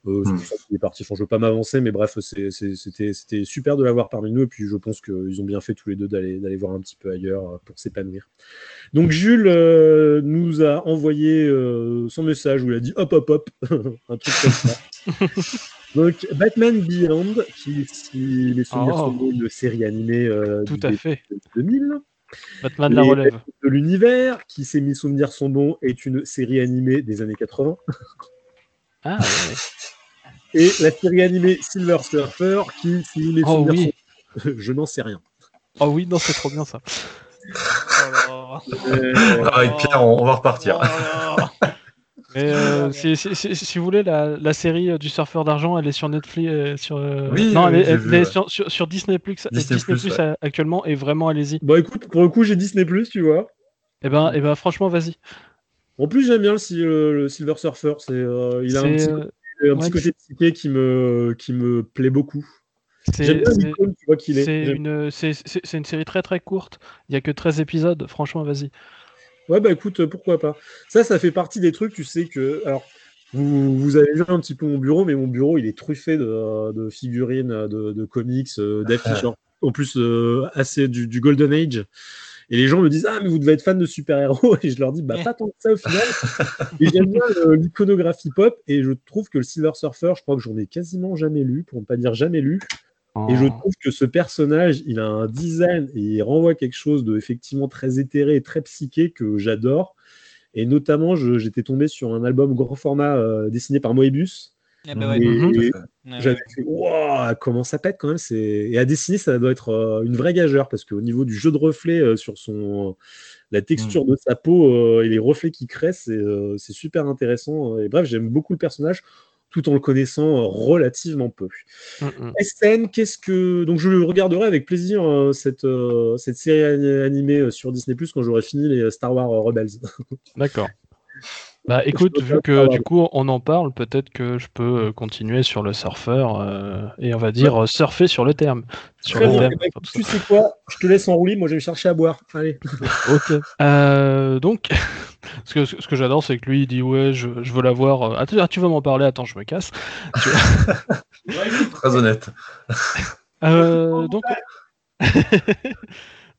euh, hmm. est parti. je ne veux pas m'avancer, mais bref, c'était super de l'avoir parmi nous. Et puis, je pense qu'ils ont bien fait tous les deux d'aller voir un petit peu ailleurs euh, pour s'épanouir. Donc, Jules euh, nous a envoyé son message où il a dit hop, hop, hop, un truc comme ça. Donc, Batman Beyond, qui, si les souvenirs oh. sont de série animée Tout à fait. 2000. Batman la relève. De l'univers, qui, si mes souvenirs sont bons, est une série animée des années 80. Ah, Et la série animée Silver Surfer, qui, si les oh, oui. je n'en sais rien. Oh oui, non, c'est trop bien ça. euh... Avec Pierre, on, va repartir. Mais euh, si, si, si, vous voulez, la, la, série du surfeur d'argent, elle est sur Netflix, euh, sur, euh, oui, non, elle, est, elle est sur, sur, sur, Disney Plus, Disney, Disney Plus, ouais. actuellement, et vraiment, allez-y. Bon, écoute, pour le coup, j'ai Disney Plus, tu vois. Et eh ben, eh ben, franchement, vas-y. En plus, j'aime bien le, le, Silver Surfer. C'est, euh, il a un petit, un petit côté psyché qui me, qui me plaît beaucoup. J'aime bien l'icône, tu vois qu'il est. C'est une, c'est, une série très très courte. Il n'y a que 13 épisodes. Franchement, vas-y. Ouais, bah écoute, pourquoi pas. Ça, ça fait partie des trucs, tu sais que. Alors, vous, vous, avez vu un petit peu mon bureau, mais mon bureau, il est truffé de, de figurines, de, de comics, euh, d'affiches. en plus, euh, assez du, du, Golden Age. Et les gens me disent Ah, mais vous devez être fan de super-héros. Et je leur dis Bah, pas tant que ça au final. et j'aime bien l'iconographie pop. Et je trouve que le Silver Surfer, je crois que j'en ai quasiment jamais lu, pour ne pas dire jamais lu. Et je oh. trouve que ce personnage, il a un design et il renvoie quelque chose de effectivement très éthéré et très psyché que j'adore. Et notamment, j'étais tombé sur un album grand format euh, dessiné par Moebius ah bah mhm. j'avais fait waouh comment ça pète quand même et à dessiner ça doit être euh, une vraie gageure parce qu'au niveau du jeu de reflets euh, sur son la texture mhm. de sa peau euh, et les reflets qu'il crée c'est super intéressant et bref j'aime beaucoup le personnage tout en le connaissant relativement peu. Mm SN, qu'est-ce que donc je regarderai avec plaisir cette cette série animée sur Disney Plus quand j'aurai fini les Star Wars Rebels. D'accord. Bah écoute, vu que du coup on en parle, peut-être que je peux euh, continuer sur le surfeur euh, et on va dire euh, surfer sur le terme. Sur le terme eh ben, tu sais quoi Je te laisse en roulis, moi je vais chercher à boire. Allez. ok. donc, ce que, ce que j'adore, c'est que lui il dit Ouais, je, je veux la voir. Ah, tu veux m'en parler? Attends, je me casse. Très honnête. donc.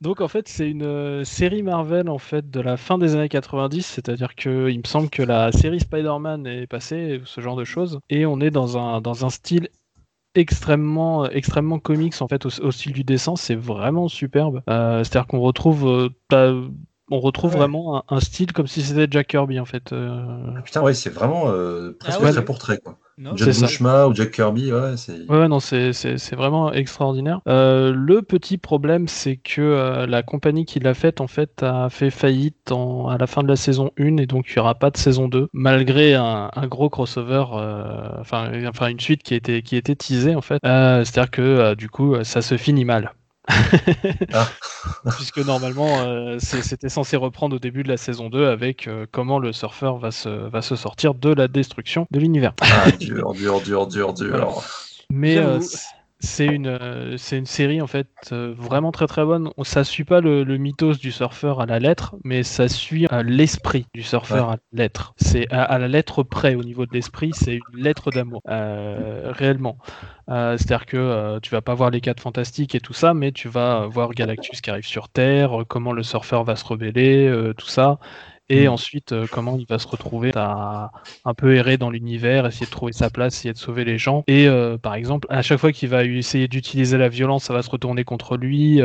Donc en fait, c'est une euh, série Marvel en fait de la fin des années 90, c'est-à-dire que il me semble que la série Spider-Man est passée, ce genre de choses, et on est dans un dans un style extrêmement extrêmement comics en fait au, style du dessin, c'est vraiment superbe. Euh, c'est-à-dire qu'on retrouve euh, on retrouve vraiment un, style comme si c'était Jack Kirby en fait. Putain ouais, c'est vraiment presque ah un portrait quoi. Bushma ou Jack Kirby, ouais, c'est. Ouais, non, c'est vraiment extraordinaire. Euh, le petit problème, c'est que euh, la compagnie qui l'a faite, en fait, a fait faillite en, à la fin de la saison 1 et donc il n'y aura pas de saison 2, malgré un, un gros crossover, euh, enfin, enfin une suite qui était, qui était teasée, en fait. C'est-à-dire que du coup, ça se finit mal. Ah. Puisque normalement, euh, c'était censé reprendre au début de la saison 2 avec euh, comment le surfeur va se, va se sortir de la destruction de l'univers. Ah, dur, dur, dur, dur, dur. Mais euh, c'est une, c'est une série en fait vraiment très très bonne. Ça suit pas le, mythos du surfeur à la lettre, mais ça suit l'esprit du surfeur à la lettre. C'est à, la lettre près au niveau de l'esprit, c'est une lettre d'amour, réellement. Euh, c'est-à-dire que euh, tu vas pas voir les 4 fantastiques et tout ça, mais tu vas voir Galactus qui arrive sur Terre, euh, comment le surfeur va se rebeller, tout ça. Et mm. ensuite comment il va se retrouver à un peu errer dans l'univers, essayer de trouver sa place, essayer de sauver les gens. Et par exemple, à chaque fois qu'il va essayer d'utiliser la violence, ça va se retourner contre lui.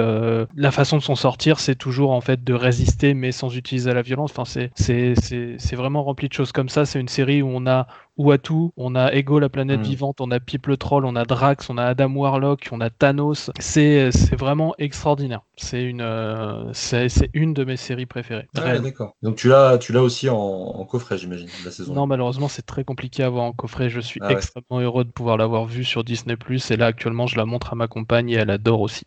la façon de s'en sortir, c'est toujours en fait de résister, mais sans utiliser la violence. Enfin, c'est vraiment rempli de choses comme ça. C'est une série où on a Uatu, on a Ego la planète mm. vivante, on a Pipe le troll, on a Drax, on a Adam Warlock, on a Thanos. C'est vraiment extraordinaire. C'est une, euh, c'est une de mes séries préférées. Ah, d'accord. Donc tu l'as tu l'as aussi en, coffret, j'imagine, la saison. Non, malheureusement, c'est très compliqué à voir en coffret. Je suis ah extrêmement heureux de pouvoir l'avoir vue sur Disney+. Et là, actuellement, je la montre à ma compagne et elle adore aussi.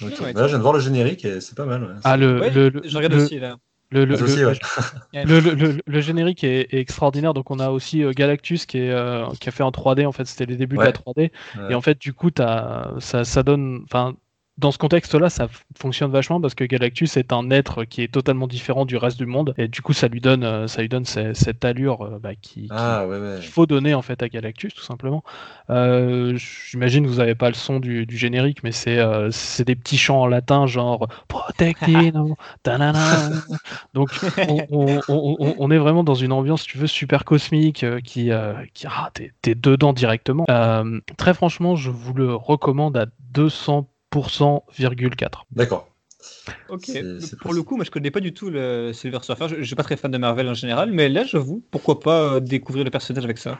Là, je viens de voir le générique et c'est pas mal. Ah, le, je regarde aussi là. Le, le, générique est, extraordinaire. Donc, on a aussi euh, Galactus qui, est, euh, qui a fait en 3D. En fait, c'était les débuts de la 3D. Et en fait, du coup, as, ça, ça donne. Enfin, dans ce contexte-là, ça fonctionne vachement parce que Galactus est un être qui est totalement différent du reste du monde et du coup, ça lui donne, euh, ça lui donne cette allure euh, bah, qui, ah, qu'il faut donner en fait à Galactus, tout simplement. Euh, j'imagine que vous n'avez pas le son du, générique, mais c'est des petits chants en latin, genre Protectino, Donc, on, est vraiment dans une ambiance, tu veux, super cosmique qui, qui ah, t'es dedans directement. très franchement, je vous le recommande à 200 4. D'accord. Ok, pour le coup, moi je connais pas du tout le Silver Surfer, je, je suis pas très fan de Marvel en général, mais là j'avoue, pourquoi pas euh, découvrir le personnage avec ça?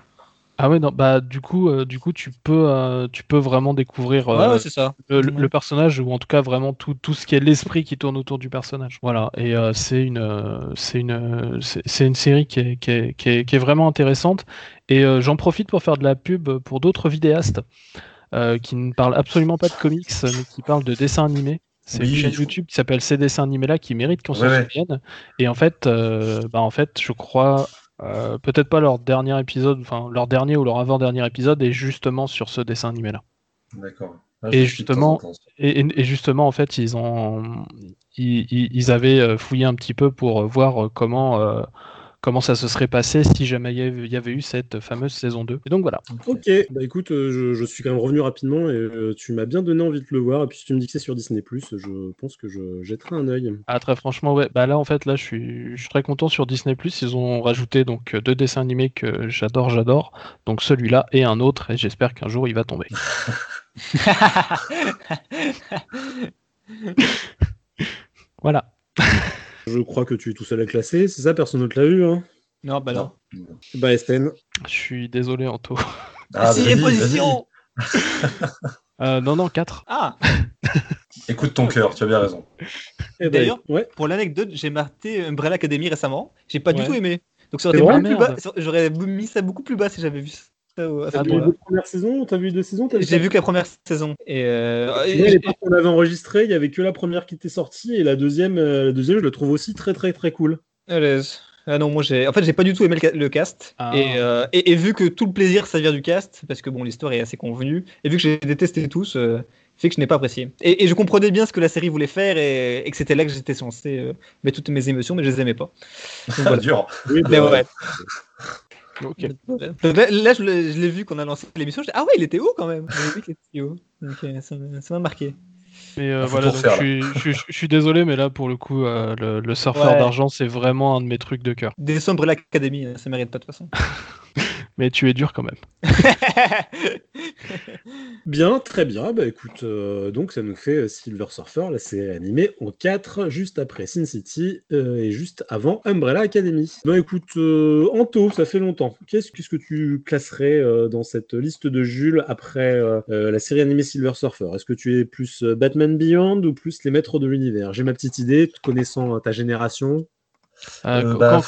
Ah ouais non bah du coup euh, du coup tu peux euh, tu peux vraiment découvrir ça. Le, personnage ou en tout cas vraiment tout, tout ce qui est l'esprit qui tourne autour du personnage. Voilà. Et c'est une c'est une c'est une série qui est, qui est, qui est, vraiment intéressante. Et j'en profite pour faire de la pub pour d'autres vidéastes euh, qui ne parle absolument pas de comics, mais qui parle de dessins animés. C'est une chaîne YouTube qui s'appelle Ces dessins animés là qui mérite qu'on s'en souvienne. Et en fait, euh, bah en fait, je crois euh, peut-être pas leur dernier épisode, enfin leur dernier ou leur avant-dernier épisode est justement sur ce dessin animé là. D'accord. Ah, et justement, et, justement, en fait, ils ont, ils, ils, avaient fouillé un petit peu pour voir comment comment ça se serait passé si jamais il y avait eu cette fameuse saison 2. Et donc voilà. Ok, bah écoute, euh, je, suis quand même revenu rapidement et euh, tu m'as bien donné envie de le voir. Et puis si tu me dis que c'est sur Disney, je pense que je jetterai un œil. Ah, très franchement, ouais. Bah là, en fait, là, je suis, je suis très content sur Disney. Ils ont rajouté donc deux dessins animés que j'adore, j'adore. Donc celui-là et un autre. Et j'espère qu'un jour il va tomber. voilà. Je crois que tu es tout seul à classer, c'est ça Personne d'autre l'a eu hein? Non, bah non. Bah Estelle. Je suis désolé, Anto. Ah, si, position euh, Non, non, 4. Ah Écoute ton cœur, tu as bien raison. Eh ben, D'ailleurs, ouais. pour l'anecdote, j'ai marqué Umbrella Academy récemment. J'ai pas du tout aimé. Donc ça aurait été bas. J'aurais mis ça beaucoup plus bas si j'avais vu T'as vu les premières saisons T'as vu deux saisons J'ai vu que la première saison. Et, euh... on avait enregistré, il y avait que la première qui était sortie et la deuxième, euh, la deuxième, je la trouve aussi très très très cool. Ah non, moi j'ai, en fait, j'ai pas du tout aimé le, cast. Ah. Euh, et, et, vu que tout le plaisir ça vient du cast, parce que bon, l'histoire est assez convenue, et vu que j'ai détesté tous, euh, fait que je n'ai pas apprécié. Et, je comprenais bien ce que la série voulait faire et, que c'était là que j'étais censé mettre toutes mes émotions, mais je les aimais pas. Donc, voilà. dur. Oui, mais ouais. Là, je l'ai vu qu'on a lancé l'émission. Ah ouais, il était haut quand même? ça m'a marqué. Mais euh, voilà, je, suis, désolé, mais là pour le coup, euh, le, surfeur d'argent, c'est vraiment un de mes trucs de cœur. Descendre l'Académie, ça mérite pas de toute façon. mais tu es dur quand même. bien, très bien. Bah écoute, euh, donc ça nous fait euh, Silver Surfer, la série animée en 4, juste après Sin City euh, et juste avant Umbrella Academy. Bah écoute, Anto, ça fait longtemps. Qu'est-ce que tu classerais dans cette liste de Jules après la série animée Silver Surfer? Est-ce que tu es plus Batman Beyond ou plus les maîtres de l'univers? J'ai ma petite idée, connaissant ta génération. Bah,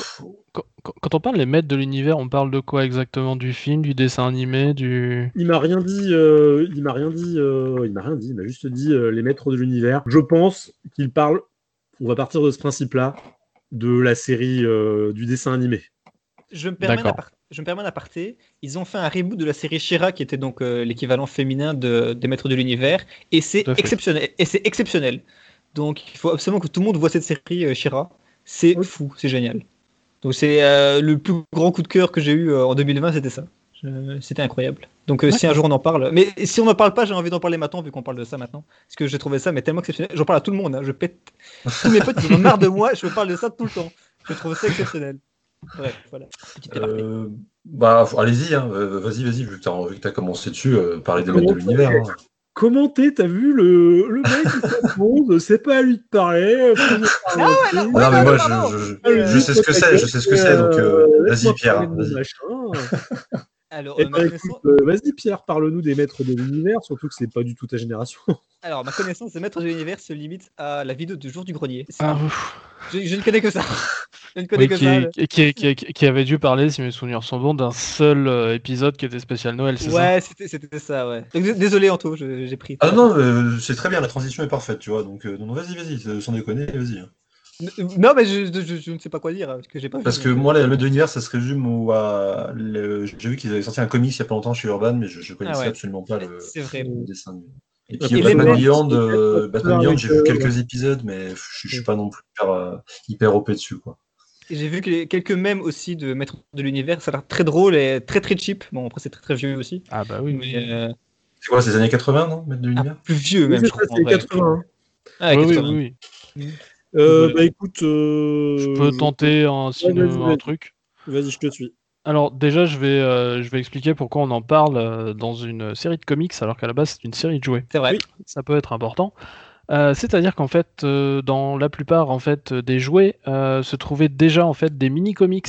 quand, on parle des maîtres de l'univers, on parle de quoi exactement? Du film, du dessin animé, du. Il m'a rien dit. Euh, il m'a rien dit. Euh, il m'a rien dit. Il m'a juste dit euh, les maîtres de l'univers. Je pense qu'il parle. On va partir de ce principe-là de la série du dessin animé. Je me permets je me permets d'aparté. Ils ont fait un reboot de la série Shira, qui était donc l'équivalent féminin de, des Maîtres de l'Univers, et c'est exceptionnel. Et c'est exceptionnel. Donc il faut absolument que tout le monde voit cette série Shira. C'est fou, c'est génial. Donc c'est euh, le plus grand coup de cœur que j'ai eu euh, en 2020, c'était ça. C'était incroyable. Donc euh, si un jour on en parle, mais si on n'en parle pas, j'ai envie d'en parler maintenant vu qu'on parle de ça maintenant, parce que j'ai trouvé ça mais tellement exceptionnel. J'en parle à tout le monde, hein. je pète tous mes potes, ils en ont marre de moi, je me parle de ça tout le temps. Je trouve ça exceptionnel. Ouais, voilà. Euh, bah, allez-y, hein. vas-y, vas-y, vu que tu as, commencé dessus, parler des maîtres de l'univers. Hein. Commenter, t'as vu le, le mec qui c'est pas à lui de parler. Ah non, mais moi, je, je, sais ce que c'est, je sais ce que c'est, donc vas-y, Pierre. Vas alors, eh ben, euh, vas-y Pierre, parle-nous des maîtres de l'univers, surtout que c'est pas du tout ta génération. Alors, ma connaissance des maîtres de l'univers se limite à la vidéo du jour du grenier. Ah, je, ne connais que ça. je ne connais que ça. Qui, avait dû parler, si mes souvenirs sont bons, d'un seul euh, épisode qui était spécial Noël, c'est ouais, ça? Ouais, c'était ça, ouais. désolé Anto, j'ai pris. Ah non, euh, c'est très bien, la transition est parfaite, tu vois. Donc, non, vas-y, vas-y, sans déconner, vas-y. Hein. Non, mais je, ne sais pas quoi dire, parce que j'ai pas Parce que moi, le de l'univers, ça se résume au. J'ai vu qu'ils avaient sorti un comics il y a pas longtemps chez Urban, mais je, ne connaissais ah absolument pas le, dessin. Et puis Batman Beyond, euh, Beyond j'ai vu quelques épisodes, mais je, ne suis pas non plus hyper, euh, hyper OP dessus, quoi. J'ai vu quelques mèmes aussi de Maître de l'univers, ça a l'air très drôle et très très cheap. Bon, après, c'est très très vieux aussi. Ah bah oui. Mais, euh, C'est quoi, c'est les années 80, non Maître de l'univers? Plus vieux, même, je crois. C'est 80. Ah, oui, oui, oui. Euh, bah écoute. Euh... Je peux tenter un, un truc. Vas-y, je te suis. Alors déjà, je vais, euh, je vais expliquer pourquoi on en parle euh, dans une série de comics, alors qu'à la base c'est une série de jouets. C'est vrai. Ça peut être important. C'est-à-dire qu'en fait, dans la plupart en fait des jouets, se trouvaient déjà en fait des mini comics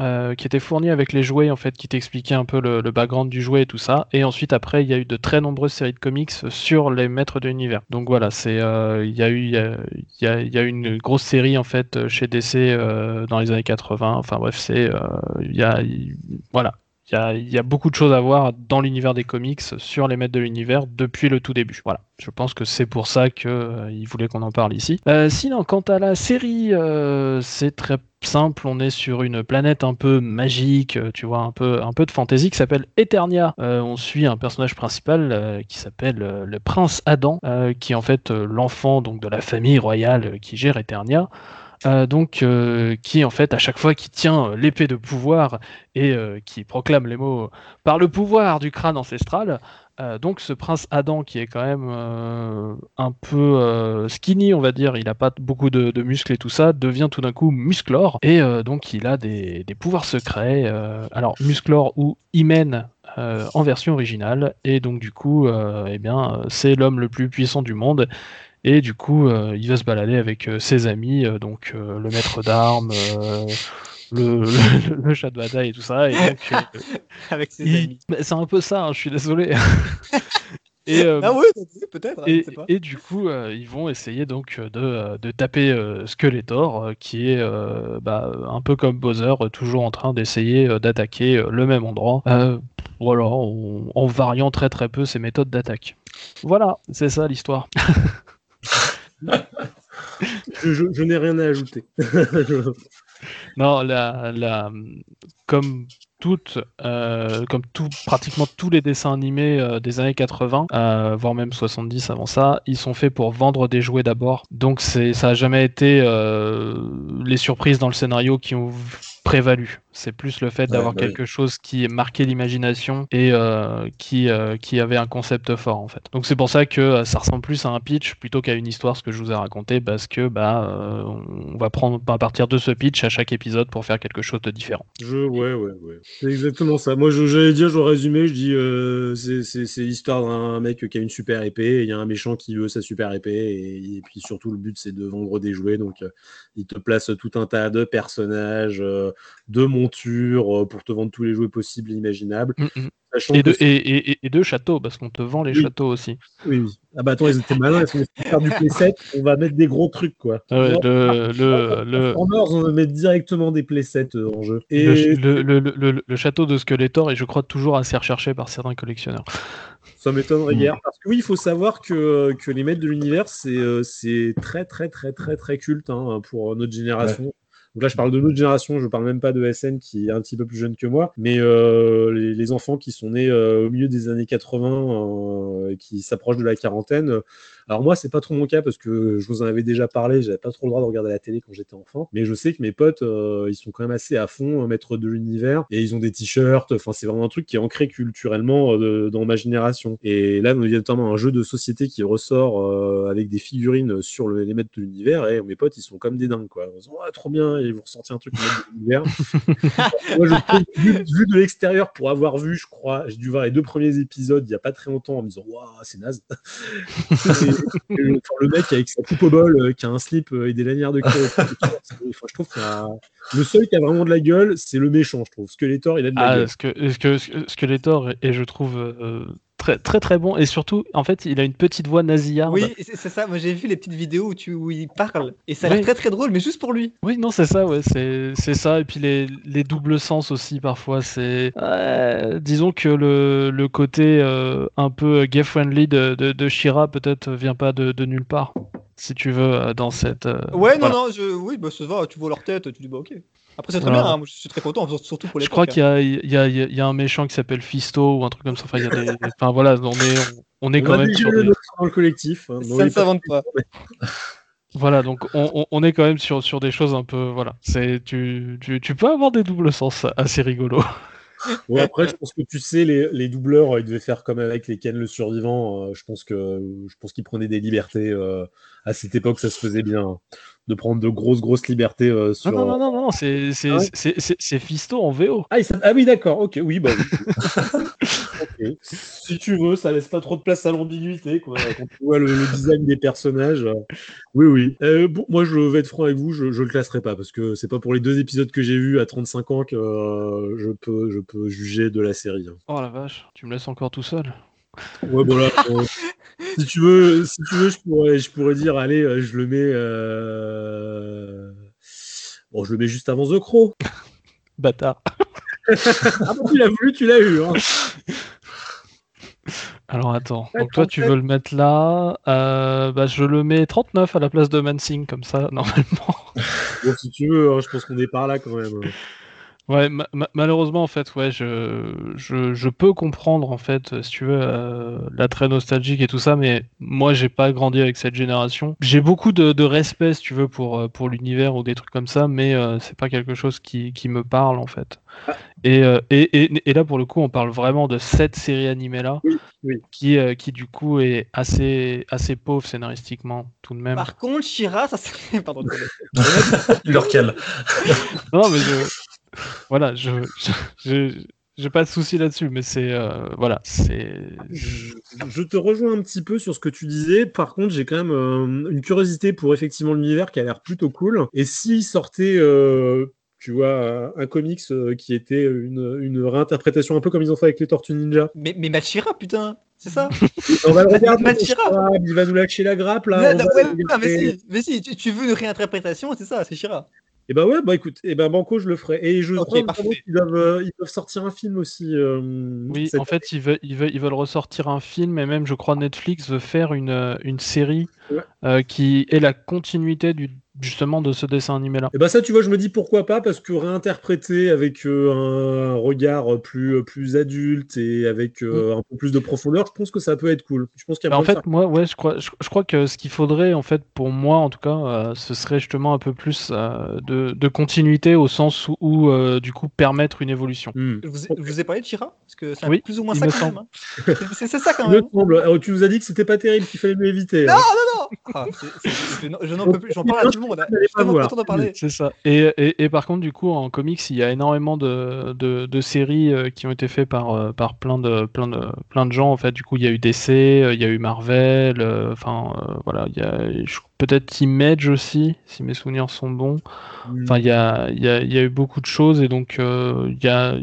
euh, qui était fourni avec les jouets en fait, qui t'expliquait un peu le, background du jouet et tout ça. Et ensuite après, il y a eu de très nombreuses séries de comics sur les maîtres de l'univers. Donc voilà, c'est euh, il y a eu il y a, y a, une grosse série en fait chez DC euh, dans les années 80. Enfin bref, c'est il y a voilà. Il y, a, beaucoup de choses à voir dans l'univers des comics sur les maîtres de l'univers depuis le tout début. Voilà, je pense que c'est pour ça qu'il voulait qu'on en parle ici. sinon, quant à la série, c'est très simple, on est sur une planète un peu magique, euh, tu vois, un peu, un peu de fantasy qui s'appelle Eternia. Euh, on suit un personnage principal euh, qui s'appelle le prince Adam, qui est en fait l'enfant donc de la famille royale qui gère Eternia. Donc qui en fait à chaque fois qui tient l'épée de pouvoir et qui proclame les mots par le pouvoir du crâne ancestral, euh, donc ce prince Adam qui est quand même euh, un peu euh, skinny on va dire, il n'a pas beaucoup de, muscles et tout ça, devient tout d'un coup musclor et donc il a des, pouvoirs secrets, alors musclor ou hymen en version originale. Et donc du coup eh bien c'est l'homme le plus puissant du monde et du coup il va se balader avec ses amis, donc le maître d'armes le, le, chat de bataille et tout ça. Et euh, Avec ses amis. C'est un peu ça, hein, je suis désolé. Et, euh, ah oui, peut-être. Et, et, du coup, euh, ils vont essayer donc de, de taper Skeletor, qui est bah, un peu comme Bowser, toujours en train d'essayer d'attaquer le même endroit. voilà, en, variant très très peu ses méthodes d'attaque. Voilà, c'est ça l'histoire. je, n'ai rien à ajouter. Non, la, la, comme toutes, euh, comme tout, pratiquement tous les dessins animés euh, des années 80, euh, voire même 70 avant ça, ils sont faits pour vendre des jouets d'abord. Donc c'est, ça a jamais été les surprises dans le scénario qui ont prévalu. C'est plus le fait d'avoir bah quelque chose qui marquait l'imagination et euh, qui, euh, qui avait un concept fort en fait. Donc c'est pour ça que euh, ça ressemble plus à un pitch plutôt qu'à une histoire, ce que je vous ai raconté, parce que bah on va prendre à partir de ce pitch à chaque épisode pour faire quelque chose de différent. Je, ouais, ouais, ouais. C'est exactement ça. Moi j'allais dire, je résumé, je dis c'est l'histoire d'un mec qui a une super épée, il y a un méchant qui veut sa super épée, et, et puis surtout le but c'est de vendre des jouets, donc il te place tout un tas de personnages, de montures euh, pour te vendre tous les jouets possibles et imaginables. Mm, mm. Et, de, et, de, châteaux, parce qu'on te vend les châteaux aussi. Oui, oui. Ah bah attends, ils étaient malins, ils sont faire du playset, on va mettre des gros trucs, quoi. Ah ouais, le, le, le... on va mettre directement des playsets euh, en jeu. Et... Le, château de Skeletor est, je crois, toujours assez recherché par certains collectionneurs. Ça m'étonnerait guère. Parce que oui, il faut savoir que, que les maîtres de l'univers, c'est euh, très, très, très, très, très culte hein, pour notre génération. Donc là, je parle de notre génération, je parle même pas de SN qui est un petit peu plus jeune que moi, mais euh, les, enfants qui sont nés euh, au milieu des années 80, euh, qui s'approchent de la quarantaine, alors moi, c'est pas trop mon cas parce que je vous en avais déjà parlé, j'avais pas trop le droit de regarder la télé quand j'étais enfant, mais je sais que mes potes, euh, ils sont quand même assez à fond, euh, maîtres de l'univers, et ils ont des t-shirts, enfin c'est vraiment un truc qui est ancré culturellement euh, dans ma génération. Et là, il y a notamment un jeu de société qui ressort avec des figurines sur les maîtres de l'univers, et mes potes, ils sont comme des dingues, quoi. Ils disent, oh, trop bien, et vous ressortez un truc de Moi, je trouve, vu, de l'extérieur, pour avoir vu, je crois, j'ai dû voir les deux premiers épisodes il n'y a pas très longtemps en me disant, waouh, c'est naze. le, mec avec sa coupe au bol, euh, qui a un slip euh, et des lanières de cuir. je trouve que le seul qui a vraiment de la gueule, c'est le méchant, je trouve. Skeletor, il a de la ah, gueule. Ce que, Skeletor, et je trouve. Euh, très très très bon et surtout en fait il a une petite voix nasillarde. Oui c'est ça, moi j'ai vu les petites vidéos où, tu, où il parle et ça a l'air très très drôle mais juste pour lui. Oui non c'est ça ouais c'est ça et puis les, les, doubles sens aussi parfois c'est disons que le, le côté euh, un peu gay friendly de, de, de Shira peut-être vient pas de, de, nulle part si tu veux euh, dans cette. Euh, ouais non non je... oui bah ça va tu vois leur tête tu dis bah ok. Après, c'est très bien, hein, je suis très content, surtout pour les. Je crois qu'il y, a, y, a un méchant qui s'appelle Fisto ou un truc comme ça. Enfin, y a des... enfin voilà, on est, on, est quand même sur. Des... dans le collectif. Hein, ça ne s'invente pas. Voilà, donc on, on, est quand même sur, sur des choses un peu. Voilà, c'est tu, tu, tu peux avoir des doubles sens assez rigolos. Ouais, après, je pense que tu sais, les, les, doubleurs, ils devaient faire comme avec les Ken le survivant. Euh, je pense que je pense qu'ils prenaient des libertés. Euh, à cette époque, ça se faisait bien de prendre de grosses, grosses libertés euh, sur. Non, non, non, non, c'est ah Fisto en VO. Ah, ah oui, d'accord, ok, oui, bah Si tu veux, ça laisse pas trop de place à l'ambiguïté, quoi. Quand tu vois le, design des personnages. Euh, oui, oui. Euh, bon, moi, je vais être franc avec vous, je, je le classerai pas, parce que c'est pas pour les deux épisodes que j'ai vus à 35 ans que je, peux, je peux juger de la série. Hein. Oh la vache, tu me laisses encore tout seul. Ouais, bon là, si tu veux, si tu veux, je pourrais, je pourrais dire, allez, euh, je le mets. Euh... Bon, je le mets juste avant The Crow. Bâtard. ah bon, tu l'as voulu, tu l'as eu. Hein. Alors attends, donc toi tu veux le mettre là, euh, bah, je le mets 39 à la place de Mansing, comme ça, normalement. bon, si tu veux, hein, je pense qu'on est par là quand même. Ouais, malheureusement, en fait, ouais, je, je, je, peux comprendre, en fait, si tu veux, euh, l'attrait nostalgique et tout ça, mais moi, j'ai pas grandi avec cette génération. J'ai beaucoup de, de, respect, si tu veux, pour, euh, pour l'univers ou des trucs comme ça, mais euh, c'est pas quelque chose qui, qui, me parle, en fait. Ah. Et, euh, et, et, et, là, pour le coup, on parle vraiment de cette série animée-là, oui, qui, euh, qui, du coup, est assez, assez pauvre scénaristiquement, tout de même. Par contre, Shira, ça serait... Pardon. Leur non, mais je voilà, je, j'ai pas de souci là-dessus, mais c'est euh, voilà, c'est. Je, te rejoins un petit peu sur ce que tu disais. Par contre, j'ai quand même euh, une curiosité pour effectivement l'univers qui a l'air plutôt cool. Et s'il sortait, euh, tu vois, un comics qui était une, une, réinterprétation un peu comme ils ont fait avec les Tortues Ninja. Mais, mais Machira, putain, c'est ça? On va le regarder. Machira. Il va nous lâcher la grappe là. mais, si, mais si, tu, veux une réinterprétation, c'est ça, c'est Shira. Et eh bah ben ouais, bah écoute, et eh ben Banco, je le ferai. Et je crois qu'ils doivent, euh, ils doivent sortir un film aussi. Euh, oui, en fait, ils veulent, ils, veulent, ils veulent ressortir un film, et même, je crois, Netflix veut faire une, euh, une série qui est la continuité du justement de ce dessin animé là. Et bah ça tu vois je me dis pourquoi pas parce que réinterpréter avec euh, un regard plus euh, plus adulte et avec euh, mm. un peu plus de profondeur, je pense que ça peut être cool. Je pense qu'il bah, en fait moi ouais je crois je, crois que ce qu'il faudrait en fait pour moi en tout cas ce serait justement un peu plus de, de, continuité au sens où, du coup permettre une évolution. Mm. Je, vous ai, parlé de Chira parce que c'est plus ou moins ça quand même. Hein. c'est ça quand même. tu nous as dit que c'était pas terrible qu'il fallait l'éviter. Non non non. Ah, je n'en peux plus. J'en parle à tout le monde. C'est ça. Et, et, et, par contre, du coup, en comics, il y a énormément de, de, de séries euh, qui ont été faites par, euh, par plein, de, plein, de, plein de gens. En fait, du coup, il y a eu DC, euh, il y a eu Marvel, enfin, voilà, il y a peut-être Image aussi, si mes souvenirs sont bons. Mm. Enfin, il y a, il y, a, il y a eu beaucoup de choses et donc il y a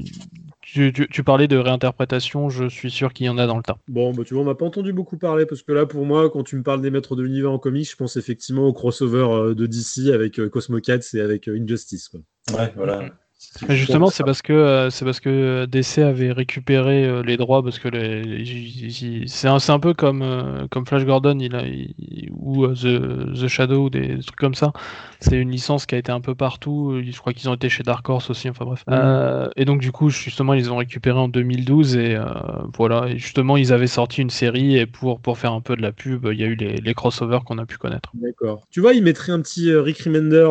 tu, parlais de réinterprétation, je suis sûr qu'il y en a dans le tas. Bon, bah, tu vois, on m'a pas entendu beaucoup parler parce que là, pour moi, quand tu me parles des maîtres de l'univers en comics, je pense effectivement au crossover euh, de DC avec euh, Cosmo Cats et avec euh, Injustice. Quoi. Ouais, voilà. Justement, c'est parce que euh, c'est parce que DC avait récupéré euh, les droits parce que c'est un, un, peu comme euh, comme Flash Gordon, il a, ou The, The, Shadow, des, trucs comme ça. C'est une licence qui a été un peu partout. Je crois qu'ils ont été chez Dark Horse aussi. Enfin bref. et donc du coup, justement, ils ont récupéré en 2012 et voilà. Et justement, ils avaient sorti une série et pour pour faire un peu de la pub, il y a eu les, les crossovers qu'on a pu connaître. D'accord. Tu vois, ils mettraient un petit Rick Remender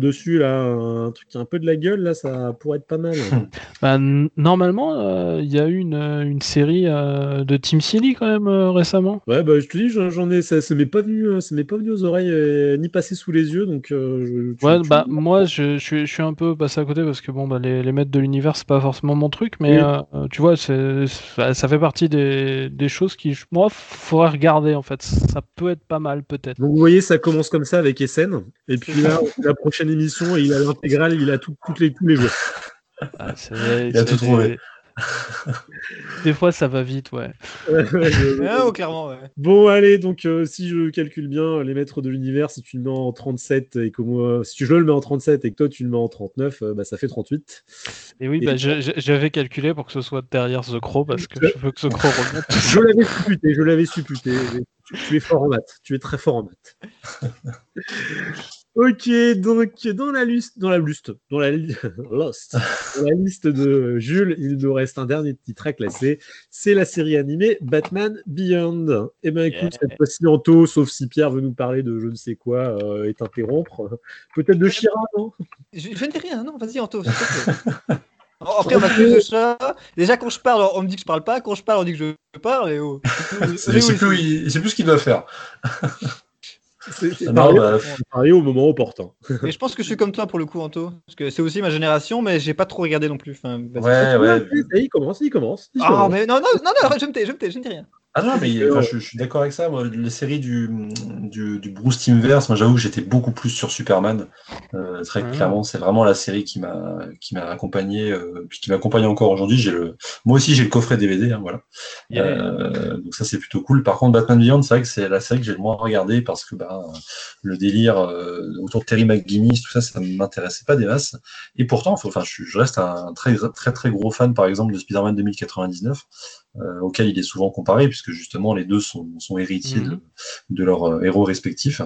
dessus là, un truc qui a un peu de la gueule là. Ça ça pourrait être pas mal. Bah, normalement, il y a eu une, une série de Team Silly quand même récemment. Ouais, bah je te dis, j'en ai, ça, m'est pas venu, ça m'est pas venu aux oreilles ni passé sous les yeux, donc. ouais, bah moi, je, je, suis un peu passé à côté parce que bon, bah, les, les maîtres de l'univers, c'est pas forcément mon truc, mais tu vois, c'est, ça, fait partie des, des choses qui, moi, faudrait regarder en fait. Ça peut être pas mal peut-être. Donc vous voyez, ça commence comme ça avec Essen, et puis là, la prochaine émission, il a l'intégrale, il a tout, toutes les, tous les Ah, il a tout trouvé. Des fois, ça va vite, ouais. Ah, clairement, ouais. Bon, allez, donc euh, si je calcule bien, les maîtres de l'univers, si tu le mets en 37 et que moi, si je le mets en 37 et que toi tu le mets en 39, euh, bah, ça fait 38. Et oui, bah, j'avais calculé pour que ce soit derrière The Crow parce que je veux que The Crow remonte. je l'avais supputé, je l'avais supputé. Tu, es fort en maths, tu es très fort en maths. Ok, donc dans la liste, dans la liste, dans la, Lost, la liste de Jules, il nous reste un dernier titre à classer. C'est la série animée Batman Beyond. Eh ben écoute, cette fois-ci Anto, sauf si Pierre veut nous parler de je ne sais quoi euh, et t'interrompre. Peut-être de Chira, non? Je, ne dis rien, non, vas-y Anto. Après, on a plus de ça. Déjà, quand je parle, on me dit que je parle pas. Quand je parle, on dit que je parle. Et oh. C'est plus, plus, ce qu'il doit faire. C'est parler, au moment opportun. Mais je pense que je suis comme toi pour le coup, Anto. Parce que c'est aussi ma génération, mais j'ai pas trop regardé non plus. Enfin, ouais, ouais. Il commence, il commence. ah, mais non, non, non, non, je me tais, je me tais, je ne dis rien. Ah non, mais je, suis d'accord avec ça. Moi, les séries du, du, du Bruce Timmverse, moi j'avoue que j'étais beaucoup plus sur Superman. Euh, très ah. clairement, c'est vraiment la série qui m'a qui m'a accompagné, euh, puis qui m'accompagne encore aujourd'hui. J'ai le, moi aussi j'ai le coffret DVD, hein, voilà. Euh, donc ça c'est plutôt cool. Par contre, Batman Beyond, c'est vrai que c'est la série que j'ai le moins regardé parce que bah, le délire euh, autour de Terry McGuinness, tout ça, ça m'intéressait pas des masses. Et pourtant, enfin, je, je, reste un très très très gros fan, par exemple, de Spider-Man 2099. Euh, auquel il est souvent comparé, puisque justement les deux sont, sont héritiers de, mhm. de, leurs euh, héros respectifs.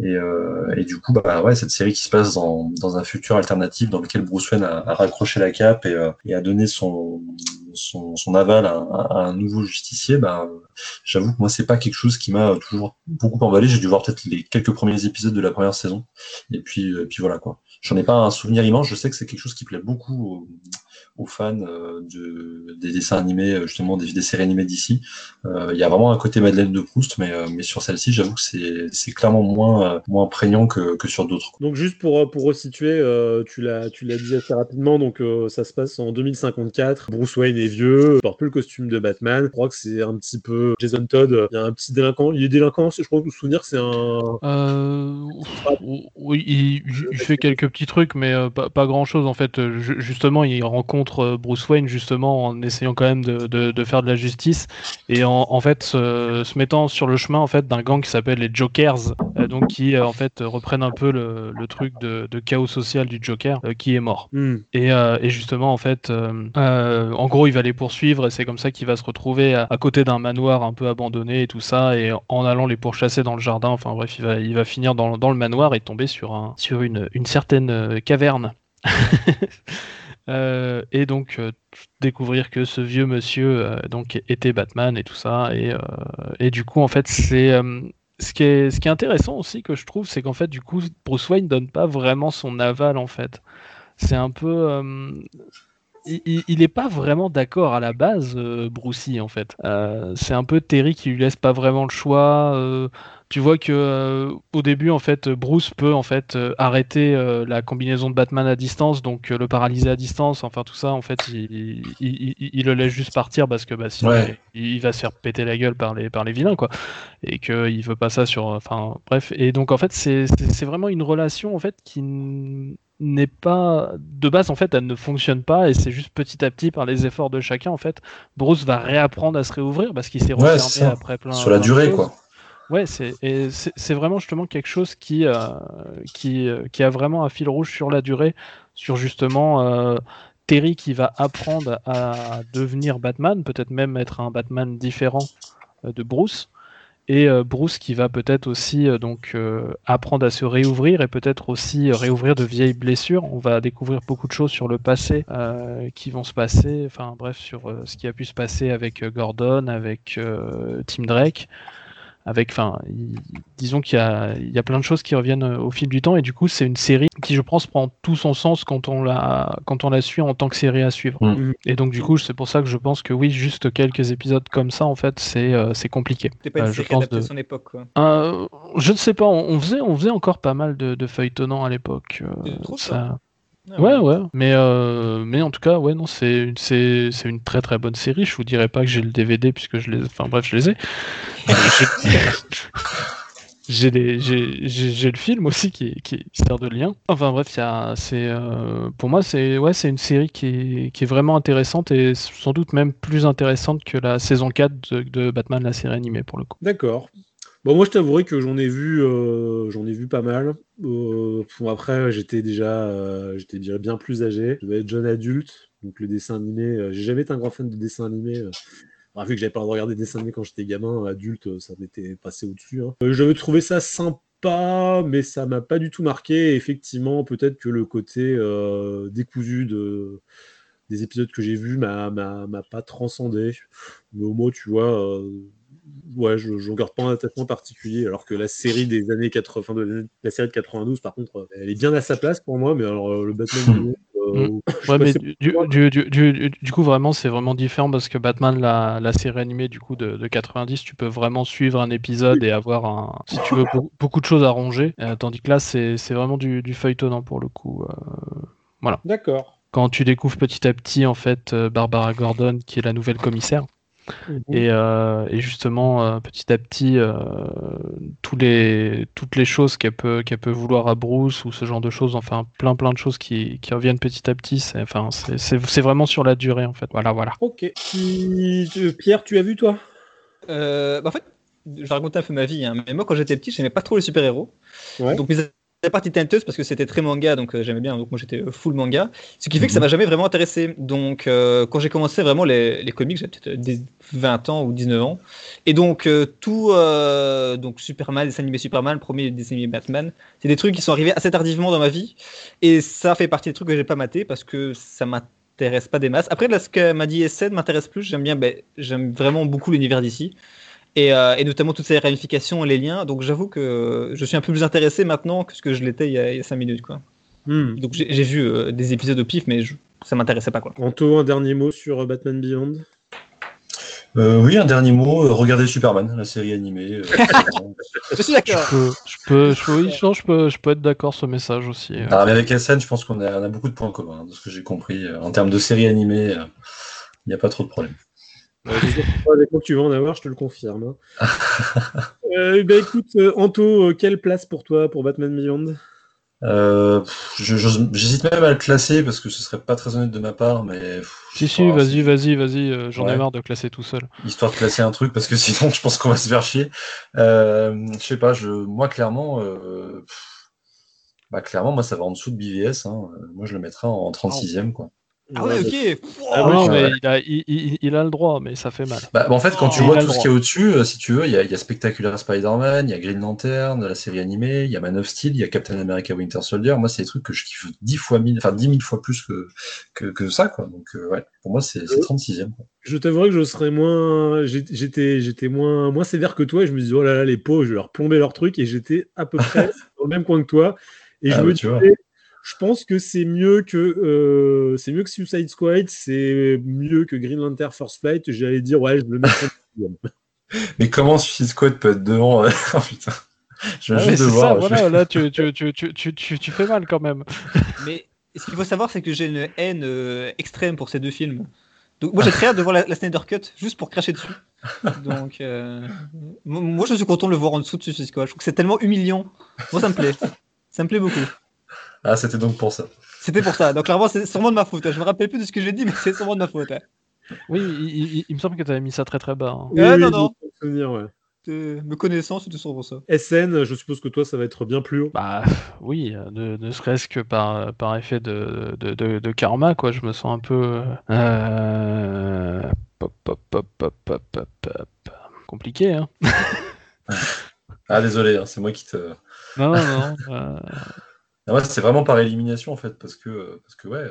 Et, euh, et, du coup, bah, ouais, cette série qui se passe dans, dans un futur alternatif dans lequel Bruce Wayne a, a raccroché la cape et, euh, et a donné son, son, son aval à, à, un nouveau justicier, bah, j'avoue que moi, c'est pas quelque chose qui m'a toujours beaucoup emballé. J'ai dû voir peut-être les quelques premiers épisodes de la première saison. Et puis, et puis voilà quoi. J'en ai pas un souvenir immense. Je sais que c'est quelque chose qui plaît beaucoup aux fans euh, de, des dessins animés, euh, justement des, des séries animées d'ici. Euh, il y a vraiment un côté Madeleine de Proust, mais, mais sur celle-ci, j'avoue que c'est clairement moins, moins prégnant que, que sur d'autres. Donc juste pour, pour resituer, tu l'as dit assez rapidement, donc ça se passe en 2054. Bruce Wayne est vieux, porte plus le costume de Batman. Je crois que c'est un petit peu Jason Todd. Il y a un petit délinquant. Il est délinquant, je crois que vous vous souvenir, c'est un. oui, il, il, fait quelques petits trucs, mais pas, pas grand chose en fait. Justement, il rencontre euh, Bruce Wayne justement en essayant quand même de, faire de la justice et en, fait se, mettant sur le chemin en fait d'un gang qui s'appelle les Jokers, euh, donc qui euh, en fait reprennent un peu le, truc de, chaos social du Joker qui est mort. Hmm. Et, justement en fait, en gros il va les poursuivre et c'est comme ça qu'il va se retrouver à, côté d'un manoir un peu abandonné et tout ça et en allant les pourchasser dans le jardin. Enfin bref, il va, il va finir dans, le manoir et tomber sur, un, sur une, une certaine caverne. Euh, et donc euh, découvrir que ce vieux monsieur euh, donc était Batman et tout ça et, et du coup en fait c'est ce qui est ce qui est intéressant aussi que je trouve c'est qu'en fait du coup Bruce Wayne donne pas vraiment son aval en fait c'est un peu il n'est pas vraiment d'accord à la base, Brucey, en fait. c'est un peu Terry qui lui laisse pas vraiment le choix tu vois que euh, au début en fait Bruce peut en fait euh, arrêter euh, la combinaison de Batman à distance donc le paralyser à distance enfin tout ça en fait il, le laisse juste partir parce que bah, sinon il, va se faire péter la gueule par les par les vilains quoi. Et que il veut pas ça sur enfin bref. Et donc en fait c'est vraiment une relation en fait qui n'est pas de base en fait elle ne fonctionne pas et c'est juste petit à petit par les efforts de chacun en fait Bruce va réapprendre à se réouvrir parce qu'il s'est refermé après plein sur la durée quoi Ouais, c'est vraiment justement quelque chose qui, euh, qui, euh, qui, a vraiment un fil rouge sur la durée, sur justement euh, Terry qui va apprendre à devenir Batman, peut-être même être un Batman différent de Bruce, et Bruce qui va peut-être aussi donc apprendre à se réouvrir et peut-être aussi réouvrir de vieilles blessures. On va découvrir beaucoup de choses sur le passé qui vont se passer, enfin bref, sur ce qui a pu se passer avec Gordon, avec Tim Drake. Avec, enfin, disons qu'il y a, il y a plein de choses qui reviennent au fil du temps et du coup c'est une série qui je pense prend tout son sens quand on la, quand on la suit en tant que série à suivre. Mm. Et donc du coup c'est pour ça que je pense que oui, juste quelques épisodes comme ça en fait c'est, c'est compliqué. C'est pas une série je pense de son époque quoi. je ne sais pas, on, faisait, on faisait encore pas mal de, de feuilletonnants à l'époque. ça... Ah ouais, ouais, Mais, euh, mais en tout cas, ouais, non, c'est, c'est, c'est une très très bonne série. Je vous dirais pas que j'ai le DVD puisque je les, enfin bref, je les ai. j'ai, les, j'ai, j'ai, le film aussi qui, qui sert de lien. Enfin bref, c'est, euh, pour moi, c'est, ouais, c'est une série qui est, qui est vraiment intéressante et sans doute même plus intéressante que la saison 4 de, de Batman, la série animée pour le coup. D'accord. Bon, moi, je t'avouerai que j'en ai vu, euh, ai vu pas mal. Euh, après, j'étais déjà, euh, j'étais bien plus âgé. Je devais être jeune adulte, donc le dessin animé. j'ai jamais été un grand fan de dessin animé. vu que j'avais pas le de regarder des dessins animés quand j'étais gamin, adulte, ça m'était passé au-dessus. Hein. j'avais trouvé ça sympa, mais ça m'a pas du tout marqué. effectivement, peut-être que le côté décousu de des épisodes que j'ai vus m'a pas transcendé. Mais au moins, tu vois, ouais, je ne garde pas un attachement particulier, alors que la série des années 80, de, la série de 92, par contre, elle est bien à sa place pour moi, mais alors euh, le Batman. Euh, mm. ouais, mais du, du, du, coup, vraiment, c'est vraiment différent parce que Batman, la, la série animée du coup de, de, 90, tu peux vraiment suivre un épisode et avoir un, si tu veux, beaucoup, de choses à ronger. Euh, tandis que là, c'est vraiment du, feuilletonnant pour le coup. voilà. D'accord. Quand tu découvres petit à petit, en fait, Barbara Gordon, qui est la nouvelle commissaire, Mhm. Euh, et, justement, euh, petit à petit, euh, tous les, toutes les choses qu'elle peut, qu'elle peut vouloir à Bruce ou ce genre de choses, enfin plein plein de choses qui, qui reviennent petit à petit, c'est, enfin, c'est, vraiment sur la durée en fait. Voilà, voilà. Ok. Pierre, tu as vu toi? Bah, En fait, je vais raconter un peu ma vie, hein, mais moi quand j'étais petit, j'aimais pas trop les super-héros. Donc la partie tenteuse parce que c'était très manga, donc euh, j'aimais bien. Donc moi j'étais euh, full manga, ce qui fait que ça mhm. m'a jamais vraiment intéressé. Donc euh, quand j'ai commencé vraiment les, les comics, j'avais peut-être 20 ans ou 19 ans, et donc tout, donc Superman, des animés Superman, premier dessin animé Batman, c'est des trucs qui sont arrivés assez tardivement dans ma vie, et ça fait partie des trucs que j'ai pas maté parce que ça m'intéresse pas des masses. Après là, ce que m'a dit SN m'intéresse plus. J'aime bien, ben, j'aime vraiment beaucoup l'univers d'ici. Euh, et, notamment toutes ces ramifications et les liens. Donc j'avoue que je suis un peu plus intéressé maintenant que ce que je l'étais il, y a 5 minutes. Quoi. Hmm. Donc j'ai vu euh, des épisodes au pif, mais je, ça m'intéressait pas. Quoi. Anto, un dernier mot sur euh, Batman Beyond? Oui, un dernier mot. regardez Superman, la série animée. je suis d'accord. Je peux, je peux, je peux, je peux être d'accord sur ce message aussi. Ah, mais avec SN, je pense qu'on a, a, beaucoup de points communs, hein, de ce que j'ai compris. En termes de série animée, il n'y a pas trop de problèmes avec moi que tu vas en avoir, je te le confirme. Hein. euh, bah, écoute, euh, Anto, euh, quelle place pour toi pour Batman Beyond? Euh, J'hésite même à le classer parce que ce serait pas très honnête de ma part, mais. si, si, vas-y, vas-y, vas-y, j'en ai marre de classer tout seul. Histoire de classer un truc parce que sinon je pense qu'on va se faire chier. je sais pas, je, moi clairement. Bah, clairement, moi ça va en dessous de BVS. Hein. Moi je le mettrais en 36ème. Quoi. Ah ouais, ok. Ah non, mais il a, il, il, a, le droit, mais ça fait mal. Bah, en fait, quand tu vois tout ce qui est au-dessus, euh, si tu veux, il y a, y a Spectacular Spider-Man, il y a Green Lantern, la série animée, il y a Man of Steel, il y a Captain America Winter Soldier. Moi, c'est des trucs que je kiffe 10 fois mille, enfin 10 000 fois plus que, que, que ça, quoi. Donc, euh, ouais, pour moi, c'est 36e. Je t'avouerais que je serais moins, j'étais, j'étais moins, moins sévère que toi et je me disais, oh là là, les pauvres, je vais leur plomber leur truc et j'étais à peu près dans le même coin que toi. Et je ah, me disais, je pense que c'est mieux que euh, c'est mieux que Suicide Squad, c'est mieux que Green Lantern First Flight. J'allais dire ouais, je me mets Mais comment Suicide Squad peut être devant oh, putain. Je viens juste de voir. Ça, voilà, là, tu, tu, tu, tu, fais mal quand même. Mais ce qu'il faut savoir, c'est que j'ai une haine euh, extrême pour ces deux films. Donc, moi, j'ai très hâte de voir la, Snyder Cut juste pour cracher dessus. Donc, euh, moi, je suis content de le voir en dessous de Suicide Squad. Je trouve que c'est tellement humiliant. Moi, ça me plaît. Ça me plaît beaucoup. Ah, c'était donc pour ça. C'était pour ça. Donc, clairement, c'est sûrement de ma faute. Je me rappelle plus de ce que j'ai dit, mais c'est sûrement de ma faute. Oui, il, me semble que tu avais mis ça très très bas. Hein. Oui, non, non. Souvenir, ouais. Me connaissant, c'était sûrement ça. SN, je suppose que toi, ça va être bien plus haut. Bah oui, ne, serait-ce que par, par effet de, de, de, karma, quoi. Je me sens un peu. Euh... Pop, pop, pop, pop, pop, pop, Compliqué, hein. ah, désolé, hein, c'est moi qui te. Non, non, non. Euh... Ouais, c'est vraiment par élimination en fait, parce que, parce que ouais.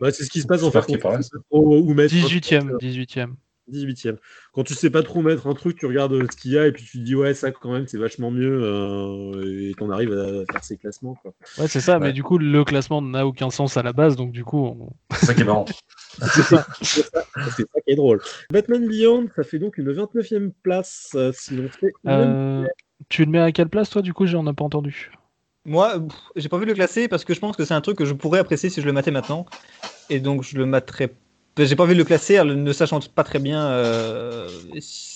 Bah, c'est ce qui se passe en fait. 18ème, 18ème. 18e. Quand tu sais pas trop mettre un truc, tu regardes ce qu'il y a et puis tu te dis ouais ça quand même c'est vachement mieux euh, et qu'on arrive à faire ces classements. Quoi. Ouais c'est ça, mais du coup le classement n'a aucun sens à la base donc du coup. C'est ça qui est marrant. c'est ça, ça, qui est drôle. Batman Beyond, ça fait donc une 29e place euh, si l'on fait. Euh, tu le mets à quelle place toi du coup J'en ai pas entendu. Moi, j'ai pas vu le classer parce que je pense que c'est un truc que je pourrais apprécier si je le matais maintenant. Et donc je le materais j'ai pas envie de le classer, ne sachant pas très bien euh,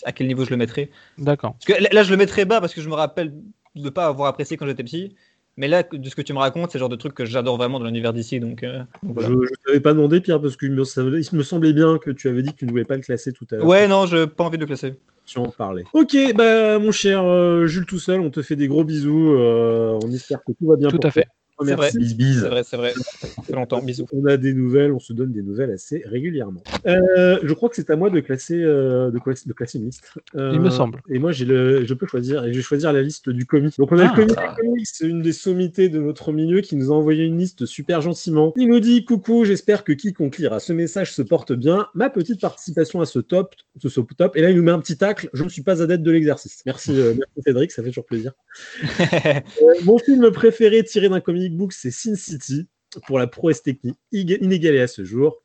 à quel niveau je le mettrais. D'accord. là, je le mettrais bas parce que je me rappelle de pas avoir apprécié quand j'étais petit. Mais là, de ce que tu me racontes, c'est le genre de truc que j'adore vraiment dans l'univers d'ici. Donc, euh, Je ne t'avais pas demandé, Pierre, parce qu'il me, me, semblait bien que tu avais dit que tu ne voulais pas le classer tout à l'heure. Ouais, non, je pas envie de le classer. Tu en parlais. Ok, bah, mon cher euh, Jules tout seul, on te fait des gros bisous. on espère que tout va bien. Tout à fait. C'est vrai. C'est vrai, c'est vrai. Ça fait longtemps. Bisous. On a des nouvelles, on se donne des nouvelles assez régulièrement. Euh, je crois que c'est à moi de classer, euh, de, classer, de classer une liste. Euh, Il me semble. Et moi, j'ai le, je peux choisir, et je vais choisir la liste du comic. Donc, on a le comic comics, c'est une des sommités de notre milieu qui nous a envoyé une liste super gentiment. Il nous dit Coucou, j'espère que quiconque lira ce message se porte bien. Ma petite participation à ce top, ce top. Et là, il nous met un petit tacle. Je ne suis pas adepte de l'exercice. Merci, merci Cédric, ça fait toujours plaisir. mon film préféré tiré d'un comic book, c'est Sin City, pour la prouesse technique inégalée à ce jour.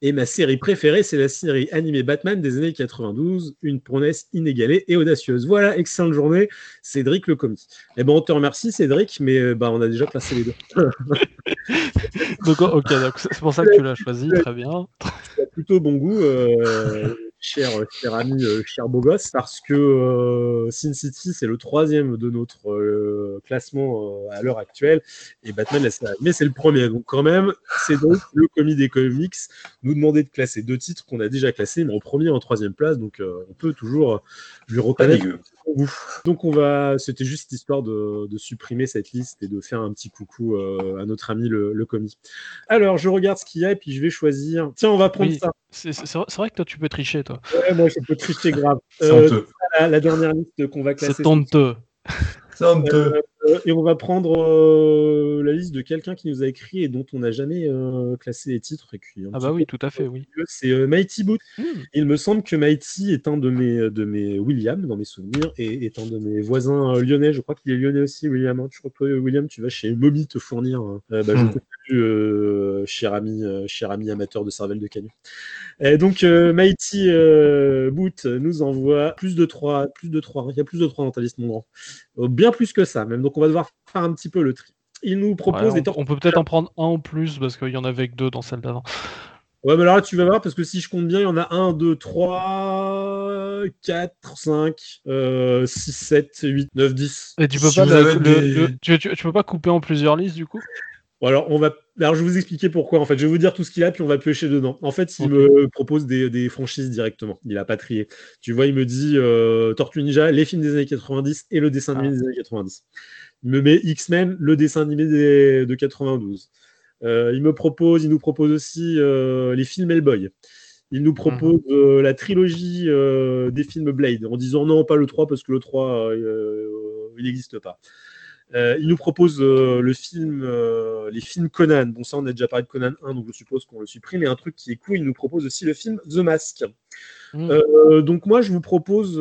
Et ma série préférée, c'est la série animée Batman des années 92, une promesse inégalée et audacieuse. Voilà, excellente journée, Cédric le commis. Eh ben, on te remercie, Cédric, mais euh, bah, on a déjà placé les deux. donc, ok, c'est pour ça que tu l'as choisi, très bien. Plutôt bon goût. Euh, cher, cher ami, euh, cher beau gosse, parce que euh, Sin City, c'est le troisième de notre euh, classement à l'heure actuelle, et Batman, mais c'est le premier. Donc, quand même, c'est donc le commis des comics nous demander de classer deux titres qu'on a déjà classés, mais en premier et en troisième place, donc on peut toujours lui reconnaître. Donc on va, c'était juste histoire de, supprimer cette liste et de faire un petit coucou à notre ami le, le commis. Alors je regarde ce qu'il y a et puis je vais choisir. Tiens, on va prendre ça. C'est vrai que toi tu peux tricher Ouais, moi, je peux tricher grave. Euh, la, dernière liste qu'on va classer. C'est honteux. Euh, et on va prendre euh, la liste de quelqu'un qui nous a écrit et dont on n'a jamais euh, classé les titres. ah bah oui, tout à fait, oui. C'est Mighty Boot. Hmm. Il me semble que Mighty est un de mes, de mes William, dans mes souvenirs, et est un de mes voisins lyonnais. Je crois qu'il est lyonnais aussi, William. Hein. Je crois que William, tu vas chez Mommy te fournir. Hein. bah, Je hmm. te salue, cher, ami, cher ami amateur de cervelle de canyon. Et donc, Mighty Boot nous envoie plus de 3, plus de 3. Il y a plus de 3 dans ta liste, mon grand. Bien plus que ça, même. Donc, on va devoir faire un petit peu le tri. Il nous propose des On peut peut-être en prendre un en plus parce qu'il y en avait que deux dans celle d'avant. Ouais, mais alors là, tu vas voir, parce que si je compte bien, il y en a 1, 2, 3, 4, 5, 6, 7, 8, 9, 10. Et tu peux, pas, tu, peux pas couper en plusieurs listes du coup? Alors, on va... Alors, je vais vous expliquer pourquoi. En fait, je vais vous dire tout ce qu'il a, puis on va piocher dedans. En fait, il me propose des, franchises directement. Il a pas trié. Tu vois, il me dit euh, Tortue Ninja, les films des années 90 et le dessin animé ah. des années 90. Il me met X-Men, le dessin animé de 92. Euh, il me propose, il nous propose aussi euh, les films Hellboy. Il nous propose mhm. la trilogie des films Blade en disant non, pas le 3 parce que le 3 il n'existe pas. Euh, il nous propose euh, le film, euh, les films Conan. Bon, ça, on a déjà parlé de Conan 1, donc je suppose qu'on le supprime. Et un truc qui est cool, il nous propose aussi le film The Mask. Mm. donc moi, je vous propose,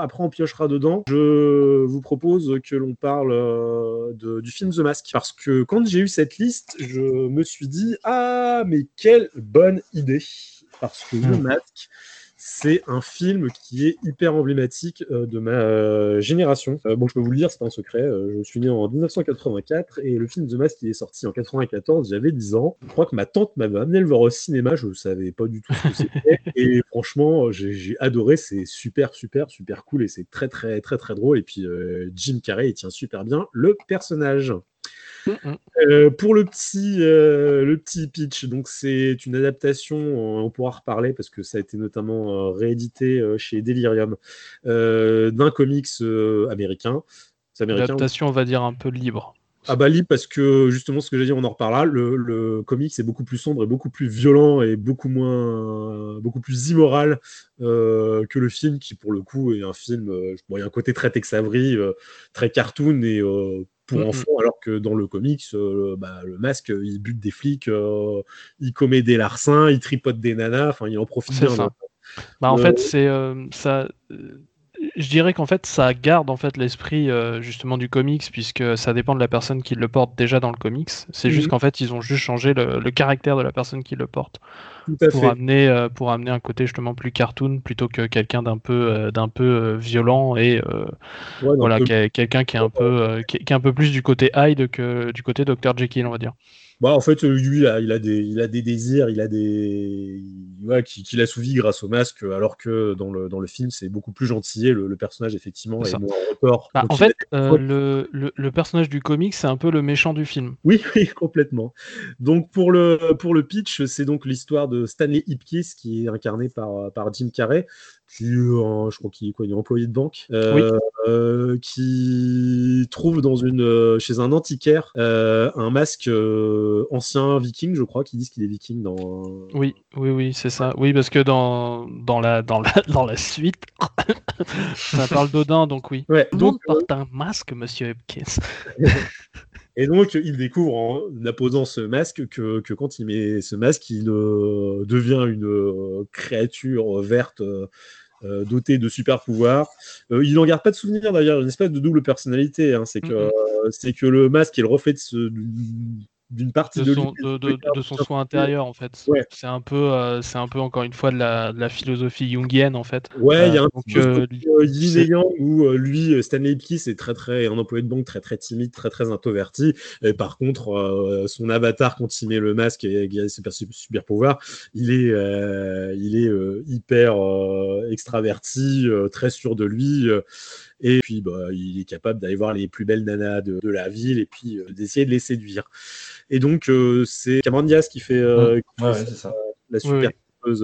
après on piochera dedans, je vous propose que l'on parle du film The Mask. Parce que quand j'ai eu cette liste, je me suis dit, ah, mais quelle bonne idée. Parce que The mm. Mask, c'est un film qui est hyper emblématique euh, de ma euh, génération. Euh, bon, je peux vous le dire, c'est pas un secret. je suis né en 1984 et le film The Mask il est sorti en 94. J'avais 10 ans. Je crois que ma tante m'avait amené le voir au cinéma. Je ne savais pas du tout ce que c'était. et franchement, j'ai adoré. C'est super, super, super cool et c'est très, très, très, très drôle. Et puis Jim Carrey, il tient super bien le personnage. Euh, pour le petit, euh, le petit pitch, donc c'est une adaptation, on pourra reparler parce que ça a été notamment euh, réédité chez Delirium d'un comics américain. américain. Adaptation, on va dire un peu libre. Ah bah libre parce que justement ce que j'ai dit, on en reparlera. Le, le comics est beaucoup plus sombre et beaucoup plus violent et beaucoup moins, beaucoup plus immoral que le film qui pour le coup est un film. il y a un côté très Tex Avery, très cartoon et pour mm, mm. enfants, alors que dans le comics, euh, bah, le masque, il bute des flics, euh, il commet des larcins, il tripote des nanas, enfin, il en profite bien. Bah, en fait, c'est ça je dirais qu'en fait, ça garde en fait l'esprit euh, justement du comics, puisque ça dépend de la personne qui le porte déjà dans le comics. C'est juste mhm. qu'en fait, ils ont juste changé le, caractère de la personne qui le porte pour amener euh, pour amener un côté justement plus cartoon plutôt que quelqu'un d'un peu euh, d'un peu violent et voilà quelqu'un qui est un peu qui, est un peu plus du côté Hyde que du côté Dr Jekyll, on va dire. Bah, en fait, lui, il a, des, il a des désirs, il a des. Ouais, qu'il a souvi grâce au masque, alors que dans le, dans le film, c'est beaucoup plus gentil, le, le personnage, effectivement, est, moins report. Bah, en fait, euh, le, le, le, personnage du comic, c'est un peu le méchant du film. Oui, oui, complètement. Donc, pour le, pour le pitch, c'est donc l'histoire de Stanley Ipkiss, qui est incarné par, par Jim Carrey, qui, je crois qu'il est, employé de banque, euh, qui trouve dans une, euh, chez un antiquaire euh, un masque ancien viking, je crois, qui disent qu'il est viking dans. Oui, oui, oui, c'est ça. Oui, parce que dans, dans, la, dans, la, dans la suite, ça parle d'Odin, donc oui. Ouais, Tout donc, porte un masque, monsieur Hopkins. Et donc, il découvre en apposant ce masque que, que quand il met ce masque, il devient une créature verte euh, doté de super pouvoirs. Euh, il n'en garde pas de souvenir d'ailleurs, une espèce de double personnalité. Hein. c'est que, euh, c'est que le masque est le reflet de ce, d'une partie de, son, de, son soin intérieur en fait. C'est un peu, euh, c'est un peu encore une fois de la, philosophie jungienne en fait. Ouais, il y a un euh, peu euh, où lui, Stanley Ipkiss est très très un employé de banque très très timide, très très introverti. Et par contre, son avatar quand il met le masque et il a ses super pouvoirs, il est, il est hyper extraverti, très sûr de lui. Et puis, bah, il est capable d'aller voir les plus belles nanas de, la ville et puis d'essayer de les séduire. Et donc, euh, c'est Cameron Diaz qui fait, euh, la super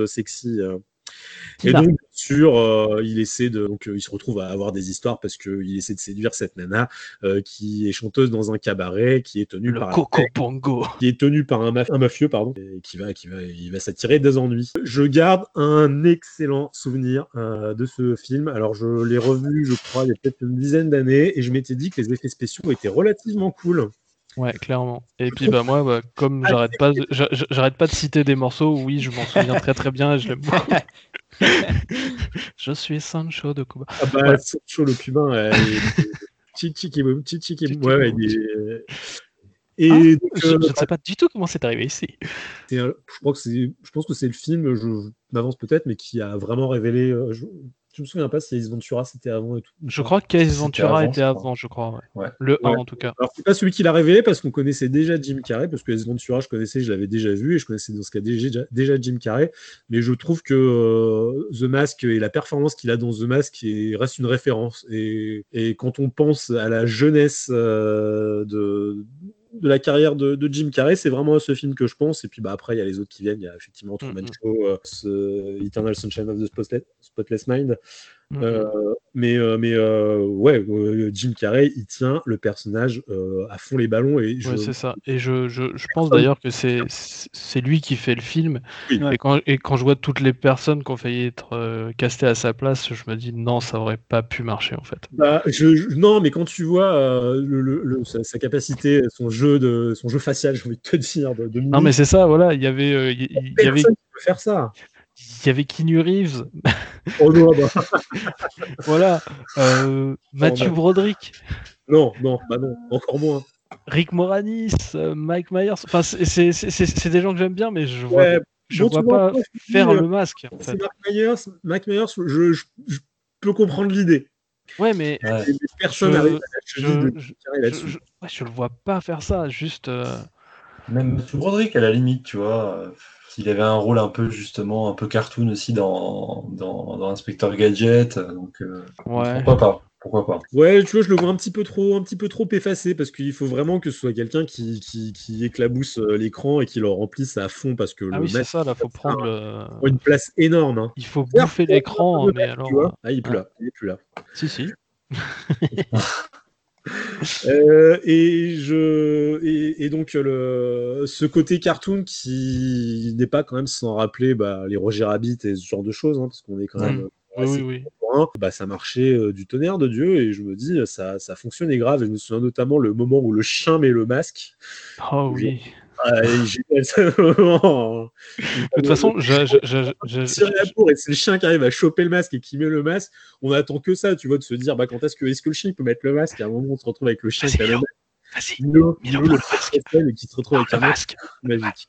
sexy. Euh. Et donc, bien sûr, il essaie de. Donc, il se retrouve à avoir des histoires parce qu'il essaie de séduire cette nana qui est chanteuse dans un cabaret, qui est tenue par. Coco Pongo. Qui est tenu par un, mafieux, pardon, et qui va, qui va, il va s'attirer des ennuis. Je garde un excellent souvenir de ce film. Alors, je l'ai revu, je crois, il y a peut-être une dizaine d'années, et je m'étais dit que les effets spéciaux étaient relativement cool. Ouais, clairement. Et puis bah moi, bah, comme ah, j'arrête pas, de, j'arrête pas de citer des morceaux, oui, je m'en souviens très très bien et je l'aime beaucoup. je suis Sancho de Cuba. Ah bah, Sancho le cubain, Chichi qui Chichi qui ouais, Et ah, je, euh, ne sais pas du tout comment c'est arrivé ici. je, crois que c'est, je pense que c'est le film, je m'avance peut-être, mais qui a vraiment révélé. Euh, je me souviens pas si Ace Ventura c'était avant et tout. Je crois qu'Ace Ventura était avant, je crois. Le 1 en tout cas. Alors c'est pas celui qui l'a révélé parce qu'on connaissait déjà Jim Carrey, parce que Ace Ventura je connaissais, je l'avais déjà vu et je connaissais dans ce cas déjà, déjà Jim Carrey. Mais je trouve que euh, The Mask et la performance qu'il a dans The Mask reste une référence. Et, quand on pense à la jeunesse euh, de de la carrière de, Jim Carrey, c'est vraiment à ce film que je pense. Et puis bah, après, il y a les autres qui viennent. Il y a effectivement Truman mm-hmm. Show, euh, Eternal Sunshine of the Spotless Mind. Mm-hmm. Euh, mais euh, mais euh, ouais, Jim Carrey, il tient le personnage à fond les ballons. Et je... c'est ça. Et je, je, je pense d'ailleurs que c'est, c'est lui qui fait le film. Et, quand, et quand je vois toutes les personnes qui ont failli être castées à sa place, je me dis non, ça aurait pas pu marcher en fait. Bah, je, non, mais quand tu vois le, sa, capacité, son jeu, de, son jeu facial, j'ai envie de te dire. De, non, mais c'est ça, voilà. Il y avait. il, y avait... faire ça il y avait Keanu Reeves. Oh non, bah. voilà. Euh, Mathieu bah. Broderick. Non, non, bah non, encore moins. Rick Moranis, euh, Mike Myers. Enfin, c'est des gens que j'aime bien, mais je vois, je vois pas faire le masque. En fait. Mike Myers, Mike Myers je, je, peux comprendre l'idée. Ouais, mais personne je, je, je, le vois pas faire ça. Juste. Euh, Même Mathieu Broderick, à la limite, tu vois il avait un rôle un peu justement un peu cartoon aussi dans, dans, Inspector Gadget. Donc euh, pourquoi pas pourquoi pas Ouais, tu vois, je le vois un petit peu trop, un petit peu trop effacé parce qu'il faut vraiment que ce soit quelqu'un qui, qui, éclabousse euh, l'écran et qui le remplisse à fond parce que ah le oui, c'est ça, là, faut prendre une place énorme. Hein. Il faut bouffer l'écran, mais alors. Ah, il est plus là, il est plus là. Si, si. Euh, et je et, donc le ce côté cartoon qui n'est pas quand même sans rappeler bah, les Roger Rabbit et ce genre de choses hein, parce qu'on est quand même oui, oui, bah, ça marchait euh, du tonnerre de Dieu et je me dis ça, ça fonctionnait grave. Et je me souviens notamment le moment où le chien met le masque. Oh oui Ah, de toute façon, je, je, je, et c'est le chien qui arrive à choper le masque et qui met le masque. On attend que ça, tu vois, de se dire bah, quand est-ce que, est que le chien peut mettre le masque? À un moment, on se retrouve avec le chien qui a le masque. Vas-y, Milo, le masque. Et qui se retrouve avec un masque magique.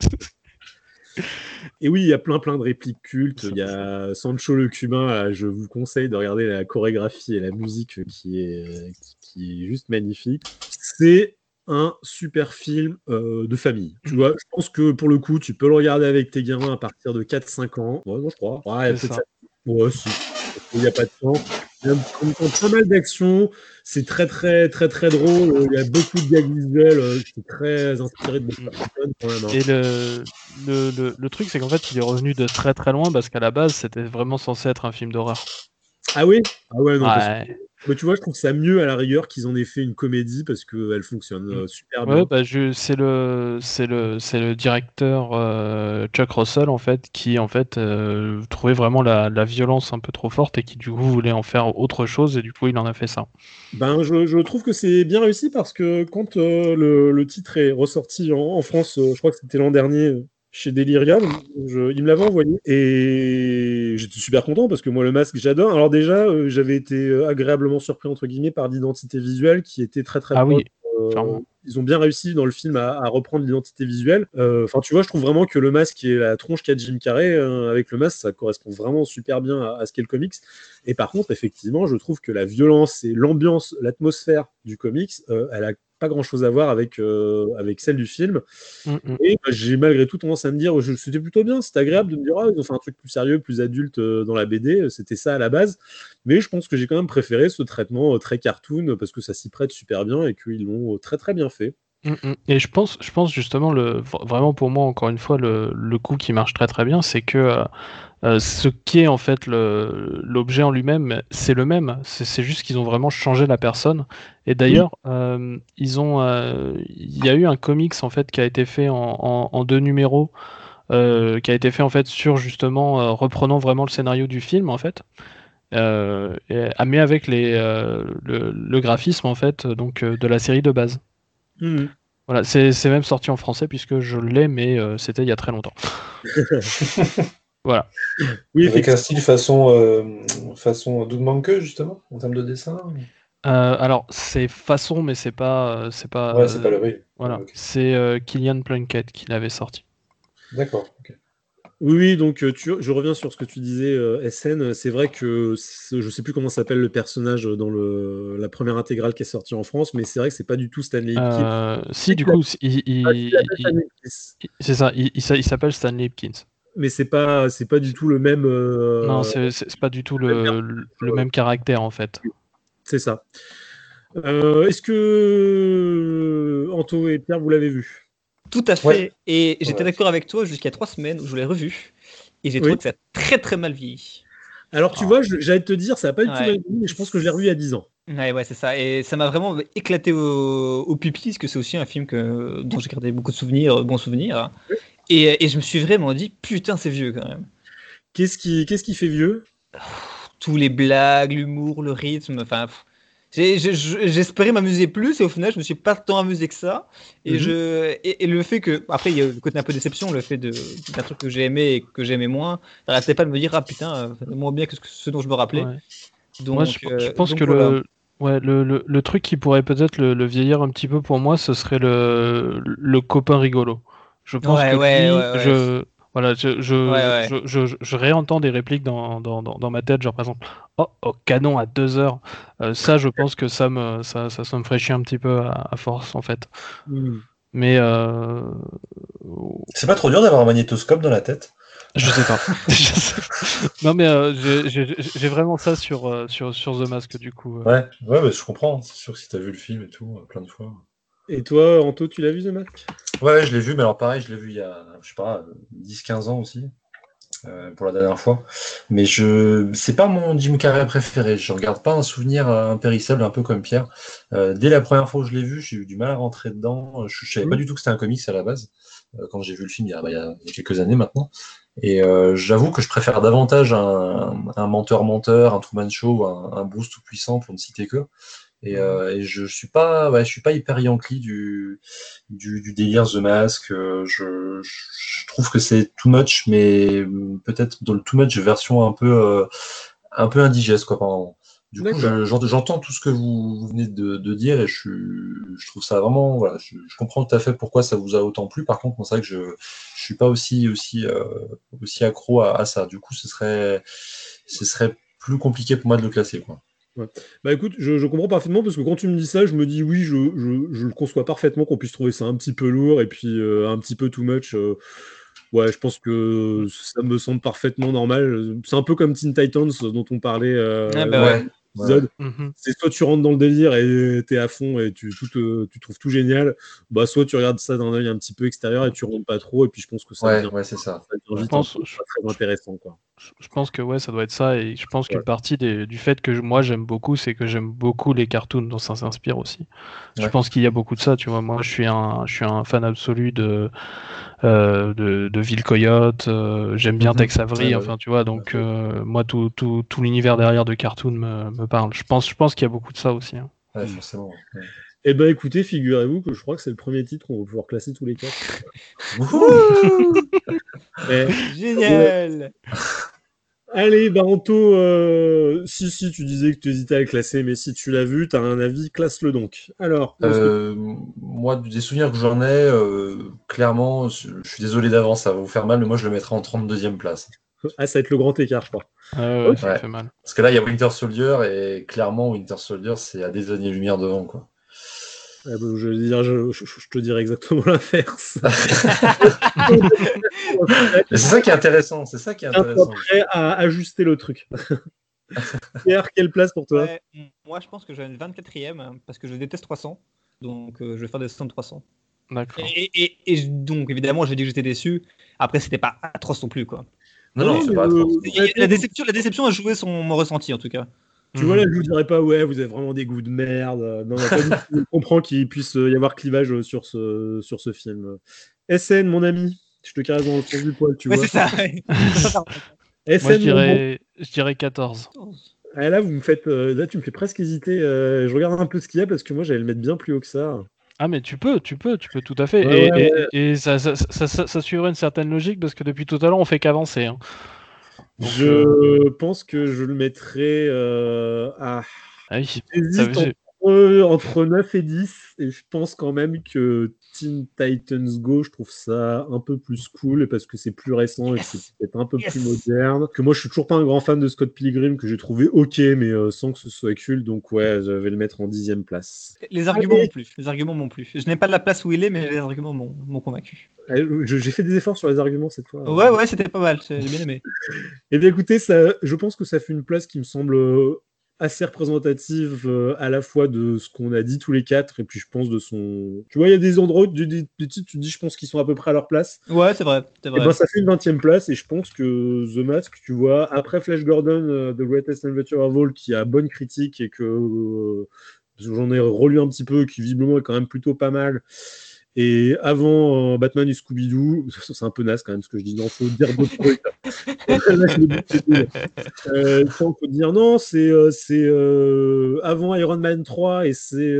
Et oui, il y a plein plein de répliques cultes. Il y a Sancho le cubain. Je vous conseille de regarder la chorégraphie et la musique qui est, qui, est juste magnifique. C'est un super film euh, de famille. Tu vois, je pense que pour le coup, tu peux le regarder avec tes gamins à partir de 4-5 ans. Ouais, je crois. Ouais, ça. ouais si. Il n'y a pas de temps. Il y a pas mal d'actions. C'est très, très, très, très drôle. Il y a beaucoup de gags visuels. Euh, c'est très inspiré de mm. quand même. Hein. Et le, le, le, truc, c'est qu'en fait, il est revenu de très, très loin parce qu'à la base, c'était vraiment censé être un film d'horreur. Ah oui? Ah ouais, non. Mais tu vois, je trouve ça mieux à la rigueur qu'ils en aient fait une comédie parce qu'elle fonctionne euh, super bien. Bah, c'est le, c'est le, c'est le directeur euh, Chuck Russell en fait qui en fait euh, trouvait vraiment la, la, violence un peu trop forte et qui du coup voulait en faire autre chose et du coup il en a fait ça. Ben, je, je trouve que c'est bien réussi parce que quand le, le, titre est ressorti en, en France, je crois que c'était l'an dernier, chez Delirium. il me l'avait envoyé et j'étais super content parce que moi le masque j'adore. Alors déjà euh, j'avais été euh, agréablement surpris entre guillemets par l'identité visuelle qui était très très ah oui. Euh, ils ont bien réussi dans le film à, reprendre l'identité visuelle. Enfin, tu vois, je trouve vraiment que le masque et la tronche qu'a Jim Carrey avec le masque, ça correspond vraiment super bien à, à ce qu'est le comics. Et par contre, effectivement, je trouve que la violence et l'ambiance, l'atmosphère du comics, elle a pas grand chose à voir avec, euh, avec celle du film. Mm, mm. Et bah, j'ai malgré tout tendance à me dire, c'était plutôt bien, c'était agréable de me dire, ah, ils ont fait un truc plus sérieux, plus adulte euh, dans la BD, c'était ça à la base. Mais je pense que j'ai quand même préféré ce traitement euh, très cartoon parce que ça s'y prête super bien et qu'ils l'ont très très bien fait. Mm, et je pense, je pense justement, le, vraiment pour moi, encore une fois, le, le coup qui marche très très bien, c'est que euh, ce qui est en fait l'objet en lui-même, c'est le même. C'est juste qu'ils ont vraiment changé la personne. Et d'ailleurs, euh, ils ont, euh, il y a eu un comics en fait qui a été fait en, deux numéros, qui a été fait en fait sur justement reprenant vraiment le scénario du film en fait. mais avec les, le, graphisme en fait donc de la série de base. Mmh. Voilà, c'est même sorti en français puisque je l'ai, mais c'était il y a très longtemps. Voilà. Oui, Avec un style façon, euh, façon Doug justement, en termes de dessin euh, alors, c'est façon, mais c'est pas. Euh, c'est pas, ouais, c'est pas le oui. Voilà. C'est euh, Killian Plunkett qui l'avait sorti. D'accord. Oui, donc tu, je reviens sur ce que tu disais, SN. C'est vrai que je sais plus comment s'appelle le personnage dans le, la première intégrale qui est sortie en France, mais c'est vrai que c'est pas du tout Stanley Hopkins. si, du coup, il, c'est ça, il, s'appelle Stanley Hopkins mais c'est pas c'est pas du tout le même. Euh, non, c'est pas du tout le, le, même caractère en fait. C'est ça. Euh, est-ce que Anto et Pierre, vous l'avez vu? Tout à fait. Et j'étais d'accord avec toi jusqu'à trois semaines où je l'ai revu. Et j'ai trouvé que ça a très très mal vieilli. Alors tu vois, j'allais te dire, ça n'a pas du tout mal vieilli, mais je pense que je l'ai revu il y a 10 ans. Ouais, ouais, c'est ça. Et ça m'a vraiment éclaté au, au pupille, parce que c'est aussi un film que, dont j'ai gardé beaucoup de souvenirs, bons souvenirs. Et, je me suis vraiment dit, putain, c'est vieux quand même. Qu'est-ce qui, qu'est-ce qui fait vieux? Tous les blagues, l'humour, le rythme, enfin. J'espérais m'amuser plus et au final je me suis pas tant amusé que ça. Et mhm. je et, le fait que après il y a le côté un peu déception le fait d'un truc que j'ai aimé et que j'aimais moins ça pas de me dire ah putain moins bien que ce, dont je me rappelais. Donc moi, je, euh, pense que le Ouais, le, le, le, truc qui pourrait peut-être le, le, vieillir un petit peu pour moi, ce serait le, le copain rigolo. Je pense que je, voilà, je, je, je, je, réentends des répliques dans, dans, dans, ma tête, genre par exemple, oh, oh canon à deux heures. Euh, ça, je pense que ça me, ça, ça, ça me ferait chier un petit peu à, force, en fait. Hmm. Mais. Euh... C'est pas trop dur d'avoir un magnétoscope dans la tête je sais pas. non mais euh, j'ai vraiment ça sur, sur, sur The Mask du coup. Ouais, ouais mais je comprends. C'est sûr que si t'as vu le film et tout, plein de fois. Et toi, Anto, tu l'as vu, The Mask Ouais, je l'ai vu, mais alors pareil, je l'ai vu il y a, je sais pas, 10-15 ans aussi, euh, pour la dernière fois. Mais je, c'est pas mon Jim Carrey préféré. Je regarde pas un souvenir impérissable, un peu comme Pierre. Euh, dès la première fois que je l'ai vu, j'ai eu du mal à rentrer dedans. Je, savais pas du tout que c'était un comics à la base, euh, quand j'ai vu le film il y, a, a, quelques années maintenant. Et j'avoue que je préfère davantage un menteur-menteur, un, Truman Show, un, un Bruce tout-puissant, pour ne citer que. Et, je, je suis pas, ouais, je suis pas hyper yankee du, du, du délire The Mask. Je, je, trouve que c'est too much, mais peut-être dans le too much version un peu, un peu indigeste quoi. Pendant. Du coup, j'entends tout ce que vous venez de, dire et je, je, trouve ça vraiment. Voilà, je, comprends tout à fait pourquoi ça vous a autant plu. Par contre, c'est vrai que je ne suis pas aussi, aussi, euh, aussi accro à, ça. Du coup, ce serait, ce serait plus compliqué pour moi de le classer. Quoi. Bah écoute, je, comprends parfaitement parce que quand tu me dis ça, je me dis oui, je, le conçois parfaitement qu'on puisse trouver ça un petit peu lourd et puis euh, un petit peu too much. Euh, ouais, je pense que ça me semble parfaitement normal. C'est un peu comme Teen Titans dont on parlait. Ah bah ouais. Mhm. C'est soit tu rentres dans le délire et t'es à fond et tu, tout, tu trouves tout génial, bah soit tu regardes ça d'un œil un petit peu extérieur et tu rentres pas trop et puis je pense que ça ouais, ouais c'est ça. je pense, très intéressant quoi. Je pense que ouais ça doit être ça et je pense qu'une partie du fait que moi j'aime beaucoup c'est que j'aime beaucoup les cartoons dont ça s'inspire aussi. Je pense qu'il y a beaucoup de ça tu vois moi je suis un je suis un fan absolu de euh, de, de Ville Coyote, euh, j'aime bien mhm. Tex Avery, enfin tu vois, donc euh, moi tout, tout, tout l'univers derrière de cartoon me, me, parle. Je pense, je pense qu'il y a beaucoup de ça aussi. Hein. Ouais, forcément. Eh ben écoutez, figurez-vous que je crois que c'est le premier titre qu'on va pouvoir classer tous les quatre. Génial Allez, Baranto, euh, si, si, tu disais que tu hésitais à le classer, mais si tu l'as vu, tu as un avis, classe-le donc. Alors, euh, moi, des souvenirs que j'en ai, euh, clairement, je suis désolé d'avance, ça va vous faire mal, mais moi, je le mettrais en 32e place. Ah, ça va être le grand écart, je crois. Ah ouais, ça fait mal. Parce que là, il y a Winter Soldier, et clairement, Winter Soldier, c'est à des années-lumière devant, quoi. Je, dire, je, te dirais exactement l'inverse. c'est ça qui est intéressant. C'est ça qui est intéressant. prêt à ajuster le truc. Pierre, quelle place pour toi? Moi, je pense que j'ai une 24e hein, parce que je déteste 300. Donc, euh, je vais faire des 100 de 300. D'accord. Et, donc, évidemment, je dit que j'étais déçu. Après, c'était pas atroce non plus. Quoi. Non, non, c'est pas atroce. La déception, la déception a joué son, mon ressenti, en tout cas. Tu vois, là, je vous dirais pas, ouais, vous avez vraiment des goûts de merde. Non, je comprends qu'il puisse y avoir clivage sur ce, sur ce film. SN, mon ami, je te caresse dans le fond du poil, tu ouais, vois. c'est ça. SN, Moi, je dirais, je dirais 14. Ah, là, vous me faites, euh, là, tu me fais presque hésiter. Euh, je regarde un peu ce qu'il y a parce que moi, j'allais le mettre bien plus haut que ça. Ah mais tu peux, tu peux, tu peux tout à fait. et, et, ça, ça, ça, ça, suivrait une certaine logique parce que depuis tout à l'heure on fait qu'avancer. Hein je euh, pense que je le mettrais euh, à. Ah oui, entre, entre 9 et 10, et je pense quand même que Teen Titans Go, je trouve ça un peu plus cool parce que c'est plus récent et que c'est peut-être un peu plus moderne. Que moi, je suis toujours pas un grand fan de Scott Pilgrim, que j'ai trouvé ok, mais euh, sans que ce soit cool. Donc ouais, je vais le mettre en dixième place. Les arguments m'ont plu. Les arguments m'ont plu. Je n'ai pas de la place où il est, mais les arguments m'ont convaincu. Euh, j'ai fait des efforts sur les arguments cette fois. Ouais, ouais, c'était pas mal. J'ai bien aimé. et eh bien écoutez, ça, je pense que ça fait une place qui me semble assez représentative euh, à la fois de ce qu'on a dit tous les quatre et puis je pense de son. Tu vois, il y a des endroits, des, des, titres, tu dis, je pense qu'ils sont à peu près à leur place. Ouais, c'est vrai. vrai. Et ben, ça fait une 20 e place et je pense que The Mask, tu vois, après Flash Gordon, euh, The Greatest Adventure of All, qui a bonne critique et que euh, j'en ai relu un petit peu, qui visiblement est quand même plutôt pas mal. Et avant euh, Batman et Scooby-Doo, c'est un peu naze quand même ce que je dis, non, faut dire d'autres trucs. euh, faut dire non, c'est euh, euh, avant Iron Man 3 et c'est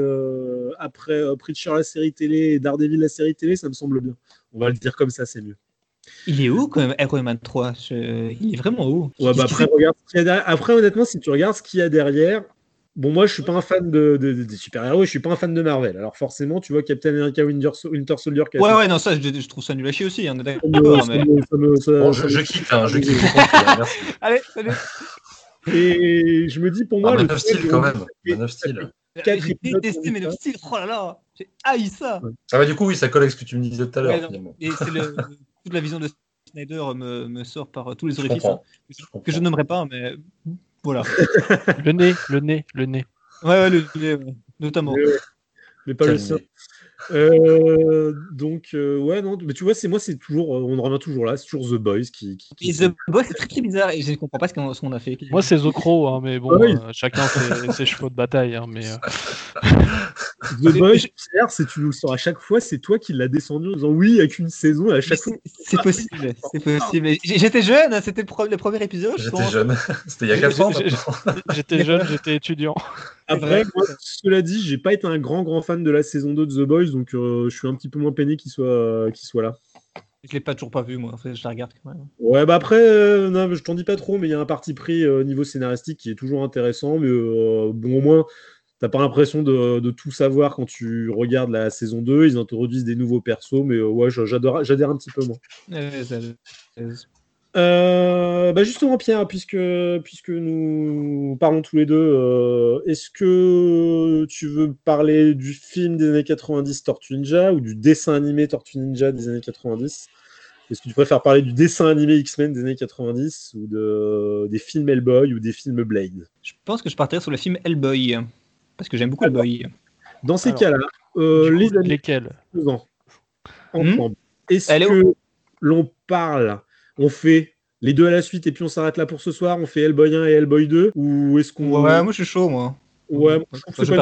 après Preacher la série télé et Daredevil la série télé, ça me semble bien. On va le dire comme ça, c'est mieux. Il est où quand même Iron Man 3 Il est vraiment où? Ouais, bah après, regarde après, honnêtement, si tu regardes ce qu'il y a derrière, Bon, moi, je suis pas un fan de, des super-héros, je suis pas un fan de Marvel. Alors forcément, tu vois Captain America Winter, Winter Soldier. Ouais, ouais, non, ça, je, trouve ça nul à chier aussi. Hein, d'accord, mais... bon, je, je, quitte, hein, je quitte. Merci. Allez, salut. Et je me dis, pour moi, ah, of Steel quand même. Man of Steel. J'ai détesté Man of Steel. Oh là là, j'ai haï ça. Ça va du coup, oui, ça colle avec ce que tu me disais tout à l'heure. et c'est le, toute la vision de Snyder me, me sort par tous les orifices hein, que je n'aimerais pas, mais voilà. le nez, le nez, le nez. Ouais, ouais le nez, notamment. Mais, pas le sein. Euh, donc euh, ouais non mais tu vois c'est moi c'est toujours on en revient toujours là c'est toujours The Boys qui, qui, The Boys c'est très très bizarre et je ne comprends pas ce qu'on a fait moi c'est The Crow hein, mais bon euh, chacun ses, ses, chevaux de bataille hein, mais The Boys, Pierre, c'est tu nous sors à chaque fois, c'est toi qui l'as descendu en disant oui, avec une saison, à chaque fois. C'est possible, c'est possible. J'étais jeune, hein, c'était le, premier épisode. J'étais jeune, c'était il y a 4 ans. J'étais jeune, j'étais étudiant. Après, moi, cela dit, j'ai pas été un grand grand fan de la saison 2 de The Boys, donc euh, je suis un petit peu moins peiné qu'il soit, qu'il soit là. Je l'ai pas toujours pas vu, moi. je la regarde quand même. Ouais, bah après, euh, non, je t'en dis pas trop, mais il y a un parti pris au niveau scénaristique qui est toujours intéressant, mais bon, au moins, T'as pas l'impression de, tout savoir quand tu regardes la saison 2. Ils introduisent des nouveaux persos, mais euh, ouais, j'adore, j'adhère un petit peu moins. Euh, bah justement, Pierre, puisque, puisque nous parlons tous les deux, euh, est-ce que tu veux parler du film des années 90 Tortue Ninja ou du dessin animé Tortue Ninja des années 90 Est-ce que tu préfères parler du dessin animé X-Men des années 90 ou de, des films Hellboy ou des films Blade? Je pense que je partirais sur le film Hellboy parce que j'aime beaucoup le boy. Dans ces cas-là, euh, les amis, lesquels hmm ensemble, est-ce que l'on parle, on fait les deux à la suite et puis on s'arrête là pour ce soir, on fait Hellboy 1 et Hellboy 2 ou est-ce qu'on Ouais, moi je suis chaud moi. Ouais, je trouve que c'est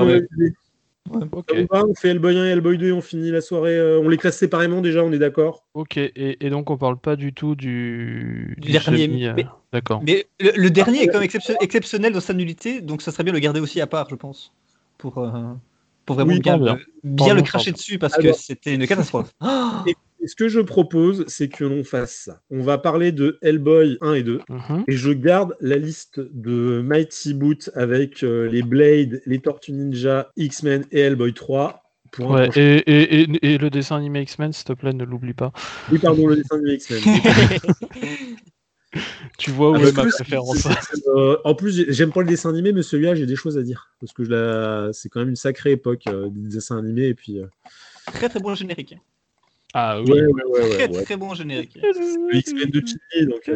pas on fait Hellboy 1 et Hellboy 2 et on finit la soirée. Euh, on les classe séparément déjà, on est d'accord? Ok, et, donc on parle pas du tout du, dernier. Euh, d'accord. Mais le, dernier est quand même exceptionnel dans sa nullité, donc ça serait bien de le garder aussi à part, je pense pour, euh, pour vraiment bien, bien, le cracher dessus parce que c'était une catastrophe. Et ce que je propose, c'est que l'on fasse ça. On va parler de Hellboy 1 et 2. Mhm. Et je garde la liste de Mighty Boot avec euh, les Blade, les Tortues Ninja, X-Men et Hellboy 3. Pour ouais, et, et, et, le dessin animé X-Men, s'il te plaît, ne l'oublie pas. Oui, pardon, le dessin animé X-Men. tu vois où est ma préférence. Euh, en plus, j'aime pas le dessin animé, mais celui-là, j'ai des choses à dire. Parce que c'est quand même une sacrée époque euh, des dessins animés. Et puis, euh, Très très bon générique. Ah oui, ouais, ouais, très très bon générique. Le X-Men de Chili, donc.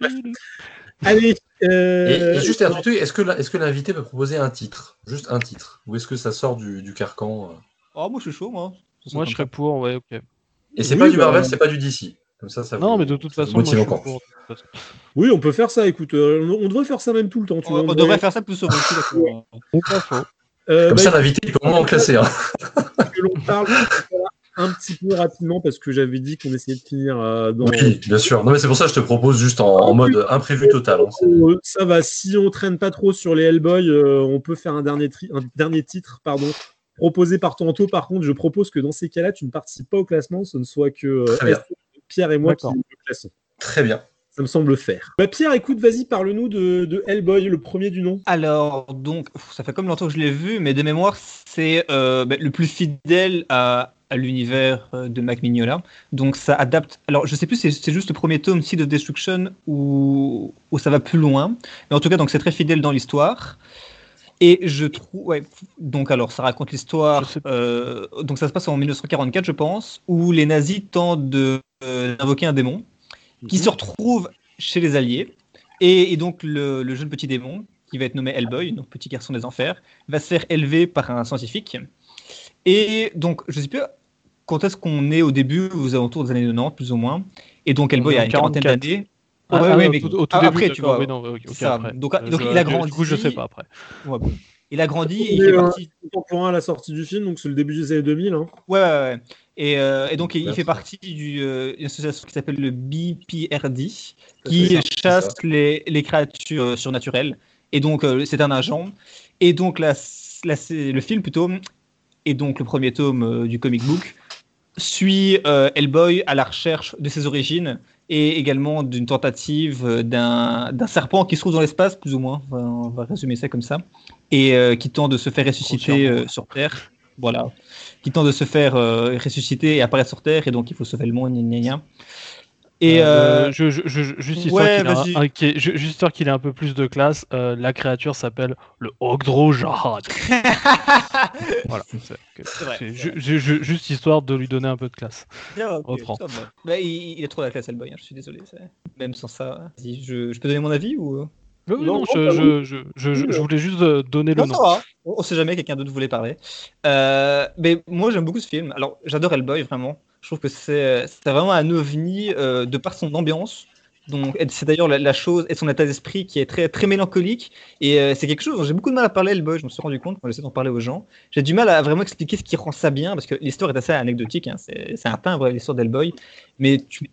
Allez. Et, juste un truc, est-ce que l'invité peut proposer un titre? Juste un titre Ou est-ce que ça sort du, du carcan Oh, moi je suis chaud, moi. Moi je serais pour, ouais, ok. Et c'est pas du Marvel, bah, c'est pas du DC non, mais de toute façon, Oui, on peut faire ça. Écoute, euh, on, devrait faire ça même tout le temps. on, devrait faire ça plus souvent. euh, Comme bah, ça, l'invité, il peut vraiment en classer. Hein. que l'on parle un petit peu rapidement parce que j'avais dit qu'on essayait de finir euh, dans. Oui, bien sûr. Non, mais c'est pour ça que je te propose juste en, mode imprévu total. Hein. Euh, ça va. Si on traîne pas trop sur les Hellboy, on peut faire un dernier, un dernier titre, pardon, proposé par Tanto. Par contre, je propose que dans ces cas-là, tu ne participes pas au classement, ce ne soit que Pierre et moi qui le classons. Très bien. Ça me semble faire. Bah Pierre, écoute, vas-y, parle-nous de, Hellboy, le premier du nom. Alors, donc, ça fait comme longtemps que je l'ai vu, mais de mémoire, c'est euh, bah, le plus fidèle à, l'univers euh, de Mac Mignola. Donc, ça adapte. Alors, je sais plus si c'est juste le premier tome, Seed of Destruction, ou, ou ça va plus loin. Mais en tout cas, donc, c'est très fidèle dans l'histoire. Et je trouve, ouais, donc alors ça raconte l'histoire. Euh, donc ça se passe en 1944, je pense, où les nazis tentent de d'invoquer un démon qui se mhm. retrouve chez les Alliés. Et, donc le, jeune petit démon, qui va être nommé Hellboy, donc petit garçon des enfers, va se faire élever par un scientifique. Et donc, je ne sais plus quand est-ce qu'on est au début, aux alentours des années 90, plus ou moins. Et donc Hellboy a une quarantaine d'années. Ah, ah, oui, mais au, tout, après, tu vois. Donc, donc il a grandi. Du coup, je sais pas après. Il a grandi et il fait partie. à la sortie du film, donc c'est le début des années 2000. Hein. Ouais, ouais, ouais. Et, euh, et donc, il, fait partie d'une euh, association qui s'appelle le BPRD, qui chasse les, les, créatures euh, surnaturelles. Et donc, c'est un agent. Et donc, la, le film, plutôt, et donc le premier tome du comic book, suit Hellboy à la recherche de ses origines et également d'une tentative d'un serpent qui se trouve dans l'espace, plus ou moins. On va, résumer ça comme ça. Et qui tente de se faire ressusciter sur Terre. Voilà qui tente de se faire euh, ressusciter et apparaître sur Terre, et donc il faut sauver le monde, gna, gna, Et euh, euh, je, je, juste histoire qu'il ait, un peu plus de classe, la créature s'appelle le Ogdro Jahad. voilà. juste histoire de lui donner un peu de classe. bah, il, il, a trop la classe, Hellboy, hein, je suis désolé. Même sans ça. Je, je peux donner mon avis ou non, je, voulais juste euh, donner le nom. On sait jamais, quelqu'un d'autre voulait parler. Euh, mais moi, j'aime beaucoup ce film. Alors, j'adore Hellboy, vraiment. Je trouve que c'est vraiment un ovni euh, de par son ambiance. Donc, c'est d'ailleurs la, chose et son état d'esprit qui est très, très mélancolique. Et euh, c'est quelque chose dont j'ai beaucoup de mal à parler, Hellboy. Je me suis rendu compte quand j'essaie d'en parler aux gens. J'ai du mal à vraiment expliquer ce qui rend ça bien parce que l'histoire est assez anecdotique. Hein. C'est un timbre, l'histoire d'Hellboy. Mais tu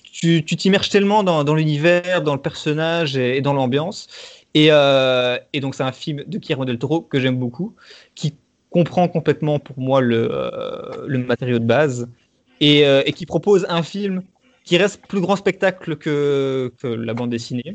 tu t'immerges tellement dans, l'univers, dans le personnage et, dans l'ambiance. Et, euh, et, donc, c'est un film de Guillermo del Toro que j'aime beaucoup, qui comprend complètement pour moi le, euh, matériau de base et, et, qui propose un film qui reste plus grand spectacle que, que la bande dessinée,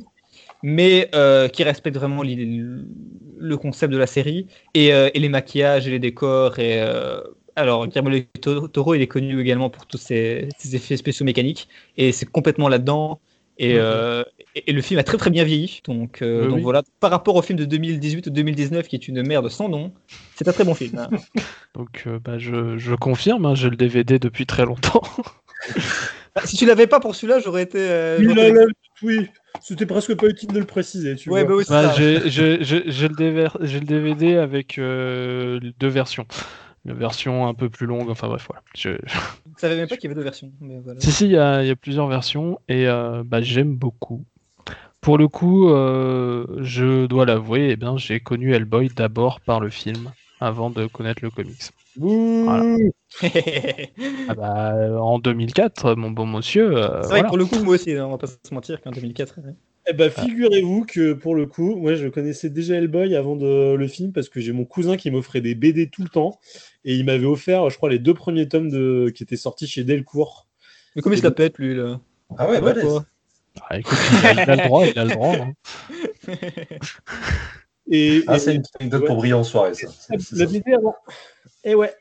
mais euh, qui respecte vraiment le concept de la série et, euh, les maquillages et les décors. Et, euh, alors, Guillermo del Toro, il est connu également pour tous ses, effets spéciaux mécaniques, et c'est complètement là-dedans. Et, et, le film a très très bien vieilli. Donc, donc voilà, par rapport au film de 2018 ou 2019 qui est une merde sans nom, c'est un très bon film. Hein. donc bah, je, je, confirme, hein, j'ai le DVD depuis très longtemps. Bah, si tu l'avais pas pour celui-là, j'aurais été. Euh, oui, c'était presque pas utile de le préciser. Tu ouais, vois. Bah, bah j'ai le, DVD avec euh, deux versions. La version un peu plus longue, enfin bref, voilà. Je, je... savais même pas qu'il y avait deux versions. Si, si, il y, a, plusieurs versions et euh, bah, j'aime beaucoup. Pour le coup, je dois l'avouer, eh bien, j'ai connu Hellboy d'abord par le film avant de connaître le comics. Ah bah, en 2004, mon bon monsieur. Euh, c'est vrai que pour le coup, moi aussi, hein, on va pas se mentir qu'en 2004. Eh bah, figurez-vous que pour le coup, moi je connaissais déjà Hellboy avant de, le film parce que j'ai mon cousin qui m'offrait des BD tout le temps et il m'avait offert, je crois, les deux premiers tomes de... qui étaient sortis chez Delcourt. Mais comment il se la pète lui là? Ah ouais, quoi ah, écoute, il, a, le droit, il a le droit. Hein. et, ah, c'est une anecdote pour briller en soirée, ça. La BD avant. Et eh ouais.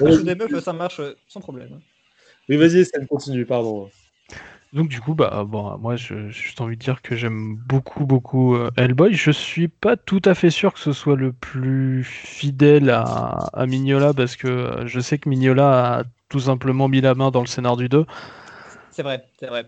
des meufs, ça marche sans problème. Oui, vas-y, ça continue, pardon. Donc du coup, bah bon, moi, j'ai juste envie de dire que j'aime beaucoup, beaucoup euh, Hellboy. Je suis pas tout à fait sûr que ce soit le plus fidèle à, à Mignola parce que euh, je sais que Mignola a tout simplement mis la main dans le scénar du 2. C'est vrai, c'est vrai.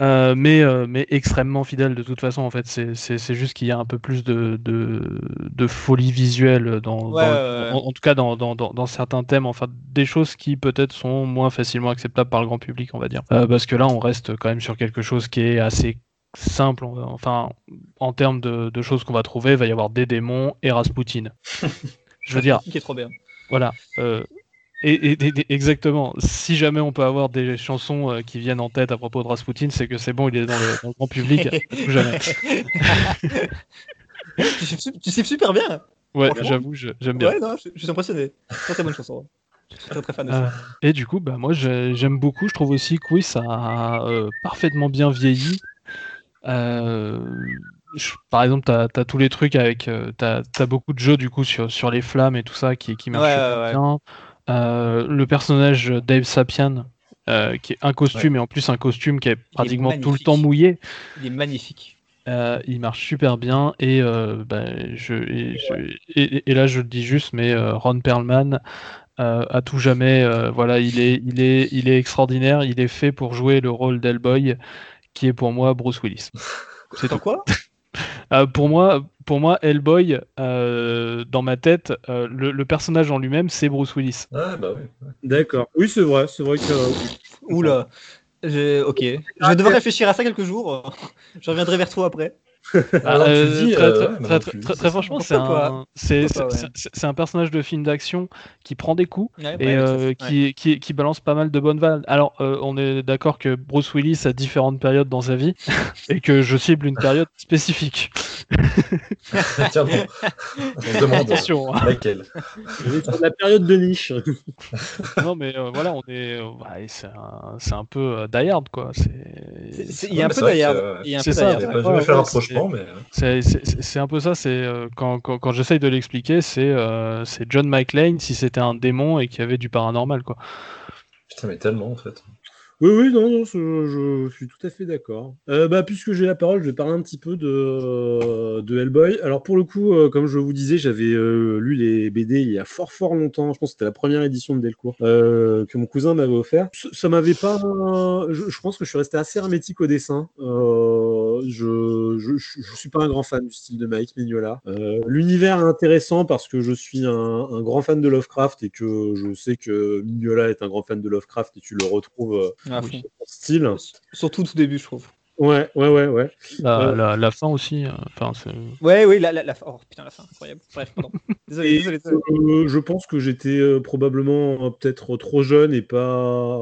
Euh, mais, euh, mais extrêmement fidèle de toute façon, en fait. C'est juste qu'il y a un peu plus de, de, folie visuelle, dans, En, tout cas dans, dans, certains thèmes, enfin des choses qui peut-être sont moins facilement acceptables par le grand public, on va dire. Euh, parce que là, on reste quand même sur quelque chose qui est assez simple, enfin en termes de, de choses qu'on va trouver, il va y avoir des démons et Rasputin. Je veux dire. Qui est trop bien. Voilà. Et, exactement. Si jamais on peut avoir des chansons euh, qui viennent en tête à propos de Rasputin, c'est que c'est bon, il est dans le, grand public. jamais. tu, sais super bien. Ouais, j'avoue, j'aime bien. Ouais, non, je, suis impressionné. Très très bonne chanson. Je suis très très fan de ça. Euh, et du coup, bah moi j'aime beaucoup. Je trouve aussi que oui, ça a euh, parfaitement bien vieilli. par exemple, tu as, tous les trucs avec. tu as, beaucoup de jeux du coup sur, sur les flammes et tout ça qui, qui marchent bien. Euh, le personnage Dave Sapian, euh, qui est un costume et en plus un costume qui est pratiquement tout le temps mouillé. Il est magnifique. Euh, il marche super bien et, bah, je, et, là je le dis juste, mais Ron Perlman à tout jamais, voilà, il est, il est, il est extraordinaire. Il est fait pour jouer le rôle d'Hellboy, qui est pour moi Bruce Willis. C'est quoi? Euh, pour moi, pour moi, Hellboy, euh, dans ma tête, euh, le, personnage en lui-même, c'est Bruce Willis. Ah bah oui. D'accord. Oui, c'est vrai, c'est vrai que. Oula. Ok. Je vais devoir réfléchir à ça quelques jours. Je reviendrai vers toi après. Très, franchement, c'est un, c'est, un personnage de film d'action qui prend des coups et euh, qui, qui, qui, balance pas mal de bonnes vannes. Alors, euh, on est d'accord que Bruce Willis a différentes périodes dans sa vie et que je cible une période spécifique. Tiens, bon. On demande Attention, hein. laquelle La période de niche. non, mais euh, voilà, on est. c'est, un, c'est un peu die quoi. Il y a un peu die C'est ça. Je vais faire un euh. C'est un peu ça, c'est euh, quand, quand, quand j'essaye de l'expliquer, c'est euh, John McClane si c'était un démon et qu'il y avait du paranormal. quoi. Putain, mais tellement en fait. Oui, oui, non, non je, suis tout à fait d'accord. Euh, bah, puisque j'ai la parole, je vais parler un petit peu de, de Hellboy. Alors, pour le coup, euh, comme je vous disais, j'avais euh, lu les BD il y a fort, fort longtemps. Je pense que c'était la première édition de Delcourt que mon cousin m'avait offert. Ça, m'avait pas. Je, pense que je suis resté assez hermétique au dessin. Je, je, je, suis pas un grand fan du style de Mike Mignola. L'univers est intéressant parce que je suis un, un, grand fan de Lovecraft et que je sais que Mignola est un grand fan de Lovecraft et tu le retrouves dans son style. Surtout au tout début, je trouve. Ouais, ouais, ouais, ouais. La, la, la fin aussi. Euh, enfin, ouais, oui, la, la, la, fin. Oh putain, la fin, incroyable. Bref, pardon. Désolé, désolé, désolé. Euh, je pense que j'étais euh, probablement peut-être trop jeune et pas.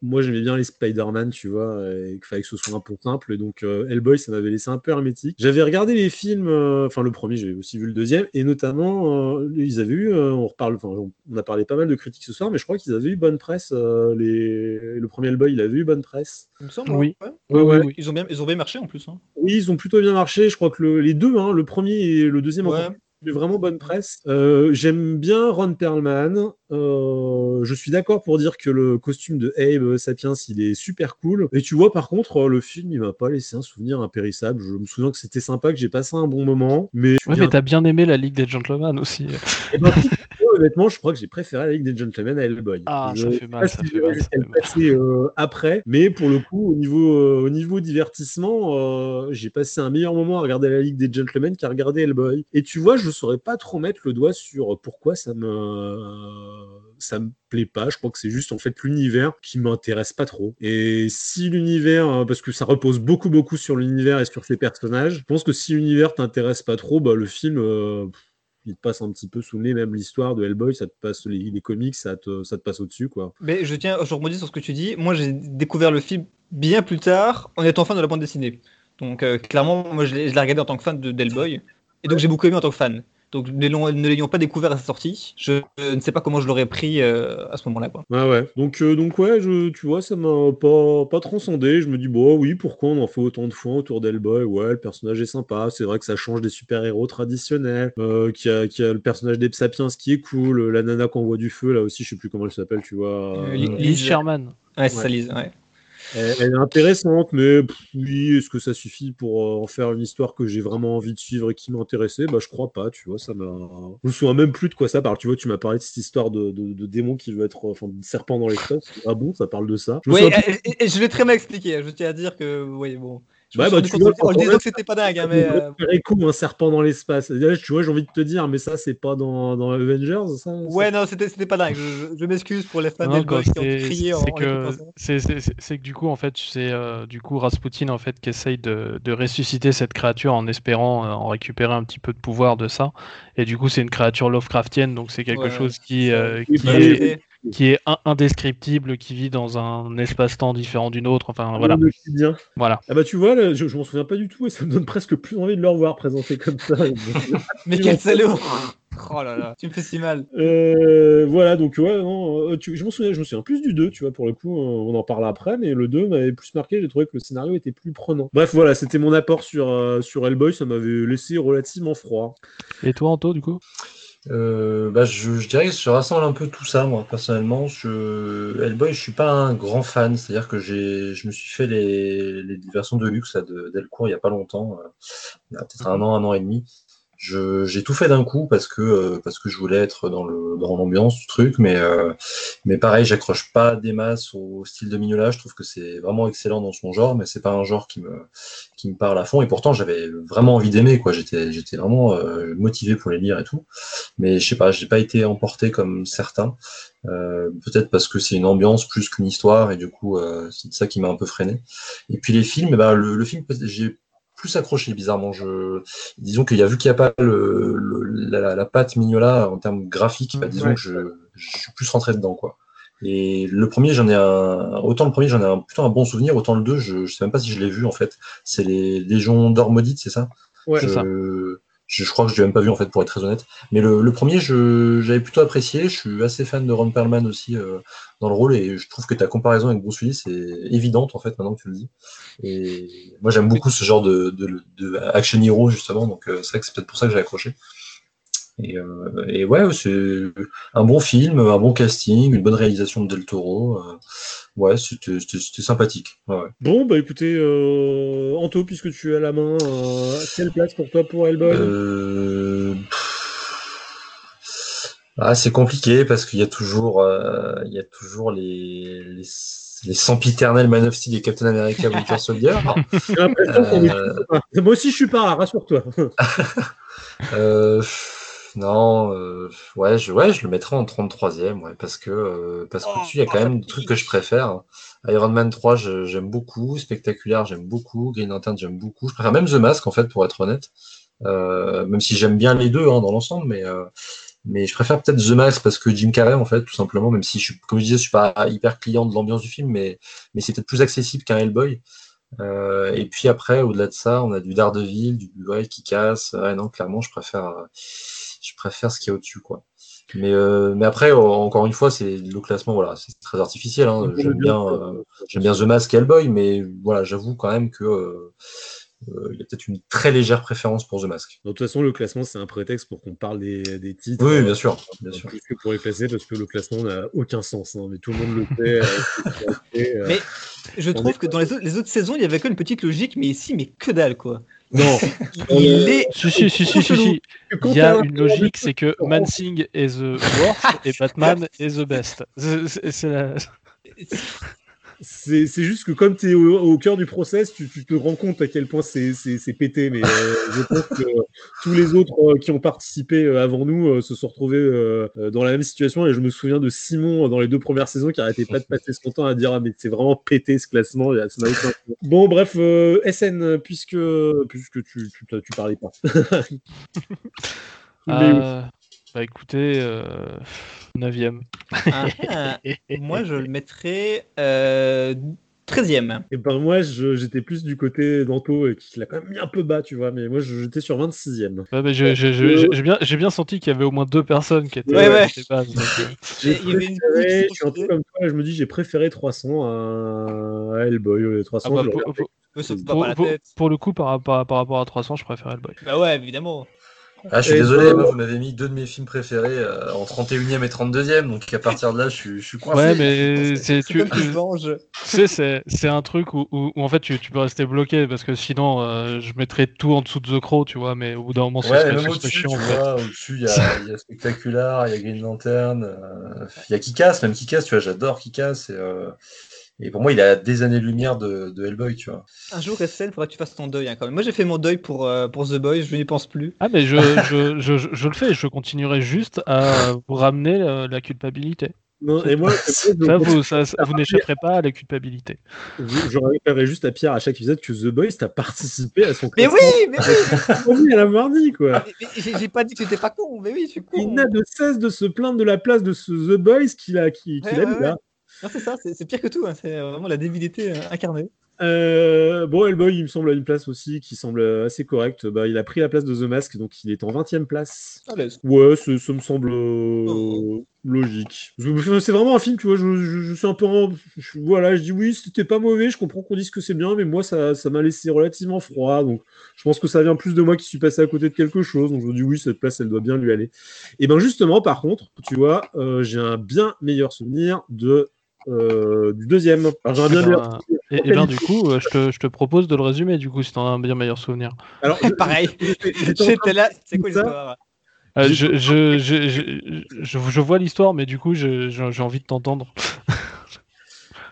Moi, j'aimais bien les Spider-Man, tu vois, et qu'il fallait que ce soit un peu simple. Et donc, Hellboy, ça m'avait laissé un peu hermétique. J'avais regardé les films, enfin, le premier, j'avais aussi vu le deuxième, et notamment, ils avaient eu, on reparle, enfin, on a parlé pas mal de critiques ce soir, mais je crois qu'ils avaient eu bonne presse. les... Le premier Hellboy, il avait eu bonne presse. Il me semble, oui. Ouais. Ouais, ouais, oui. Ils ont, bien, ils ont bien marché en plus. Hein. Oui, ils ont plutôt bien marché. Je crois que le, les deux, hein, le premier et le deuxième, ouais. Eu vraiment bonne presse. Euh, J'aime bien Ron Perlman. Euh, je suis d'accord pour dire que le costume de Abe Sapiens, il est super cool. Et tu vois, par contre, le film, il m'a pas laissé un souvenir impérissable. Je me souviens que c'était sympa, que j'ai passé un bon moment. Mais ouais, mais t'as bien aimé la Ligue des Gentlemen aussi. Et ben, honnêtement, je crois que j'ai préféré la Ligue des Gentlemen à Hellboy. Ah, je ça fait mal. Ça fait mal, passé, euh, après, mais pour le coup, au niveau, euh, au niveau divertissement, euh, j'ai passé un meilleur moment à regarder la Ligue des Gentlemen qu'à regarder Hellboy. Et tu vois, je saurais pas trop mettre le doigt sur pourquoi ça me ça me plaît pas. Je crois que c'est juste en fait l'univers qui m'intéresse pas trop. Et si l'univers, parce que ça repose beaucoup beaucoup sur l'univers et sur ses personnages, je pense que si l'univers t'intéresse pas trop, bah le film. Euh, il te passe un petit peu sous le nez, même l'histoire de Hellboy, ça te passe les, les comics, ça te, ça te passe au-dessus, quoi. Mais je tiens, je rebondis sur ce que tu dis. Moi, j'ai découvert le film bien plus tard, en étant fan de la bande dessinée. Donc, euh, clairement, moi, je l'ai regardé en tant que fan de d'Hellboy, et donc j'ai beaucoup aimé en tant que fan. Donc ne l'ayant pas découvert à sa sortie, je ne sais pas comment je l'aurais pris euh, à ce moment-là. Quoi. Ouais, ouais. Donc, euh, donc ouais, je, tu vois, ça m'a pas, pas transcendé. Je me dis, bon, oui, pourquoi on en fait autant de fois autour d'Hellboy? Ouais, le personnage est sympa. C'est vrai que ça change des super-héros traditionnels. Euh, qui a, qui a le personnage des Sapiens qui est cool. La nana qu'on voit du feu, là aussi, je sais plus comment elle s'appelle, tu vois. Euh, Liz Sherman. Ouais, c'est ouais. ça, Liz, ouais. Elle, elle, est intéressante, mais pff, oui, est-ce que ça suffit pour euh, en faire une histoire que j'ai vraiment envie de suivre et qui m'intéressait? Bah, je crois pas, tu vois, ça m'a. Je me souviens même plus de quoi ça parle. Tu vois, tu m'as parlé de cette histoire de, de, de démon qui veut être, enfin, de serpent dans l'espace. Ah bon, ça parle de ça? Je Oui, et, et, je l'ai très mal expliqué. Je tiens à dire que, oui, bon. Je bah, bah, tu vois, en disant que c'était pas dingue, hein, mais. Euh... Coup, un serpent dans l'espace. Tu vois, j'ai envie de te dire, mais ça, c'est pas dans, dans Avengers, ça Ouais, non, c'était pas dingue. Je, je m'excuse pour les fans d'Hellboy qui ont crié en. C'est que du coup, en fait, c'est euh, du coup Rasputin en fait qui essaye de, de, ressusciter cette créature en espérant euh, en récupérer un petit peu de pouvoir de ça. Et du coup, c'est une créature Lovecraftienne, donc c'est quelque ouais, chose qui, euh, qui est qui est indescriptible, qui vit dans un espace-temps différent d'une autre. Enfin, voilà. Bien. Voilà. Ah bah tu vois, là, je, je m'en souviens pas du tout et ça me donne presque plus envie de le revoir présenté comme ça. Mais quel salaud Oh là là, tu me fais si mal. Euh, voilà, donc ouais, non, tu, je m'en souviens, je me souviens plus du 2, tu vois, pour le coup, on en parlera après, mais le 2 m'avait plus marqué, j'ai trouvé que le scénario était plus prenant. Bref, voilà, c'était mon apport sur, euh, sur Hellboy, ça m'avait laissé relativement froid. Et toi, Anto, du coup? Euh, bah, je, je, dirais que je rassemble un peu tout ça, moi, personnellement. Je, Hellboy, je suis pas un grand fan, c'est-à-dire que j'ai, je me suis fait les, les versions de luxe de Delcourt il y a pas longtemps, euh, peut-être un an, un an et demi. J'ai tout fait d'un coup parce que euh, parce que je voulais être dans le dans l'ambiance du truc mais euh, mais pareil j'accroche pas des masses au style de Mignola. Je trouve que c'est vraiment excellent dans son genre mais c'est pas un genre qui me qui me parle à fond. Et pourtant j'avais vraiment envie d'aimer quoi. J'étais j'étais vraiment euh, motivé pour les lire et tout. Mais je sais pas j'ai pas été emporté comme certains. Euh, peut-être parce que c'est une ambiance plus qu'une histoire et du coup euh, c'est ça qui m'a un peu freiné. Et puis les films bah, le, le film j'ai plus accroché bizarrement. Je... Disons qu'il y a vu qu'il n'y a pas le, le, la, la, patte Mignola en termes graphiques, bah, disons ouais. que je, je, suis plus rentré dedans. quoi. Et le premier, j'en ai un. Autant le premier, j'en ai un, plutôt un bon souvenir, autant le deux, je ne sais même pas si je l'ai vu en fait. C'est les Légions d'or maudite, c'est ça? Ouais, je... c'est ça. Je, je, crois que je l'ai même pas vu en fait pour être très honnête. Mais le, le premier, j'avais plutôt apprécié. Je suis assez fan de Ron Perlman aussi euh, dans le rôle et je trouve que ta comparaison avec Bruce Willis est évidente en fait maintenant que tu le dis. Et moi j'aime beaucoup ce genre de, de, de, action hero justement, donc euh, c'est vrai que c'est peut-être pour ça que j'ai accroché. Et, euh, et ouais, c'est un bon film, un bon casting, une bonne réalisation de Del Toro. Euh, ouais, c'était sympathique. Ouais, ouais. Bon, bah écoutez, euh, Anto, puisque tu as la main, euh, quelle place pour toi pour Hellboy? Euh... ah, C'est compliqué parce qu'il y a toujours, euh, il y a toujours les, les, les sempiternels Man of Steel et Captain America Winter Soldier. Moi aussi, je suis pas rassure-toi. non, ouais, je, ouais, je le mettrais en 33e, ouais, parce que parce que dessus, il y a quand même des trucs que je préfère. Iron Man 3, j'aime beaucoup. Spectaculaire, j'aime beaucoup. Green Lantern, j'aime beaucoup. Je préfère même The Mask, en fait, pour être honnête. même si j'aime bien les deux hein, dans l'ensemble, mais mais je préfère peut-être The Mask parce que Jim Carrey, en fait, tout simplement, même si, je, comme je disais, je suis pas hyper client de l'ambiance du film, mais, mais c'est peut-être plus accessible qu'un Hellboy. Euh, et puis après, au-delà de ça, on a du Daredevil, du ouais, qui casse. Non, clairement, je préfère, je préfère ce qui est au-dessus, quoi. Mais, euh, mais après, encore une fois, c'est le classement, voilà, c'est très artificiel. Hein. J'aime bien, euh, j'aime bien The Mask et Hellboy, mais voilà, j'avoue quand même que euh, il y a peut-être une très légère préférence pour The Mask. De toute façon, le classement, c'est un prétexte pour qu'on parle des, des, titres. Oui, bien sûr. Bien sûr. Plus que pour les classer, parce que le classement n'a aucun sens. Hein, mais tout le monde le fait. Euh, mais je trouve que dans les autres, les autres, saisons, il y avait une petite logique, mais ici, mais que dalle, quoi. Non. il est. Si, si, si, si, si, Il y a une logique, c'est que Mansing est the worst et Batman est the best. C'est la c'est juste que comme tu es au, cœur du process, tu, te rends compte à quel point c'est pété. Mais euh, je pense que tous les autres euh, qui ont participé euh, avant nous se sont retrouvés dans la même situation. Et je me souviens de Simon dans les deux premières saisons qui arrêtait pas de passer son temps à dire ah, mais c'est vraiment pété ce classement. bon, bref, SN, puisque, puisque tu, tu, tu parlais pas. Bah écoutez, 9ème. Ah, moi, je le mettrais euh, 13ème. Et ben moi, j'étais plus du côté d'Anto, qui l'a quand même mis un peu bas, tu vois, mais moi, j'étais sur 26ème. j'ai bien, bien, senti qu'il y avait au moins deux personnes qui étaient, ouais, ouais. bas. je suis un peu comme toi, je me dis, j'ai préféré 300 à, Hellboy. 300, ah bah, pour, le coup, par, par, par, rapport à 300, je préfère Hellboy. Bah ouais, évidemment. Ah, je suis désolé, moi, vous m'avez mis deux de mes films préférés euh, en 31e et 32e, donc à partir de là, je suis, je suis coincé. Ouais, mais c'est tu, sais, c'est un truc où, où, en fait tu, tu, peux rester bloqué parce que sinon euh, je mettrais tout en dessous de The Crow, tu vois, mais au bout d'un moment, ouais, c'est au chiant. Au-dessus, il y, a, y a Spectacular, il y a Green Lantern, euh, il y a Kikas, même Kikas, tu vois, j'adore Kikas. Et, et pour moi, il a des années-lumière de, de, Hellboy, tu vois. Un jour, SL, il faudra que tu fasses ton deuil hein, quand même. Moi, j'ai fait mon deuil pour, euh, pour The Boy, je n'y pense plus. Ah, mais je, je, je, je, le fais, je continuerai juste à vous ramener euh, la, culpabilité. Non, et moi, ça, vous, ça, vous n'échapperez pas à la culpabilité. Je rappellerai juste à Pierre à chaque épisode que The Boys a participé à son Mais oui, mais oui Elle a mardi, quoi J'ai pas dit que j'étais pas con, mais oui, je suis con Il n'a de cesse de se plaindre de la place de ce The Boys qu'il a, qui, a mis là c'est ça, c'est pire que tout, hein. c'est vraiment la débilité euh, incarnée. Euh, bon, Hellboy, il me semble à une place aussi qui semble assez correcte. Bah, il a pris la place de The Mask, donc il est en 20 e place. ouais, ça, me semble euh, oh. logique. C'est vraiment un film, tu vois, je, suis un peu voilà, je dis oui, c'était pas mauvais, je comprends qu'on dise que c'est bien, mais moi, ça m'a laissé relativement froid, donc je pense que ça vient plus de moi qui suis passé à côté de quelque chose, donc je me dis oui, cette place, elle doit bien lui aller. Et ben justement, par contre, tu vois, j'ai un bien meilleur souvenir de euh, du deuxième. Alors, bien et, et, ben, du coup, euh, je, te, je, te, propose de le résumer, du coup, si t'en as un bien meilleur souvenir. Alors, pareil, j'étais là, c'est quoi l'histoire? Euh, je, je, je, je, vois l'histoire, mais du coup, j'ai envie de t'entendre.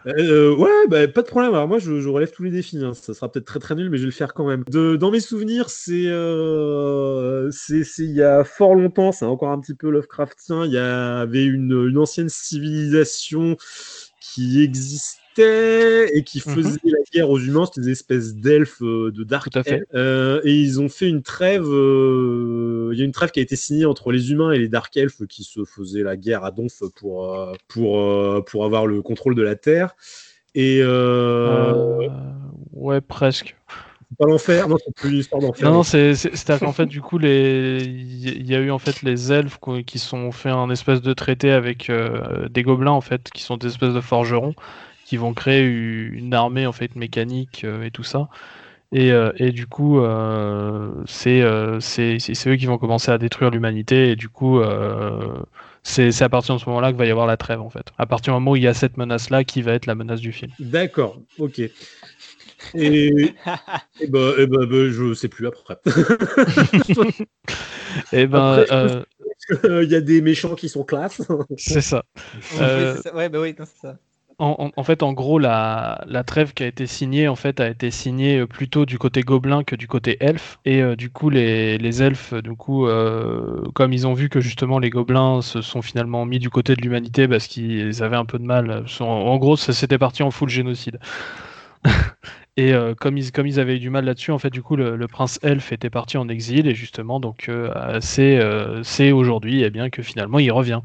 Euh, ouais, bah, pas de problème. Alors moi, je, je relève tous les défis. Hein. Ça sera peut-être très très nul, mais je vais le faire quand même. De, dans mes souvenirs, c'est euh, il y a fort longtemps. C'est encore un petit peu Lovecraftien. Il y avait une, une ancienne civilisation qui existait et qui mhm. faisaient la guerre aux humains, c'était des espèces d'elfes euh, de Dark euh, et ils ont fait une trêve. Euh, il y a une trêve qui a été signée entre les humains et les Dark Elfes qui se faisaient la guerre à Donf pour, pour, pour avoir le contrôle de la Terre. Et. ouais, presque pas l'enfer, non, c'est plus l'histoire d'enfer. Non, non c'est-à-dire qu'en fait, du coup, les... il y a eu en fait les elfes qui sont fait un espèce de traité avec des gobelins en fait, qui sont des espèces de forgerons, qui vont créer une armée en fait mécanique euh, et tout ça. Et, euh, et, du coup, euh, c'est eux qui vont commencer à détruire l'humanité. Et du coup, c'est à partir de ce moment-là que va y avoir la trêve, en fait. À partir du moment où il y a cette menace-là qui va être la menace du film. D'accord, ok. Et, et, ben, et ben, ben, je sais plus après. et ben, il y a des méchants qui sont classe. c'est ça. ouais, bah oui, c'est ça. en, fait, en gros, la, trêve qui a été signée, en fait, a été signée euh, plutôt du côté gobelin que du côté elfe. Et euh, du coup, les, elfes, du coup, comme ils ont vu que justement les gobelins se sont finalement mis du côté de l'humanité parce qu'ils avaient un peu de mal. En, gros, c'était parti en full génocide. Et comme, ils, comme ils avaient eu du mal là-dessus, en fait, du coup, le, prince elfe était parti en exil et justement, donc, c'est aujourd'hui, eh bien, que finalement, il revient.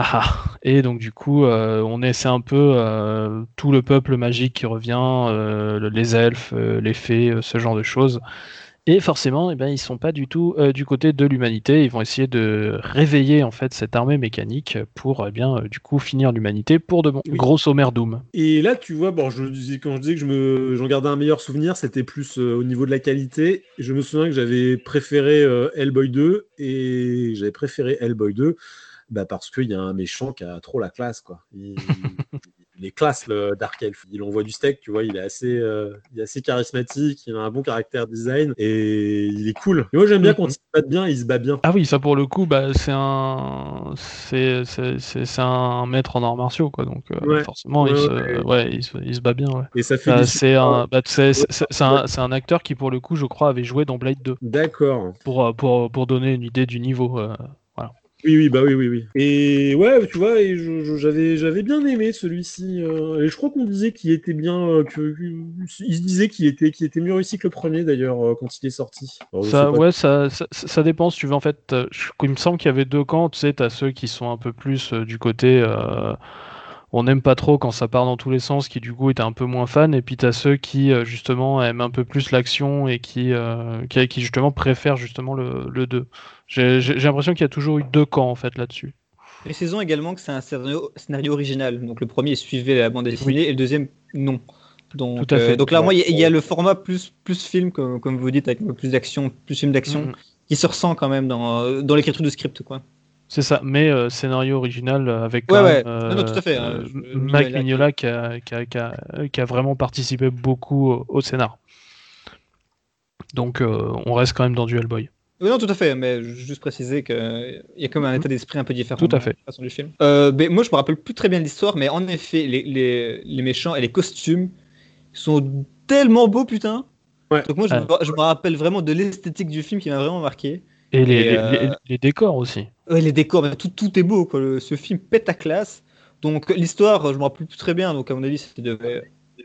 Ah, ah. Et donc du coup, euh, on essaie un peu euh, tout le peuple magique qui revient, euh, les elfes, les fées, ce genre de choses. Et forcément, eh ben, ils sont pas du tout du côté de l'humanité. Ils vont essayer de réveiller en fait cette armée mécanique pour eh bien du coup finir l'humanité pour de bon. Gros sommaire Doom. Et là, tu vois, bon, je, quand je disais que je me, j'en gardais un meilleur souvenir, c'était plus au niveau de la qualité. Je me souviens que j'avais préféré Hellboy 2 et j'avais préféré Hellboy 2 bah parce qu'il y a un méchant qui a trop la classe, quoi. Il, est classe, le Dark Elf. Il envoie du steak, tu vois, il est assez, euh, il est assez charismatique, il a un bon caractère design et il est cool. Et moi, j'aime bien quand mhm. il se bat bien, il se bat bien. Ah oui, ça pour le coup, bah, c'est un, c'est, c'est, un maître en arts martiaux, quoi. Donc, euh, forcément, il, se... Ouais, il, se... il, se, bat bien. Et ça fait. Bah, c'est un... Bah, c'est, un... un, acteur qui, pour le coup, je crois, avait joué dans Blade 2. D'accord. Pour, euh, pour, pour donner une idée du niveau. Oui, oui, bah oui, oui, oui. Et ouais, tu vois, et j'avais, j'avais bien aimé celui-ci. Euh, et je crois qu'on disait qu'il était bien, euh, que, il se disait qu'il était, qu'il était mieux réussi que le premier d'ailleurs euh, quand il est sorti. ça, ouais, ça, ça, dépend. Si tu veux, en fait, il me semble qu'il y avait deux camps. Tu sais, t'as ceux qui sont un peu plus du côté on n'aime pas trop quand ça part dans tous les sens, qui du coup étaient un peu moins fan, et puis t'as ceux qui justement aiment un peu plus l'action et qui, qui, qui, justement préfèrent justement le, le 2. J'ai l'impression qu'il y a toujours eu deux camps en fait là-dessus. Précisons également que c'est un scénario, original. Donc le premier suivait la bande dessinée et le deuxième non. Donc, euh, donc là, moi, il y, a le format plus, plus film, comme, comme vous dites, avec plus d'action, plus film d'action, mm-hmm. qui se ressent quand même dans, dans l'écriture du script. quoi. C'est ça, mais euh, scénario original avec ouais, ouais. non, tout à fait, hein, Mike Mignola qui a, qui, a, qui, a, vraiment participé beaucoup au, au scénar. Donc euh, on reste quand même dans du Hellboy. Oui, non, tout à fait, mais juste préciser qu'il y a comme un mhm. état d'esprit un peu différent tout à fait. façon du film. Euh, mais moi, je me rappelle plus très bien l'histoire, mais en effet, les, les, les, méchants et les costumes sont tellement beaux, putain. Ouais. Donc moi, je, me, rappelle vraiment de l'esthétique du film qui m'a vraiment marqué. Et, les, euh, les, décors aussi. Ouais, les décors, tout, tout est beau, quoi. ce film pète à classe. Donc l'histoire, je me rappelle plus très bien, donc à mon avis, c'était de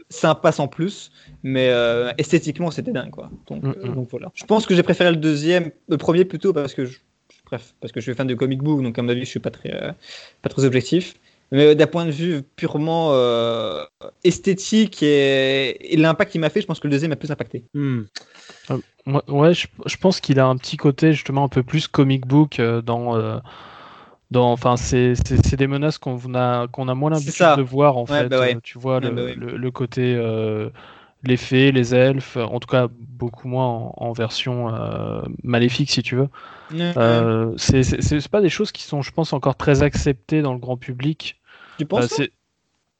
sympa sans plus, mais euh, esthétiquement c'était dingue quoi. Donc, mm, euh, mm. donc, voilà. Je pense que j'ai préféré le deuxième, le premier plutôt parce que je, bref, parce que je suis fan de comic book, donc à mon avis je suis pas très, euh, pas très objectif. Mais d'un point de vue purement esthétique et, l'impact qu'il m'a fait, je pense que le deuxième a plus impacté. Mm. ouais, je, je pense qu'il a un petit côté justement un peu plus comic book dans enfin, c'est des menaces qu'on a, qu'on a moins l'habitude de voir en fait. Bah tu vois le, bah le, côté euh, les fées, les elfes, en tout cas beaucoup moins en, version euh, maléfique si tu veux. Euh, c'est pas des choses qui sont, je pense, encore très acceptées dans le grand public. Tu penses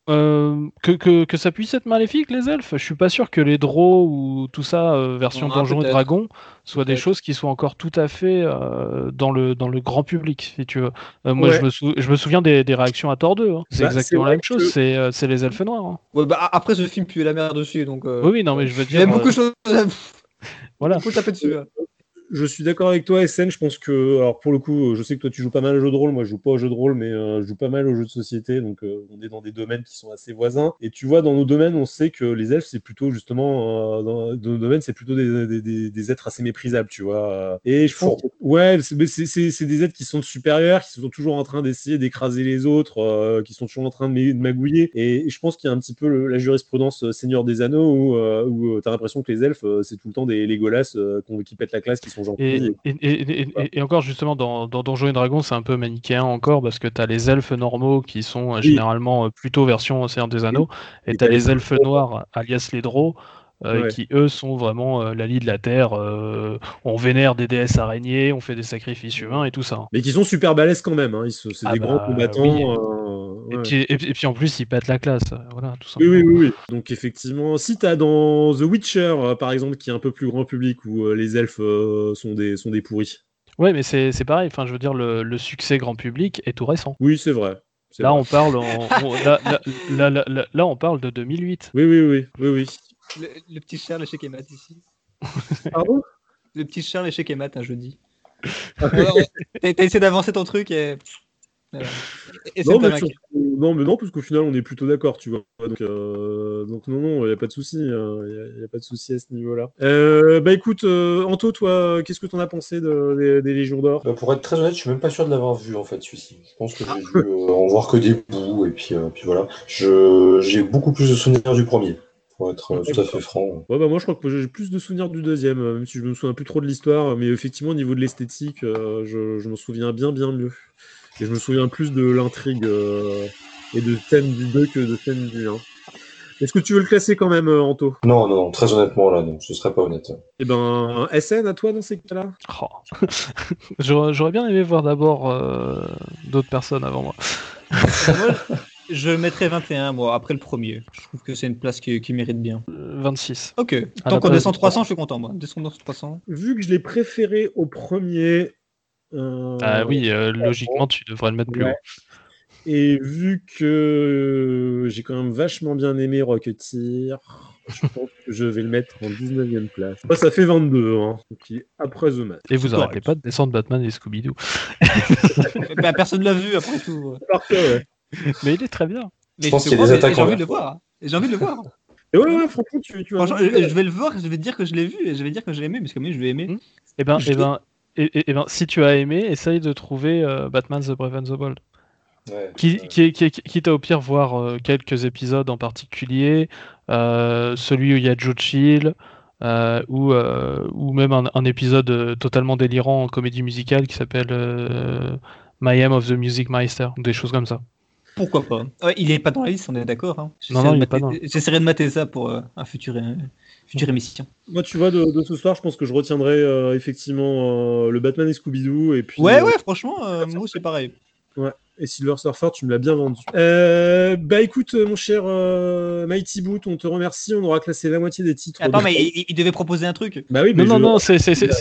euh, que, que, que, ça puisse être maléfique, les elfes? Je suis pas sûr que les draws ou tout ça, euh, version ah, Donjons et Dragons, soient des choses qui soient encore tout à fait euh, dans, le, dans le grand public, si tu veux. moi, je, me je, me souviens des, des, réactions à Thor 2. Hein. C'est bah, exactement la même chose, c'est les elfes noirs. Hein. Ouais, bah, après, ce film pue la merde dessus. Donc, oui, oui, non, mais je veux dire. Il y a beaucoup de choses. voilà. Faut taper dessus. Hein je suis d'accord avec toi, SN. Je pense que, alors pour le coup, je sais que toi tu joues pas mal au jeu de rôle. Moi, je joue pas au jeu de rôle, mais euh, je joue pas mal aux jeux de société. Donc, euh, on est dans des domaines qui sont assez voisins. Et tu vois, dans nos domaines, on sait que les elfes, c'est plutôt justement, euh, dans, nos domaines, c'est plutôt des, des, des, êtres assez méprisables, tu vois. Et je pense, ouais, c'est des êtres qui sont supérieurs, qui sont toujours en train d'essayer d'écraser les autres, qui sont toujours en train de magouiller. Et, je pense qu'il y a un petit peu la jurisprudence Seigneur des Anneaux où, où tu as l'impression que les elfes, c'est tout le temps des Legolas qui pètent la classe, qui sont et, encore justement dans, dans Donjons et Dragons, c'est un peu manichéen encore parce que tu as les elfes normaux qui sont euh, généralement euh, plutôt version Océan des Anneaux et tu as les elfes noirs, alias les Draux. Euh, qui eux sont vraiment la lie de la terre. on vénère des déesses araignées, on fait des sacrifices humains et tout ça. Mais qui sont super balèzes quand même. Hein. C'est ah des grands bah, combattants. et, puis, et, puis, en plus, ils pètent la classe. Voilà, tout oui, oui, oui, Donc effectivement, si tu as dans The Witcher, par exemple, qui est un peu plus grand public, où les elfes sont, des, sont des pourris. Ouais, mais c'est pareil. Enfin, je veux dire, le, le, succès grand public est tout récent. Oui, c'est vrai. Là, on parle là, on parle de 2008. Oui, oui, oui, oui, oui. Le, petit Charles chez Kemat ici. Pardon? Le petit Charles chez Kemat un jeudi. T'as essayé d'avancer ton truc et non, mais non, parce qu'au final, on est plutôt d'accord, tu vois. Donc, euh, donc non, non, il n'y a pas de souci. Hein. N'y a, pas de souci à ce niveau-là. Euh, bah écoute, euh, Anto, toi, qu'est-ce que tu en as pensé des, Légions d'Or? Bah, Pour être très honnête, je suis même pas sûr de l'avoir vu, en fait, celui-ci. Je pense que j'ai dû en voir que des bouts, et puis, puis voilà. J'ai beaucoup plus de souvenirs du premier pour être tout à fait franc. Ouais, bah moi je crois que j'ai plus de souvenirs du deuxième, même si je me souviens plus trop de l'histoire, mais effectivement au niveau de l'esthétique, je, je m'en souviens bien bien mieux. Et je me souviens plus de l'intrigue euh, et de thème du 2 que de thème du 1. Est-ce que tu veux le classer quand même, euh, Anto? Non, non, très honnêtement, là, non, ce serait pas honnête. Eh ben, SN à toi dans ces cas-là? Oh. J'aurais bien aimé voir d'abord euh, d'autres personnes avant moi. je mettrais 21, moi, après le premier. Je trouve que c'est une place qui, mérite bien. 26. Ok. Tant qu'on descend 300, je suis content, moi. Descendons 300. Vu que je l'ai préféré au premier, ah oui, euh, logiquement, tu devrais le mettre plus haut. Et vu que j'ai quand même vachement bien aimé Rocketeer, je pense que je vais le mettre en 19ème place. ça fait 22, hein, après The Match. Et vous arrêtez pas de descendre Batman et Scooby-Doo. bah, personne l'a vu après tout. Mais il est très bien. Mais je pense qu'il y a des attaques. J'ai envie de le voir. J'ai envie de le voir. Et ouais, ouais, franchement, tu, tu je, vais le voir, je vais te dire que je l'ai vu et je vais dire que je l'ai aimé, parce que moi, je l'ai aimé. Et eh ben, et et, ben, si tu as aimé, essaye de trouver euh, Batman The Brave and the Bold. qui, qui, qui, quitte à au pire voir euh, quelques épisodes en particulier, euh, celui où il y a Joe Chill, ou, ou même un, épisode totalement délirant en comédie musicale qui s'appelle My Am of the Music Meister, des choses comme ça. Pourquoi pas Il est pas dans la liste, on est d'accord. Hein. Non, non, il est pas J'essaierai de mater ça pour un futur future émission. Moi, tu vois, de, ce soir, je pense que je retiendrai euh, effectivement euh, le Batman et Scooby-Doo. Et puis, ouais, euh, ouais, franchement, moi, c'est pareil. Ouais. Et Silver Surfer, tu me l'as bien vendu. bah écoute, mon cher Mighty Boot, on te remercie. On aura classé la moitié des titres. Attends, mais il, devait proposer un truc. Bah oui, mais non, non, non, c'est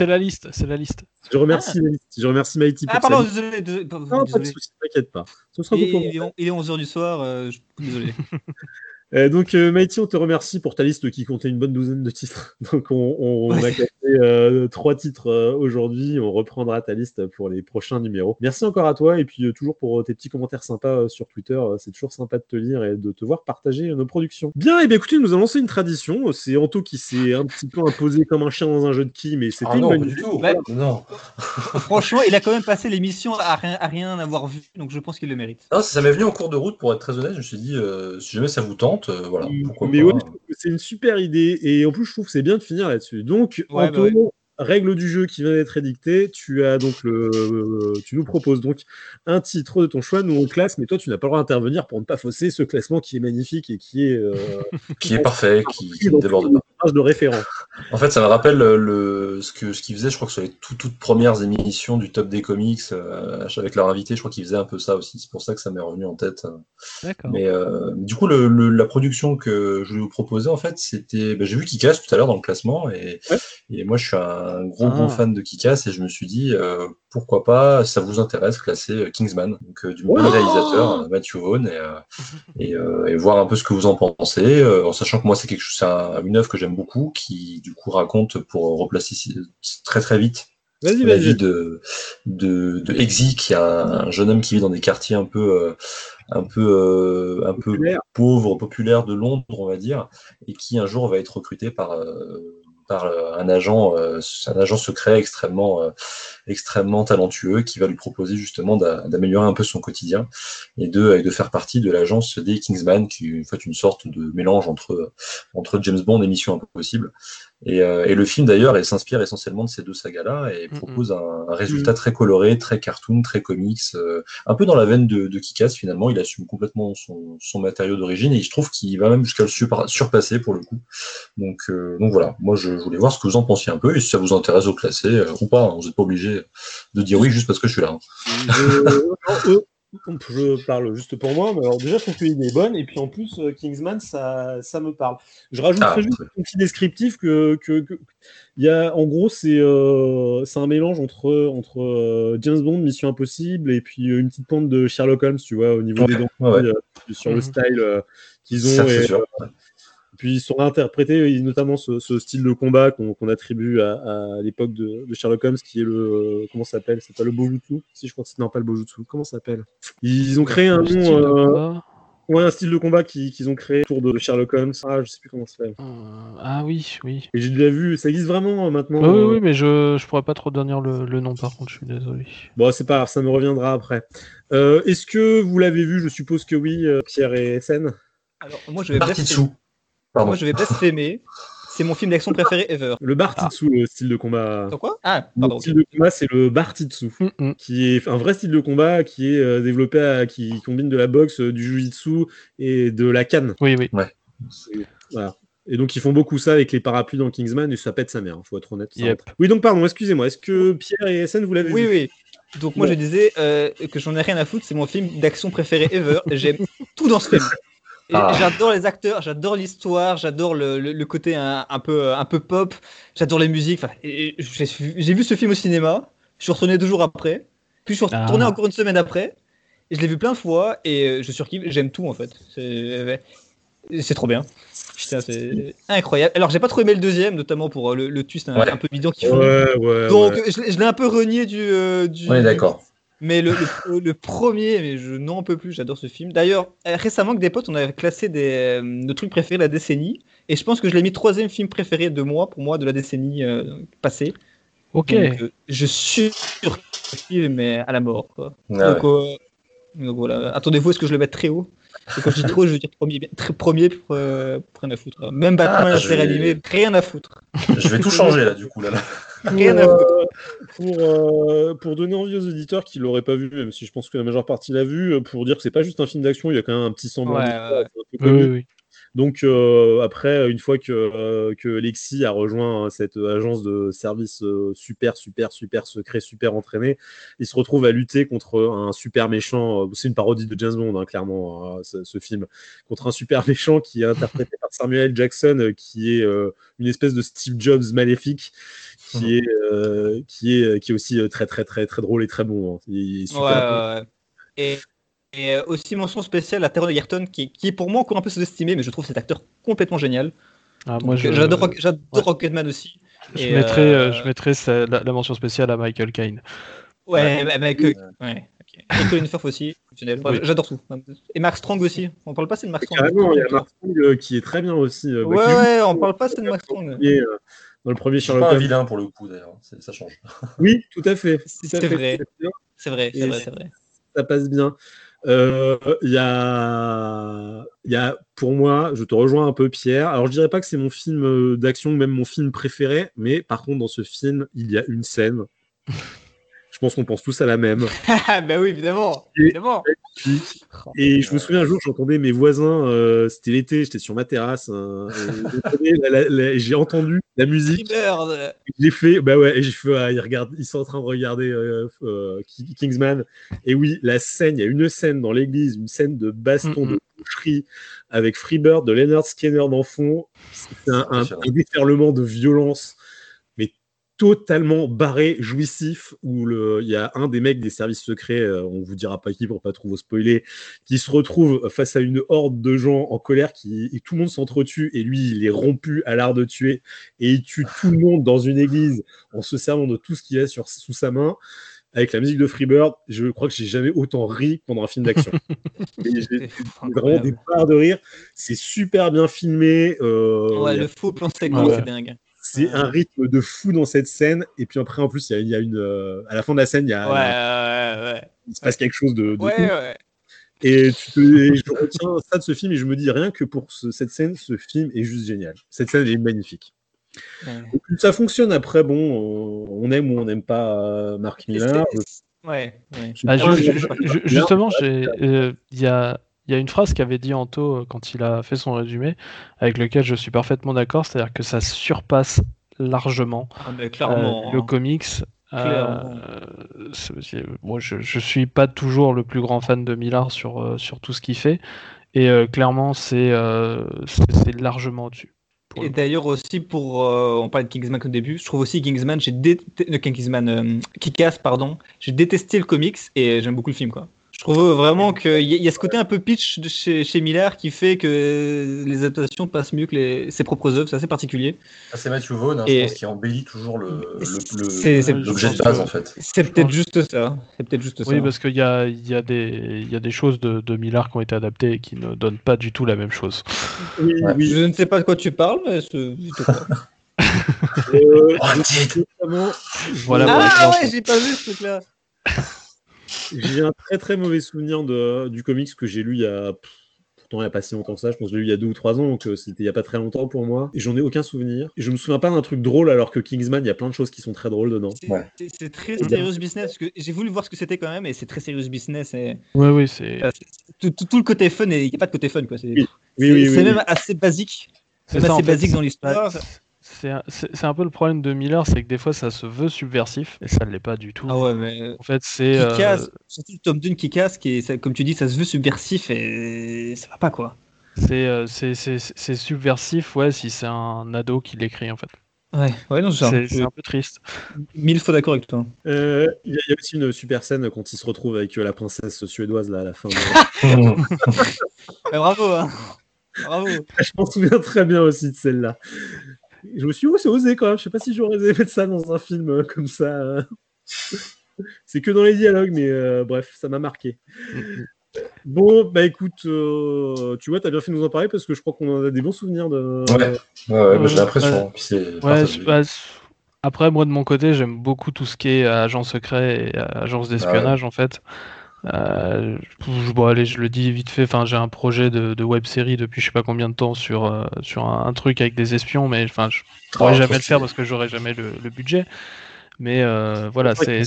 la liste. C'est la liste. Je remercie, ah. Je remercie Mighty Ah, pardon, désolé. non, pas de soucis, t'inquiète pas. Ce sera il, il, est 11h du soir. désolé. Euh, donc, euh, Mighty, on te remercie pour ta liste qui comptait une bonne douzaine de titres. Donc, on, a classé euh, trois titres aujourd'hui. On reprendra ta liste pour les prochains numéros. Merci encore à toi et puis toujours pour tes petits commentaires sympas sur Twitter. c'est toujours sympa de te lire et de te voir partager nos productions. Bien, et bien écoutez, nous allons lancer une tradition. C'est Anto qui s'est un petit peu imposé comme un chien dans un jeu de qui, mais c'était ah non, du tout. non. Franchement, il a quand même passé l'émission à rien, à rien avoir vu, donc je pense qu'il le mérite. Non, ça m'est venu en cours de route, pour être très honnête. Je me suis dit, si jamais ça vous tente, euh, voilà. Mais ouais, c'est une super idée. Et en plus, je trouve que c'est bien de finir là-dessus. Donc, ouais, bah règle du jeu qui vient d'être édictée. Tu as donc le, tu nous proposes donc un titre de ton choix. Nous on classe, mais toi tu n'as pas le droit d'intervenir pour ne pas fausser ce classement qui est magnifique et qui est euh, qui est parfait, qui, qui déborde pas. De référence. En fait, ça me rappelle le, ce que ce qu'ils faisaient. Je crois que sur les toutes premières émissions du Top des comics euh, avec leur invité, je crois qu'ils faisaient un peu ça aussi. C'est pour ça que ça m'est revenu en tête. Mais euh, du coup, le, la production que je voulais vous proposer, en fait, c'était. Ben, j'ai vu casse tout à l'heure dans le classement et, et moi je suis un gros gros ah. fan de Kikas et je me suis dit euh, pourquoi pas, ça vous intéresse, classer euh, Kingsman, donc euh, du même réalisateur Matthew Vaughn et, et, voir un peu ce que vous en pensez, en sachant que moi c'est quelque chose, c'est une œuvre que j'aime beaucoup qui du coup raconte pour replacer très très vite la vie de, de, de Exy, qui est un, jeune homme qui vit dans des quartiers un peu, un peu, un peu pauvres, populaires de Londres, on va dire, et qui un jour va être recruté par, par euh, un agent, euh, un agent secret extrêmement, euh, extrêmement talentueux qui va lui proposer justement d'améliorer un peu son quotidien et de, et de faire partie de l'agence des Kingsman, qui est en fait une sorte de mélange entre, entre James Bond et Mission Impossible. Et, et le film d'ailleurs s'inspire essentiellement de ces deux sagas-là et propose un, résultat très coloré, très cartoon, très comics, un peu dans la veine de, de Kikas finalement. Il assume complètement son, son matériau d'origine et je trouve qu'il va même jusqu'à le surpasser pour le coup. Donc, donc voilà, moi je, je voulais voir ce que vous en pensiez un peu et si ça vous intéresse classer euh, ou pas. Hein. vous n'êtes pas obligé de dire oui juste parce que je suis là. Hein. je parle juste pour moi, mais alors déjà, je trouve que l'idée est bonne, et puis en plus, euh, Kingsman, ça, ça me parle. Je rajouterais ah, juste un petit descriptif que, que, y a, en gros, c'est euh, un mélange entre, entre euh, James Bond, Mission Impossible, et puis une petite pente de Sherlock Holmes, tu vois, au niveau des dents, sur le mhm. style qu'ils ont. Et, puis ils sont réinterprétés, notamment ce, style de combat qu'on attribue à, l'époque de, Sherlock Holmes, qui est le. comment ça s'appelle? C'est pas le Bojutsu Si, je crois que c'est. Non, pas le Bojutsu. Comment ça s'appelle? Ils ont créé un nom. Euh, ouais, un style de combat qu'ils ont créé autour de Sherlock Holmes. Ah, je sais plus comment ça s'appelle. Euh, ah oui, oui. Et j'ai déjà vu, ça existe vraiment euh, maintenant. oui, oui, mais je, je pourrais pas trop donner le, le, nom par contre, je suis désolé. Bon, c'est pas grave, ça me reviendra après. Est-ce que vous l'avez vu? Je suppose que oui, Pierre et SN. Alors, moi, je vais moi, je vais blasphémer. C'est mon film d'action préféré ever. Le Bartitsu, le style de combat. C'est quoi? Ah, pardon. Le style de combat, c'est le Bartitsu, mm, mm. qui est un vrai style de combat qui est euh, développé, à, qui combine de la boxe, euh, du jujitsu et de la canne. Oui, oui. Ouais. Voilà. Et donc ils font beaucoup ça avec les parapluies dans Kingsman et ça pète sa mère, il faut être honnête. Oui, donc pardon, excusez-moi. Est-ce que Pierre et SN, vous l'avez vu? Oui, oui. Donc moi je disais euh, que j'en ai rien à foutre, c'est mon film d'action préféré ever. J'aime tout dans ce film. Ah. J'adore les acteurs, j'adore l'histoire, j'adore le, côté un, peu, un peu pop, j'adore les musiques. J'ai vu ce film au cinéma, je suis retourné deux jours après, puis je suis retourné ah. encore une semaine après, et je l'ai vu plein de fois, et euh, je surkiffe, j'aime tout en fait. C'est trop bien. c'est incroyable. Alors, j'ai pas trop aimé le deuxième, notamment pour euh, le, le twist un, peu bidon qu'ils font. Donc, je, l'ai un peu renié du. Euh, du on est d'accord. Mais le, le, premier, mais je n'en peux plus, j'adore ce film. D'ailleurs, euh, récemment, avec des potes, on avait classé des, euh, nos trucs préférés de la décennie. Et je pense que je l'ai mis troisième film préféré de moi, pour moi, de la décennie euh, passée. Ok. je suis sûr mais à la mort. Quoi. Ah donc, voilà. Attendez-vous, est-ce que je le mets très haut quand je dis trop, je veux dire premier, très premier pour, rien à foutre. Même Batman, ah, la série animée, rien à foutre. Je vais tout changer là, du coup. Là, là. Euh, pour, euh, pour, donner envie aux auditeurs qui l'auraient pas vu, même si je pense que la majeure partie l'a vu, euh, pour dire que c'est pas juste un film d'action, il y a quand même un petit semblant. oui, Donc après, une fois que, que Lexi a rejoint cette agence de service super, super, super secret, super entraîné, il se retrouve à lutter contre un super méchant. C'est une parodie de James Bond, hein, clairement, hein, ce, ce, film, contre un super méchant qui est interprété par Samuel Jackson, qui est une espèce de Steve Jobs maléfique qui, mhm. est, euh, qui, est, qui est aussi euh, très, très, très, très drôle et très bon. Hein. Il est super Et, et, euh, aussi mention spéciale à Taron Egerton, qui, qui, est pour moi encore un peu sous-estimé, mais je trouve cet acteur complètement génial. Ah, moi, j'adore, Rocketman aussi. Je et mettrais, je mettrais la, mention spéciale à Michael Caine. Ouais, ouais, Michael, ouais. Okay. aussi, j'adore tout. Et Mark Strong aussi. On parle pas c'est de Mark Strong. Carrément, il y a Mark Strong qui est très bien aussi. ouais, ouais, on parle pas c'est de Mark Strong dans le premier Sherlock Holmes. pas un vilain pour le coup d'ailleurs, ça change. Oui, tout à fait. C'est vrai. C'est vrai, c'est vrai, vrai, Ça passe bien. Il euh, y, a, y, a, pour moi, je te rejoins un peu Pierre. Alors je dirais pas que c'est mon film euh, d'action, même mon film préféré, mais par contre dans ce film, il y a une scène pense qu'on pense tous à la même. ben oui, évidemment. Et, évidemment. Et, je me souviens un jour, j'entendais mes voisins, euh, c'était l'été, j'étais sur ma terrasse, hein, j'ai entendu la musique. J'ai fait, bah ouais, et j'ai fait, ils, regardent, ils sont en train de regarder euh, euh, Kingsman. Et oui, la scène, il y a une scène dans l'église, une scène de baston, de boucherie avec Freebird, de Leonard Skinner dans fond. C'est un, un, un déferlement de violence totalement barré, jouissif, où il y a un des mecs des services secrets, euh, on vous dira pas qui pour pas trop vous spoiler, qui se retrouve face à une horde de gens en colère, qui, et tout le monde s'entretue, et lui, il est rompu à l'art de tuer, et il tue tout le monde dans une église en se servant de tout ce qu'il a sur, sous sa main. Avec la musique de Freebird, je crois que j'ai jamais autant ri pendant un film d'action. j'ai vraiment des parts de rire. C'est super bien filmé. Euh, ouais, le faux plan c'est dingue. C'est un rythme de fou dans cette scène. Et puis après, en plus, il y, a, une. Euh, à la fin de la scène, il y a. Ouais, ouais, Il se passe quelque chose de. ouais, ouais. Et, tu je retiens ça de ce film et je me dis rien que pour cette scène, ce film est juste génial. Cette scène est magnifique. ça fonctionne après, bon, on aime ou on n'aime pas euh, Mark Miller. Ouais, ah, justement, euh, il y a il y a une phrase qu'avait dit Anto euh, quand il a fait son résumé, avec lequel je suis parfaitement d'accord, c'est-à-dire que ça surpasse largement ah, euh, le hein. comics. moi, je, je suis pas toujours le plus grand fan de Millard sur, sur tout ce qu'il fait. Et clairement, c'est largement au-dessus. Et d'ailleurs aussi pour, on parlait de Kingsman au début, je trouve aussi Kingsman, j'ai détesté, Kingsman, Kick-Ass, pardon, j'ai détesté le comics et j'aime beaucoup le film quoi. Je trouve vraiment qu'il y, a ce côté un peu pitch de chez, chez, Miller qui fait que les adaptations passent mieux que les, ses propres œuvres. C'est assez particulier. Ah, c'est Matthew Vaughn, hein, je pense, qui embellit toujours l'objet de base, en fait. C'est peut-être juste ça. C'est peut-être juste oui, parce qu'il y a, y, a des, y a des choses de, de, Miller qui ont été adaptées et qui ne donnent pas du tout la même chose. Oui, oui. Je ne sais pas de quoi tu parles, mais c'est. euh, oh, voilà, ah ouais, j'ai pas vu ce truc-là. J'ai un très très mauvais souvenir de, du comics que j'ai lu il y a. Pourtant, il n'y a pas si longtemps que ça. Je pense que je l'ai lu il y a deux ou trois ans, donc euh, c'était il n'y a pas très longtemps pour moi. Et j'en ai aucun souvenir. Et je me souviens pas d'un truc drôle, alors que Kingsman, il y a plein de choses qui sont très drôles dedans. C'est très serious business, parce que j'ai voulu voir ce que c'était quand même, et c'est très serious business. Et... Ouais, oui, c'est. Tout, tout, le côté fun, et il n'y a pas de côté fun, quoi. C'est oui. oui, oui, même assez basique. C'est assez basique dans l'histoire c'est un peu le problème de Miller, c'est que des fois ça se veut subversif et ça ne l'est pas du tout. Ah ouais, mais en fait c'est euh... surtout le tome 2 qui casse, qui est, comme tu dis, ça se veut subversif et ça va pas quoi. C'est euh, subversif, ouais, si c'est un ado qui l'écrit en fait. Ouais, ouais, non, c'est un, peu triste. Mille fois d'accord avec toi. Euh, il y, a aussi une super scène quand il se retrouve avec euh, la princesse suédoise là à la fin. bravo, hein. bravo. Je m'en souviens très bien aussi de celle-là je me suis dit, oh, c'est osé quand même. Je sais pas si j'aurais aimé mettre ça dans un film euh, comme ça. Euh. c'est que dans les dialogues, mais euh, bref, ça m'a marqué. Bon, bah écoute, tu vois, t'as bien fait de nous en parler parce que je crois qu'on a des bons souvenirs de. Ouais, ouais, bah, j'ai l'impression. Ouais, après, moi de mon côté, j'aime beaucoup tout ce qui est agent secret et agence d'espionnage en fait. Euh, je, bon, allez, je le dis vite fait. Enfin, j'ai un projet de, web série depuis je sais pas combien de temps sur euh, sur un, truc avec des espions, mais enfin, je pourrais oh, jamais le faire parce que j'aurais jamais le, budget. Mais euh, voilà, c'est,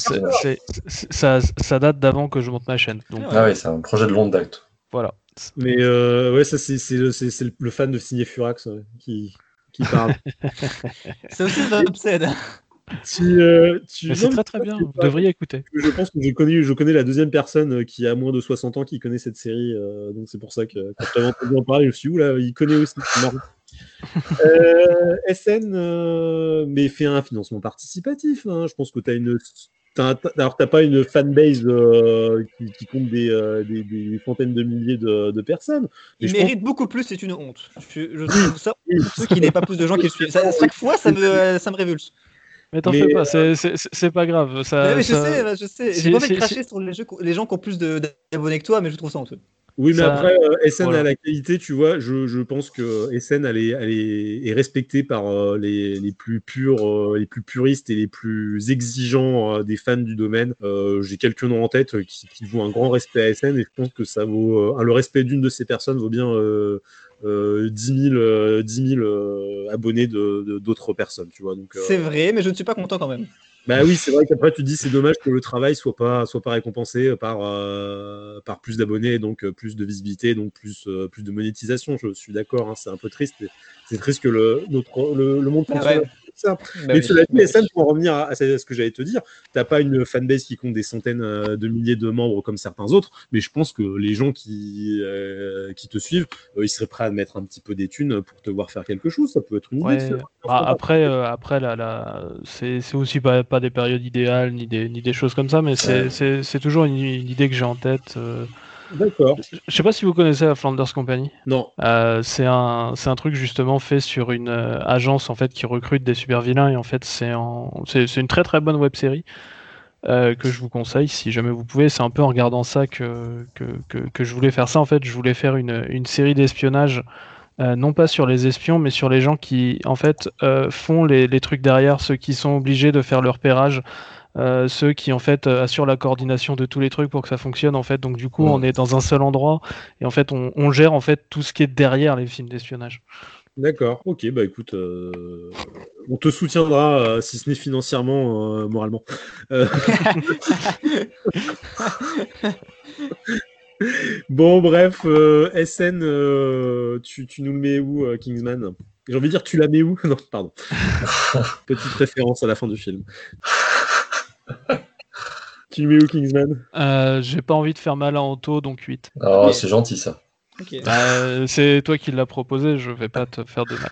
ça, ça date d'avant que je monte ma chaîne. Donc, ah oui, c'est un projet de longue date. Voilà. Mais ouais, ça c'est, c'est, le fan de signer Furax qui, qui parle. c'est aussi un obsède. Euh, c'est très très bien, vous devriez écouter. Je pense que je connais, je connais la deuxième personne euh, qui a moins de 60 ans qui connaît cette série, euh, donc c'est pour ça que quand tu entendu en parler, je me suis dit, là, il connaît aussi. SN, mais fait un financement participatif. Hein. Je pense que tu as une. alors, t'as pas une fanbase qui, compte des, des, fontaines de milliers de, personnes. Il mérite beaucoup plus, c'est une honte. Je, trouve ça ceux qui n'aient pas plus de gens qui le suivent. chaque fois, ça me, ça me révulse. Mais t'en fais pas, c'est pas grave. Ça, je sais, bah, je sais. J'ai pas envie de cracher sur les, jeux, les gens qui ont plus d'abonnés que toi, mais je trouve ça honteux. Oui, mais après, euh, SN a la qualité, tu vois. Je, je pense que SN elle est, elle est, est respectée par euh, les, les, plus purs, euh, les plus puristes et les plus exigeants des fans du domaine. J'ai quelques noms en tête qui, qui vouent un grand respect à SN et je pense que ça vaut le respect d'une de ces personnes vaut bien 10 000, 10 000 abonnés d'autres personnes, tu vois. Donc, c'est vrai, mais je ne suis pas content quand même. Bah oui, c'est vrai qu'après tu dis c'est dommage que le travail soit pas soit pas récompensé par euh, par plus d'abonnés, donc euh, plus de visibilité, donc plus euh, plus de monétisation. Je suis d'accord, hein, c'est un peu triste. C'est triste que le notre le, monde fonctionne Bah mais cela dit, SN, pour en revenir à, ce que j'allais te dire, t'as pas une fanbase qui compte des centaines de milliers de membres comme certains autres, mais je pense que les gens qui qui te suivent, ils seraient prêts à mettre un petit peu des thunes pour te voir faire quelque chose. Ça peut être une idée. Bah, après après la, la... c'est aussi pas des périodes idéales ni des, ni des choses comme ça, mais c'est toujours une, idée que j'ai en tête. Euh. D'accord. Je sais pas si vous connaissez la Flanders Company. Non. Euh, c'est un, un truc justement fait sur une euh, agence en fait qui recrute des super vilains et en fait c'est une très très bonne web série. que je vous conseille si jamais vous pouvez. C'est un peu en regardant ça que, que, que, que, je voulais faire ça. En fait, je voulais faire une, une série d'espionnage euh, non pas sur les espions, mais sur les gens qui, en fait, euh, font les, trucs derrière, ceux qui sont obligés de faire leur pérage, euh, ceux qui, en fait, assurent la coordination de tous les trucs pour que ça fonctionne, en fait. Donc, du coup, on est dans un seul endroit et, en fait, on, gère, en fait, tout ce qui est derrière les films d'espionnage. D'accord, ok, bah écoute, on te soutiendra, si ce n'est financièrement, moralement. Bon, bref, euh, SN, euh, tu, nous le mets où, euh, Kingsman? J'ai envie de dire, tu la mets où? Non, pardon. Petite référence à la fin du film. Tu mets où, Kingsman? Euh, J'ai pas envie de faire mal à Anto, donc 8. Oh, c'est gentil ça. Bah, c'est toi qui l'as proposé, je vais pas te faire de mal.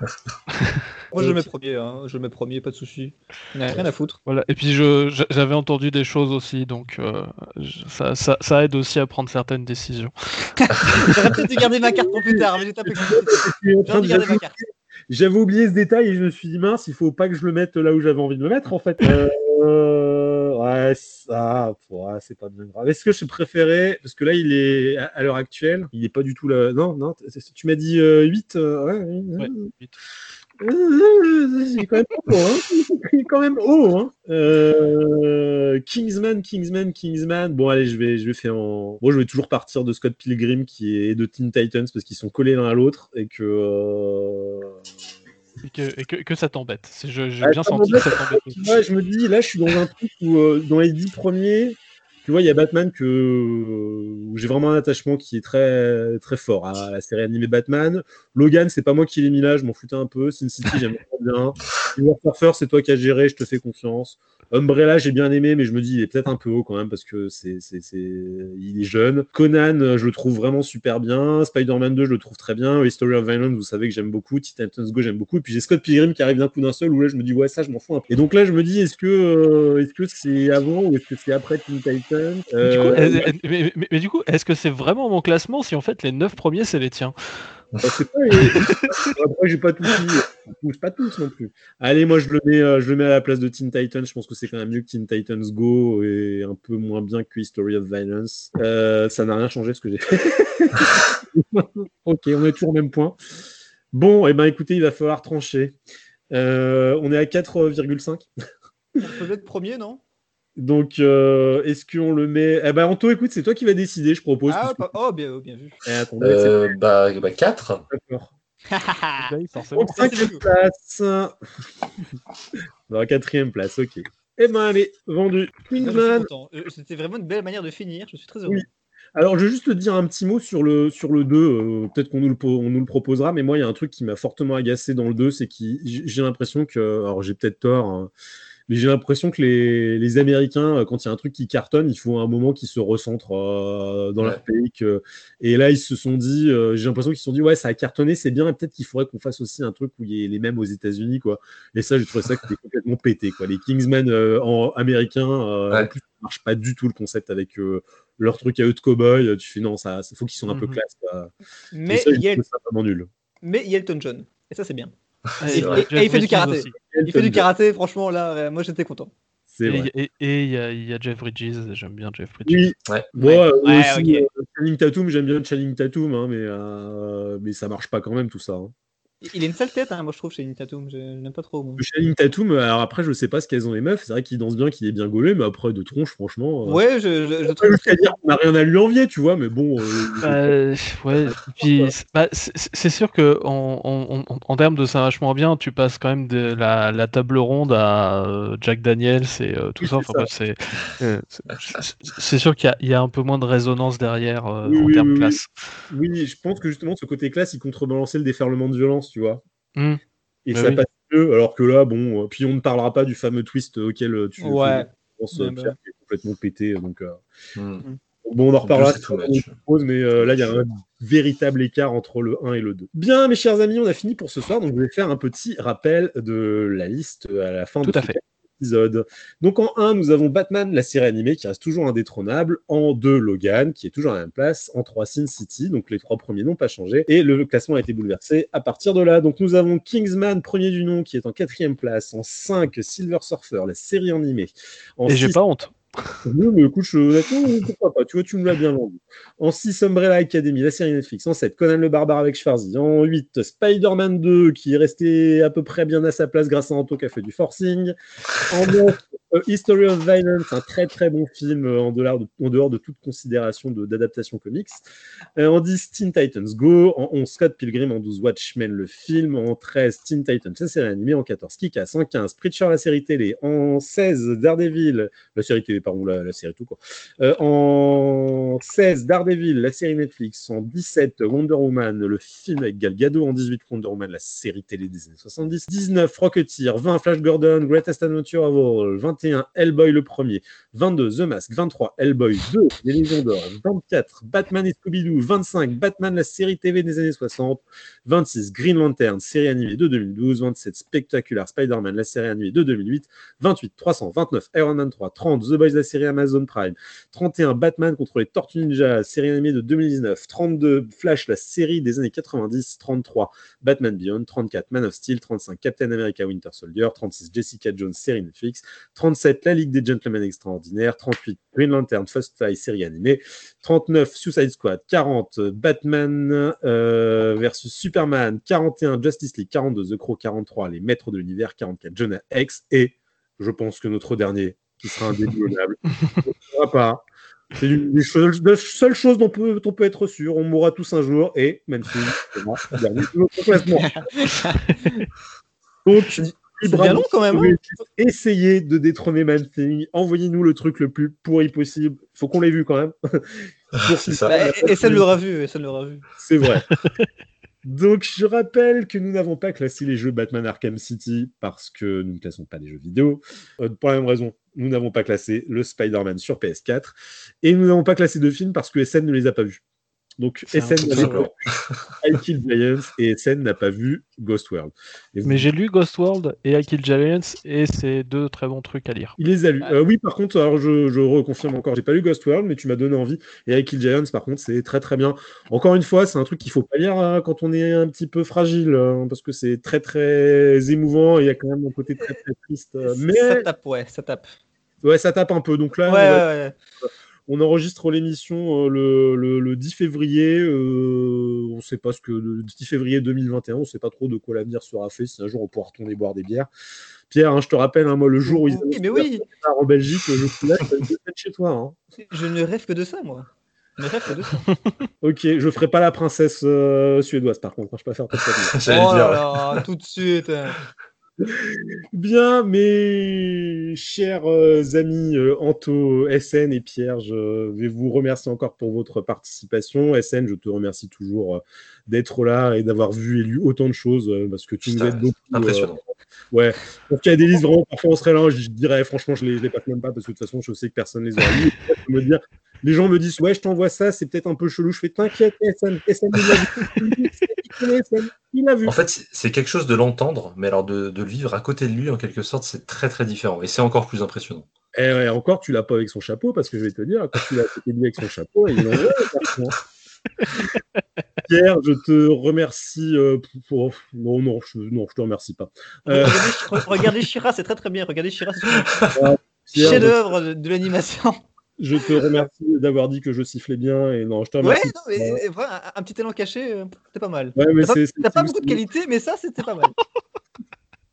Moi, je mets premier, hein. je mets premier, pas de souci. rien à foutre. Voilà. Et puis, j'avais entendu des choses aussi, donc euh, ça, ça, ça, aide aussi à prendre certaines décisions. J'aurais peut-être dû garder ma carte pour plus tard, mais j'ai tapé garder ma carte. J'avais oublié ce détail et je me suis dit, mince, il faut pas que je le mette là où j'avais envie de le mettre, en fait. Euh, ouais, ça, c'est pas bien grave. Est-ce que je préférais, parce que là, il est, à l'heure actuelle, il est pas du tout là. Non, non, tu m'as dit 8 euh, ouais, ouais, 8. C'est quand même haut, hein. quand même haut, hein. Euh, Kingsman, Kingsman, Kingsman. Bon, allez, je vais, je vais faire en. Bon, je vais toujours partir de Scott Pilgrim qui est de Teen Titans parce qu'ils sont collés l'un à l'autre et que. Euh, et que, que, ça t'embête. J'ai bien senti que ça t'embête. Ouais, je me dis, là, je suis dans un truc où, euh, dans les dix premiers, tu vois, il y a Batman que j'ai vraiment un attachement qui est très très fort à la série animée Batman. Logan, c'est pas moi qui l'ai mis là, je m'en foutais un peu. Sin City, j'aime bien. War Surfer, c'est toi qui as géré, je te fais confiance. Umbrella, j'ai bien aimé, mais je me dis, il est peut-être un peu haut quand même parce que c'est, c'est, c'est... il est jeune. Conan, je le trouve vraiment super bien. Spider-Man 2, je le trouve très bien. History of Violence, vous savez que j'aime beaucoup. Titans Go, j'aime beaucoup. Et puis j'ai Scott Pilgrim qui arrive d'un coup d'un seul où là, je me dis, ouais, ça, je m'en fous un peu. Et donc là, je me dis, est-ce que, euh, est-ce que c'est avant ou est-ce que c'est après Teen Titans? Euh, mais, mais, du coup, est-ce que c'est vraiment mon classement si en fait les 9 premiers, c'est les tiens? Bah, Après, j'ai pas tout. Pas tous non plus. Allez, moi, je le, mets, euh, je le mets à la place de Teen Titans. Je pense que c'est quand même mieux que Teen Titans Go et un peu moins bien que History of Violence. Euh, ça n'a rien changé ce que j'ai fait. ok, on est toujours au même point. Bon, et eh ben écoutez, il va falloir trancher. Euh, on est à 4,5. On peut être premier, non? Donc, euh, est-ce qu'on le met Eh ben, Anto, écoute, c'est toi qui vas décider, je propose. Ah, oh, bien, oh, bien vu. Eh, euh, bah, bah, 4. D'accord. En cinquième place. Dans quatrième place, ok. Eh ben, allez, vendu. Queensman. Euh, c'était vraiment une belle manière de finir, je suis très heureux. Oui. Alors, je vais juste te dire un petit mot sur le, sur le 2. Peut-être qu'on nous, le, nous le proposera, mais moi, il y a un truc qui m'a fortement agacé dans le 2, c'est que j'ai l'impression que. Alors, j'ai peut-être tort. Hein, mais j'ai l'impression que les, les, Américains, euh, quand il y a un truc qui cartonne, il faut un moment qu'ils se recentrent euh, dans leur pays. Et là, ils se sont dit, euh, j'ai l'impression qu'ils se sont dit, ouais, ça a cartonné, c'est bien, et peut-être qu'il faudrait qu'on fasse aussi un truc où il y ait les mêmes aux États-Unis, quoi. Et ça, j'ai trouvé ça qui était complètement pété, quoi. Les Kingsmen en américains, en plus, ça marche pas du tout le concept avec leur truc à eux de cowboy. Tu fais non, ça, faut qu'ils soient un peu mhm. classe. Mais il y a nul. Mais il y a Elton John, et ça, c'est bien. Et, il fait du karaté. Il fait du karaté, franchement, là, moi j'étais content. Et il y, a Jeff Bridges, j'aime bien Jeff Bridges. Oui, ouais. Moi, ouais, aussi, okay. euh, Channing Tatum, j'aime bien Channing Tatum, hein, mais, euh, mais ça marche pas quand même tout ça. Hein. Il a une sale tête, hein, moi je trouve, Channing Tatum. Je n'aime pas trop. Moi. Channing Tatum, alors après, je sais pas ce qu'elles ont les meufs. C'est vrai qu'il danse bien, qu'il est bien gaulé, mais après, de tronche, franchement. Euh, ouais, je, je, je trouve. dire qu'on n'a rien à lui envier, tu vois, mais bon. Euh, bah, ouais, puis bah, c'est sûr que en, en, en, termes de ça vachement bien, tu passes quand même de la, la table ronde à euh, Jack Daniels et tout ça. Enfin, c'est c'est sûr qu'il y, y, a un peu moins de résonance derrière en termes classe. Oui, je pense que justement, ce côté classe, il contrebalançait le déferlement de violence tu vois. Mmh. Et ça passe mieux, alors que là, bon, euh, puis on ne parlera pas du fameux twist auquel euh, tu ouais. penses, Pierre, qui est complètement pété. Donc, euh, mmh. Bon, on en reparlera, mais là, il y a un véritable écart entre le 1 et le 2. Bien, mes chers amis, on a fini pour ce soir, donc je vais faire un petit rappel de la liste à la fin Tout de à fait. Donc en 1, nous avons Batman, la série animée, qui reste toujours indétrônable. En 2, Logan, qui est toujours à la même place. En 3, Sin City, donc les trois premiers n'ont pas changé. Et le classement a été bouleversé à partir de là. Donc nous avons Kingsman, premier du nom, qui est en quatrième place. En 5, Silver Surfer, la série animée. Et j'ai pas honte. Oui, mais écoute, je... pourquoi pas Tu vois, tu me l'as bien vendu. En 6, Umbrella Academy, la série Netflix. En 7, Conan le Barbare avec Schwarzy. En 8, Spider-Man 2, qui est resté à peu près bien à sa place grâce à Anto qui a fait du forcing. En 9, euh, History of Violence, un très très bon film euh, en, dehors de, en dehors de toute considération d'adaptation comics. Euh, en 10, Teen Titans Go. En 11, Scott Pilgrim. En 12, Watchmen, le film. En 13, Teen Titans, la série animée. En 14, Kick-Ass. En 15, Preacher, la série télé. En 16, Daredevil, la série télé, pardon, la, la série tout quoi. en 16, Daredevil, la série Netflix. En 17, Wonder Woman, le film avec Gal Gadot. En 18, Wonder Woman, la série télé des années 70. 19, Rocketeer. 20, Flash Gordon, Greatest Adventure of All. 21, 21, Hellboy le premier. 22, The Mask. 23, Hellboy 2, Les Légions d'Or. 24, Batman et Scooby-Doo. 25, Batman, la série TV des années 60. 26, Green Lantern, série animée de 2012. 27, Spectacular Spider-Man, la série animée de 2008. 28, 329, Iron Man 3. 30, The Boys, la série Amazon Prime. 31, Batman contre les Tortues Ninja, série animée de 2019. 32, Flash, la série des années 90. 33, Batman Beyond. 34, Man of Steel. 35, Captain America Winter Soldier. 36, Jessica Jones, série Netflix. 37, La Ligue des Gentlemen Extraordinaires. 38, Green Lantern, First Eye, série animée. 39, Suicide Squad. 40, Batman euh, versus Superman. 41, Justice League. 42, The Crow. 43, Les Maîtres de l'Univers. 44, Jonah X. Et je pense que notre dernier, qui sera indéboulonnable, ne pas. C'est la seule chose dont, peut- on peut être sûr. On mourra tous un jour. Et de notre classement. Donc, C'est libre bien à long vous. quand même. Vous hein. Essayez de détrôner Man Thing. Envoyez-nous le truc le plus pourri possible. Faut qu'on l'ait vu quand même. Pour ça. Bah, et, et ça l'aura vu, et ça l'aura vu. C'est vrai. Donc, je rappelle que nous n'avons pas classé les jeux Batman Arkham City parce que nous ne classons pas les jeux vidéo. Euh, pour la même raison, nous n'avons pas classé le Spider-Man sur PS4. Et nous n'avons pas classé de films parce que SN ne les a pas vus. Donc, SN truc n'a simple. pas vu I Kill Giants et SN n'a pas vu Ghost World. Vous- Mais j'ai lu Ghost World et I Kill Giants et c'est deux très bons trucs à lire. Il les a lus. Euh, oui, par contre, alors je, je reconfirme encore, j'ai pas lu Ghost World, mais tu m'as donné envie. Et avec Kill Giants, par contre, c'est très très bien. Encore une fois, c'est un truc qu'il faut pas lire hein, quand on est un petit peu fragile, hein, parce que c'est très très émouvant et il y a quand même un côté très très triste. euh, mais Ça tape, ouais, ça tape. ouais, ça tape un peu. Donc là, Ouais, on, ouais, va- ouais. On enregistre l'émission euh, le, le- le 10 février. euh, on sait pas ce que le 10 février 2021, on sait pas trop de quoi l'avenir sera fait. Si un jour on pourra retourner boire des bières. Pierre, hein, je te rappelle, hein, moi, le jour où ils Oui, mais oui, en Belgique, je suis là, je vais être chez toi. hein. je ne rêve que de ça, moi. Je ne rêve que de ça. Ok, je ferai pas la princesse euh, suédoise par contre, je préfère pas. J'allais oh là là, tout de suite. Bien, mes chers euh, amis euh, Anto, SN et Pierre, je vais vous remercier encore pour votre participation. SN, je te remercie toujours euh, d'être là et d'avoir vu et lu autant de choses euh, parce que tu nous aides beaucoup. euh, Impressionnant. Ouais, pour qu'il y a des livres, vraiment, parfois on serait là, je dirais, franchement, je les, je les passe même pas parce que de toute façon, je sais que personne les aura lus. Me dire, les gens me disent, ouais, je t'envoie ça, c'est peut-être un peu chelou. Je fais, t'inquiète, SN, SN, il vu. En fait, c'est- quelque chose de l'entendre, mais alors de, de le vivre à côté de lui, en quelque sorte, c'est très très différent. Et c'est encore plus impressionnant. Et ouais, encore, tu l'as pas avec son chapeau, parce que je vais te dire, quand tu l'as à côté de lui avec son chapeau, il en veut, Pierre, je te remercie euh, pour. Non, non, je, non, je te remercie pas. Euh, Regardez, Sh- regardez Shira, c'est très très bien. Regardez Shira, c'est Pierre, je, chef-d'œuvre de, de l'animation. Je te remercie d'avoir dit que je sifflais bien, et non, je te Ouais, remercie. non, mais, euh, voilà, un, petit élan caché, euh, c'était pas mal. Ouais, mais T'as pas, t'as pas beaucoup de qualité, mais ça, c'était pas mal.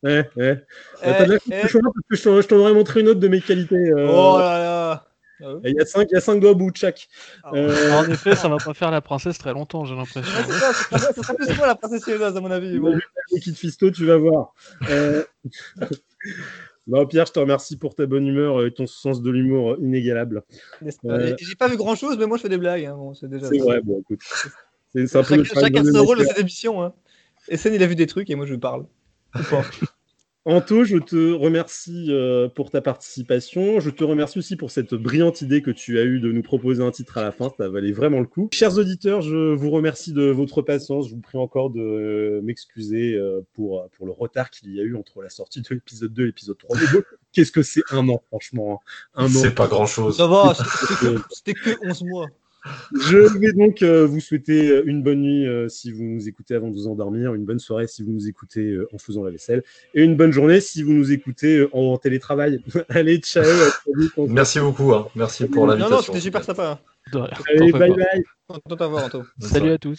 Ouais, ouais. Euh, Euh, T'as de la euh, je sois là, parce que je t'en- aurais montré une autre de mes qualités. euh, Oh là là. Ah ouais. Il y a cinq, il y a cinq doigts au bout de chaque. Ah, Euh, En effet, ça va pas faire la princesse très longtemps, j'ai l'impression. Ouais, ça, ce sera- plus moi la princesse suédoise, à mon avis. Bon. Kid Fisto, tu vas voir. Euh, Non, Pierre, je te remercie pour ta bonne humeur et ton sens de l'humour inégalable. Euh, J'ai pas vu grand chose, mais moi je fais des blagues. hein. Bon, c'est déjà vrai, bon, écoute. C'est Chacun, son rôle de Maker. cette émission. Hein. Essen, il a vu des trucs et moi je parle. Anto, je te remercie euh, pour ta participation. Je te remercie aussi pour cette brillante idée que tu as eue de nous proposer un titre à la fin. Ça valait vraiment le coup. Chers auditeurs, je vous remercie de votre patience. Je vous prie encore de euh, m'excuser euh, pour, pour le retard qu'il y a eu entre la sortie de l'épisode 2 et l'épisode 3. Mais bon, Qu'est-ce que c'est un an, franchement hein. Un an. C'est pas grand chose. Ça va, c'était que, c'était que 11 mois. Je vais donc euh, vous souhaiter euh, une bonne nuit euh, si vous nous écoutez avant de vous endormir, une bonne soirée si vous nous écoutez euh, en faisant la vaisselle, et une bonne journée si vous nous écoutez euh, en télétravail. Allez, ciao. à très vite, on se Merci beaucoup. hein. Merci pour Non, l'invitation. non, c'était super sympa. De rien. Allez, bye pas. bye. Content de t'avoir, Anto. Salut à tous.